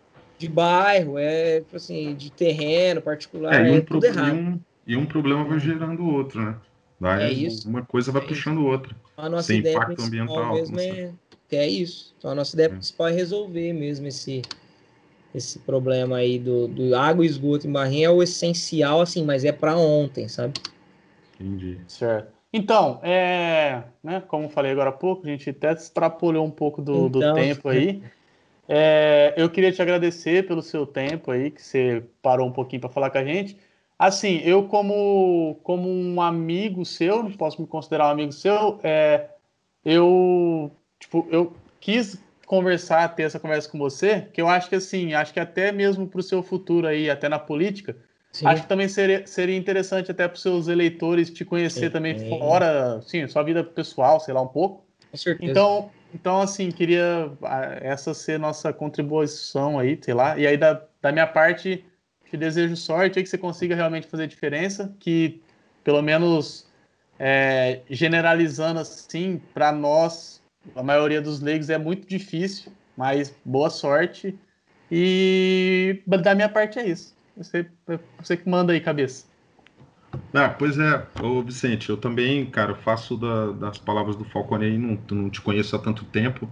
B: de bairro, é tipo assim, de terreno particular, é, um é tudo errado.
C: E um, e um problema vai gerando o outro, né? Vai, é isso. Uma coisa vai é puxando outra.
B: A nossa Sem ideia impacto ambiental. Mesmo é, é isso. Então a nossa ideia é. principal é resolver mesmo esse, esse problema aí do, do água e esgoto em Barrinha é o essencial, assim, mas é para ontem, sabe?
A: Entendi. Certo. Então, é, né, como falei agora há pouco, a gente até extrapolou um pouco do, então, do tempo aí. É, eu queria te agradecer pelo seu tempo aí, que você parou um pouquinho para falar com a gente. Assim, eu como, como um amigo seu, não posso me considerar um amigo seu, é, eu, tipo, eu quis conversar, ter essa conversa com você, que eu acho que assim, acho que até mesmo para o seu futuro aí, até na política, Sim. acho que também seria, seria interessante até para os seus eleitores te conhecer Sim. também fora, sim, sua vida pessoal, sei lá, um pouco. Com certeza. Então, então, assim, queria essa ser nossa contribuição aí, sei lá. E aí, da, da minha parte, te desejo sorte aí que você consiga realmente fazer diferença, que pelo menos é, generalizando assim, para nós, a maioria dos leigos é muito difícil, mas boa sorte. E da minha parte é isso. Você, você que manda aí, cabeça.
C: Ah, pois é, ô Vicente, eu também, cara, faço da, das palavras do Falcone aí, não, não te conheço há tanto tempo,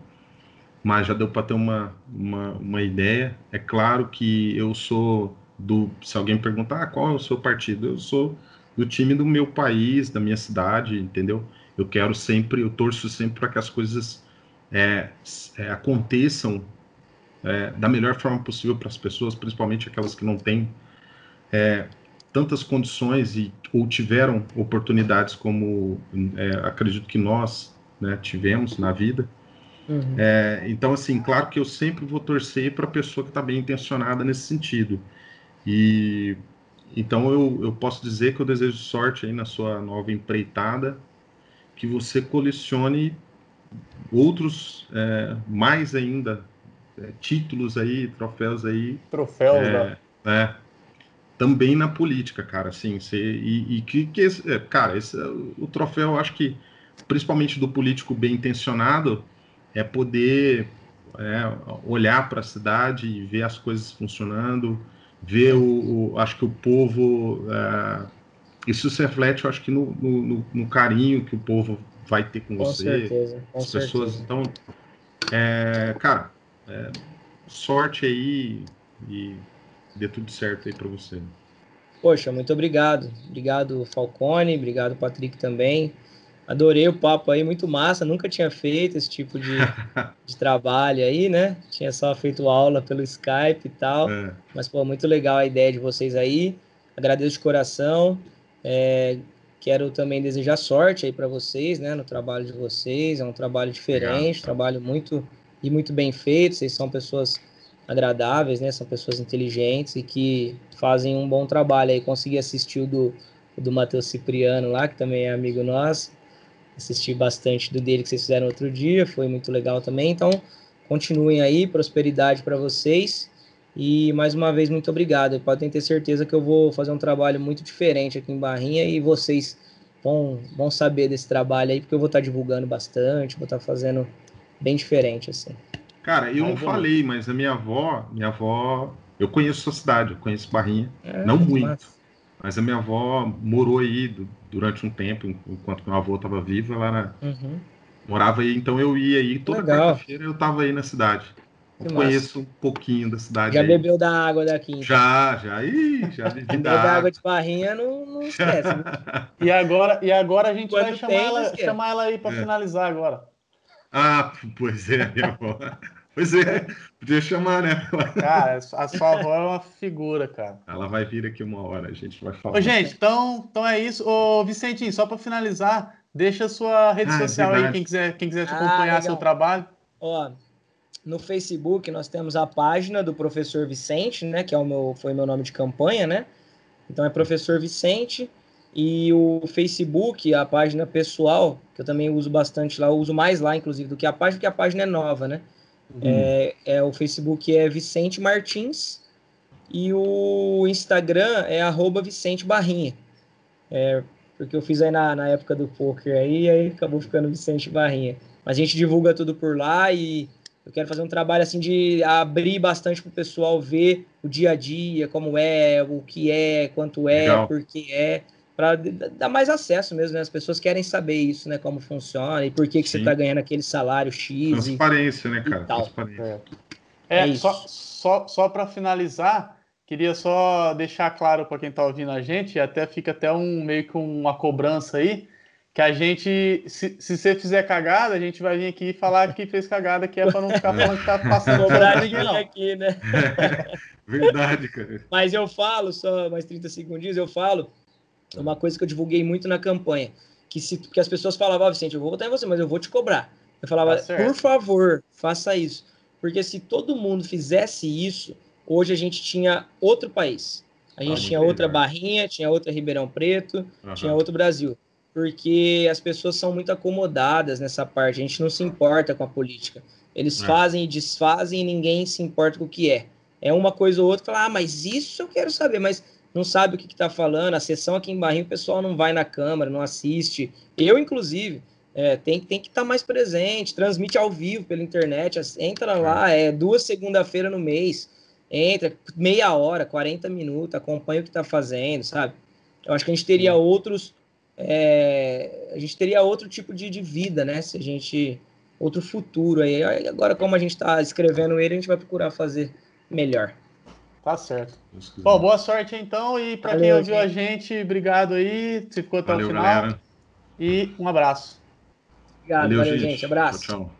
C: mas já deu para ter uma, uma, uma, ideia. É claro que eu sou do. Se alguém perguntar ah, qual é o seu partido, eu sou do time do meu país, da minha cidade, entendeu? Eu quero sempre, eu torço sempre para que as coisas é, é, aconteçam é, da melhor forma possível para as pessoas, principalmente aquelas que não têm é, tantas condições e ou tiveram oportunidades como é, acredito que nós né, tivemos na vida. Uhum. É, então, assim, claro que eu sempre vou torcer para a pessoa que está bem intencionada nesse sentido. E então eu, eu posso dizer que eu desejo sorte aí na sua nova empreitada, que você colecione outros é, mais ainda é, títulos aí, troféus aí.
A: Troféus, é,
C: né? Também na política, cara, assim, você, e, e que, que esse, é, cara, esse, o troféu, eu acho que, principalmente do político bem intencionado, é poder é, olhar para a cidade e ver as coisas funcionando, ver o, o acho que o povo, é, isso se reflete, eu acho que no, no, no, carinho que o povo vai ter com, com você, certeza, com as pessoas, certeza. então, é, cara, é, sorte aí e dê tudo certo aí para você.
B: Poxa, muito obrigado. Obrigado, Falcone. Obrigado, Patrick, também. Adorei o papo aí, muito massa. Nunca tinha feito esse tipo de, de trabalho aí, né? Tinha só feito aula pelo Skype e tal. É. Mas, pô, muito legal a ideia de vocês aí. Agradeço de coração. É, quero também desejar sorte aí para vocês, né? No trabalho de vocês. É um trabalho diferente, trabalho muito e muito bem feito. Vocês são pessoas agradáveis, né? São pessoas inteligentes e que fazem um bom trabalho aí. Consegui assistir o do, do Matheus Cipriano lá, que também é amigo nosso. Assisti bastante do dele que vocês fizeram outro dia, foi muito legal também. Então, continuem aí, prosperidade para vocês. E mais uma vez, muito obrigado. Podem ter certeza que eu vou fazer um trabalho muito diferente aqui em Barrinha e vocês vão, vão saber desse trabalho aí, porque eu vou estar divulgando bastante, vou estar fazendo bem diferente, assim.
C: Cara, eu não falei, mas a minha avó, minha avó, eu conheço sua cidade, eu conheço Barrinha, é, não muito, massa. mas a minha avó morou aí durante um tempo, enquanto meu avô estava vivo, ela era, uhum. morava aí, então eu ia aí toda quarta-feira eu estava aí na cidade. Eu conheço um pouquinho da cidade.
B: Já
C: aí.
B: bebeu da água daqui?
C: Já, já. Ih, já bebi da,
B: da água de barrinha, não, não esquece. Né?
A: e, agora, e agora a gente Quando vai chamar, ela, chamar ela aí para é. finalizar agora.
C: Ah, pois é, minha avó. Pois é, podia chamar, né?
A: Cara, a sua avó é uma figura, cara.
C: Ela vai vir aqui uma hora, a gente vai falar.
A: Ô, gente, então, então é isso. Ô, Vicentinho, só para finalizar, deixa a sua rede ah, é social é aí, quem quiser, quem quiser te acompanhar ah, seu trabalho.
B: Ó, no Facebook nós temos a página do professor Vicente, né? Que é o meu, foi meu nome de campanha, né? Então é professor Vicente. E o Facebook, a página pessoal, que eu também uso bastante lá, eu uso mais lá, inclusive, do que a página, porque a página é nova, né? Uhum. É, é, o Facebook é Vicente Martins e o Instagram é arroba Vicente Barrinha. É, porque eu fiz aí na, na época do poker aí, aí acabou ficando Vicente Barrinha. Mas a gente divulga tudo por lá e eu quero fazer um trabalho assim de abrir bastante para o pessoal ver o dia a dia, como é, o que é, quanto é, Legal. por que é para dar mais acesso mesmo, né? As pessoas querem saber isso, né? Como funciona e por que, que você está ganhando aquele salário X.
C: Transparência, e, né, cara? Transparência.
A: É, é, é só, só, só para finalizar, queria só deixar claro para quem está ouvindo a gente, e até fica até um meio que uma cobrança aí, que a gente, se, se você fizer cagada, a gente vai vir aqui falar que fez cagada, que é para não ficar falando que tá passando cobrar ninguém, não. aqui,
B: né?
C: Verdade, cara.
B: Mas eu falo, só mais 30 segundinhos, eu falo uma coisa que eu divulguei muito na campanha. Que, se, que as pessoas falavam, oh, Vicente, eu vou votar em você, mas eu vou te cobrar. Eu falava, tá por favor, faça isso. Porque se todo mundo fizesse isso, hoje a gente tinha outro país. A gente ah, tinha outra Barrinha, tinha outra Ribeirão Preto, uhum. tinha outro Brasil. Porque as pessoas são muito acomodadas nessa parte, a gente não se importa com a política. Eles é. fazem e desfazem e ninguém se importa com o que é. é uma coisa ou outra, fala, ah, mas isso eu quero saber, mas não sabe o que está falando, a sessão aqui em Barrinho, o pessoal não vai na câmera, não assiste. Eu, inclusive, é, tem, tem que estar tá mais presente, transmite ao vivo pela internet, entra lá, é duas segunda-feira no mês, entra meia hora, 40 minutos, acompanha o que está fazendo, sabe? Eu acho que a gente teria outros, é, a gente teria outro tipo de, de vida, né? Se a gente, outro futuro aí. Agora, como a gente está escrevendo ele, a gente vai procurar fazer melhor.
A: Tá certo. Bom, boa sorte então. E para quem ouviu a gente, obrigado aí. Se ficou até valeu, o final. Galera. E um abraço.
B: Obrigado, valeu, valeu gente. gente. Abraço. Tchau, tchau.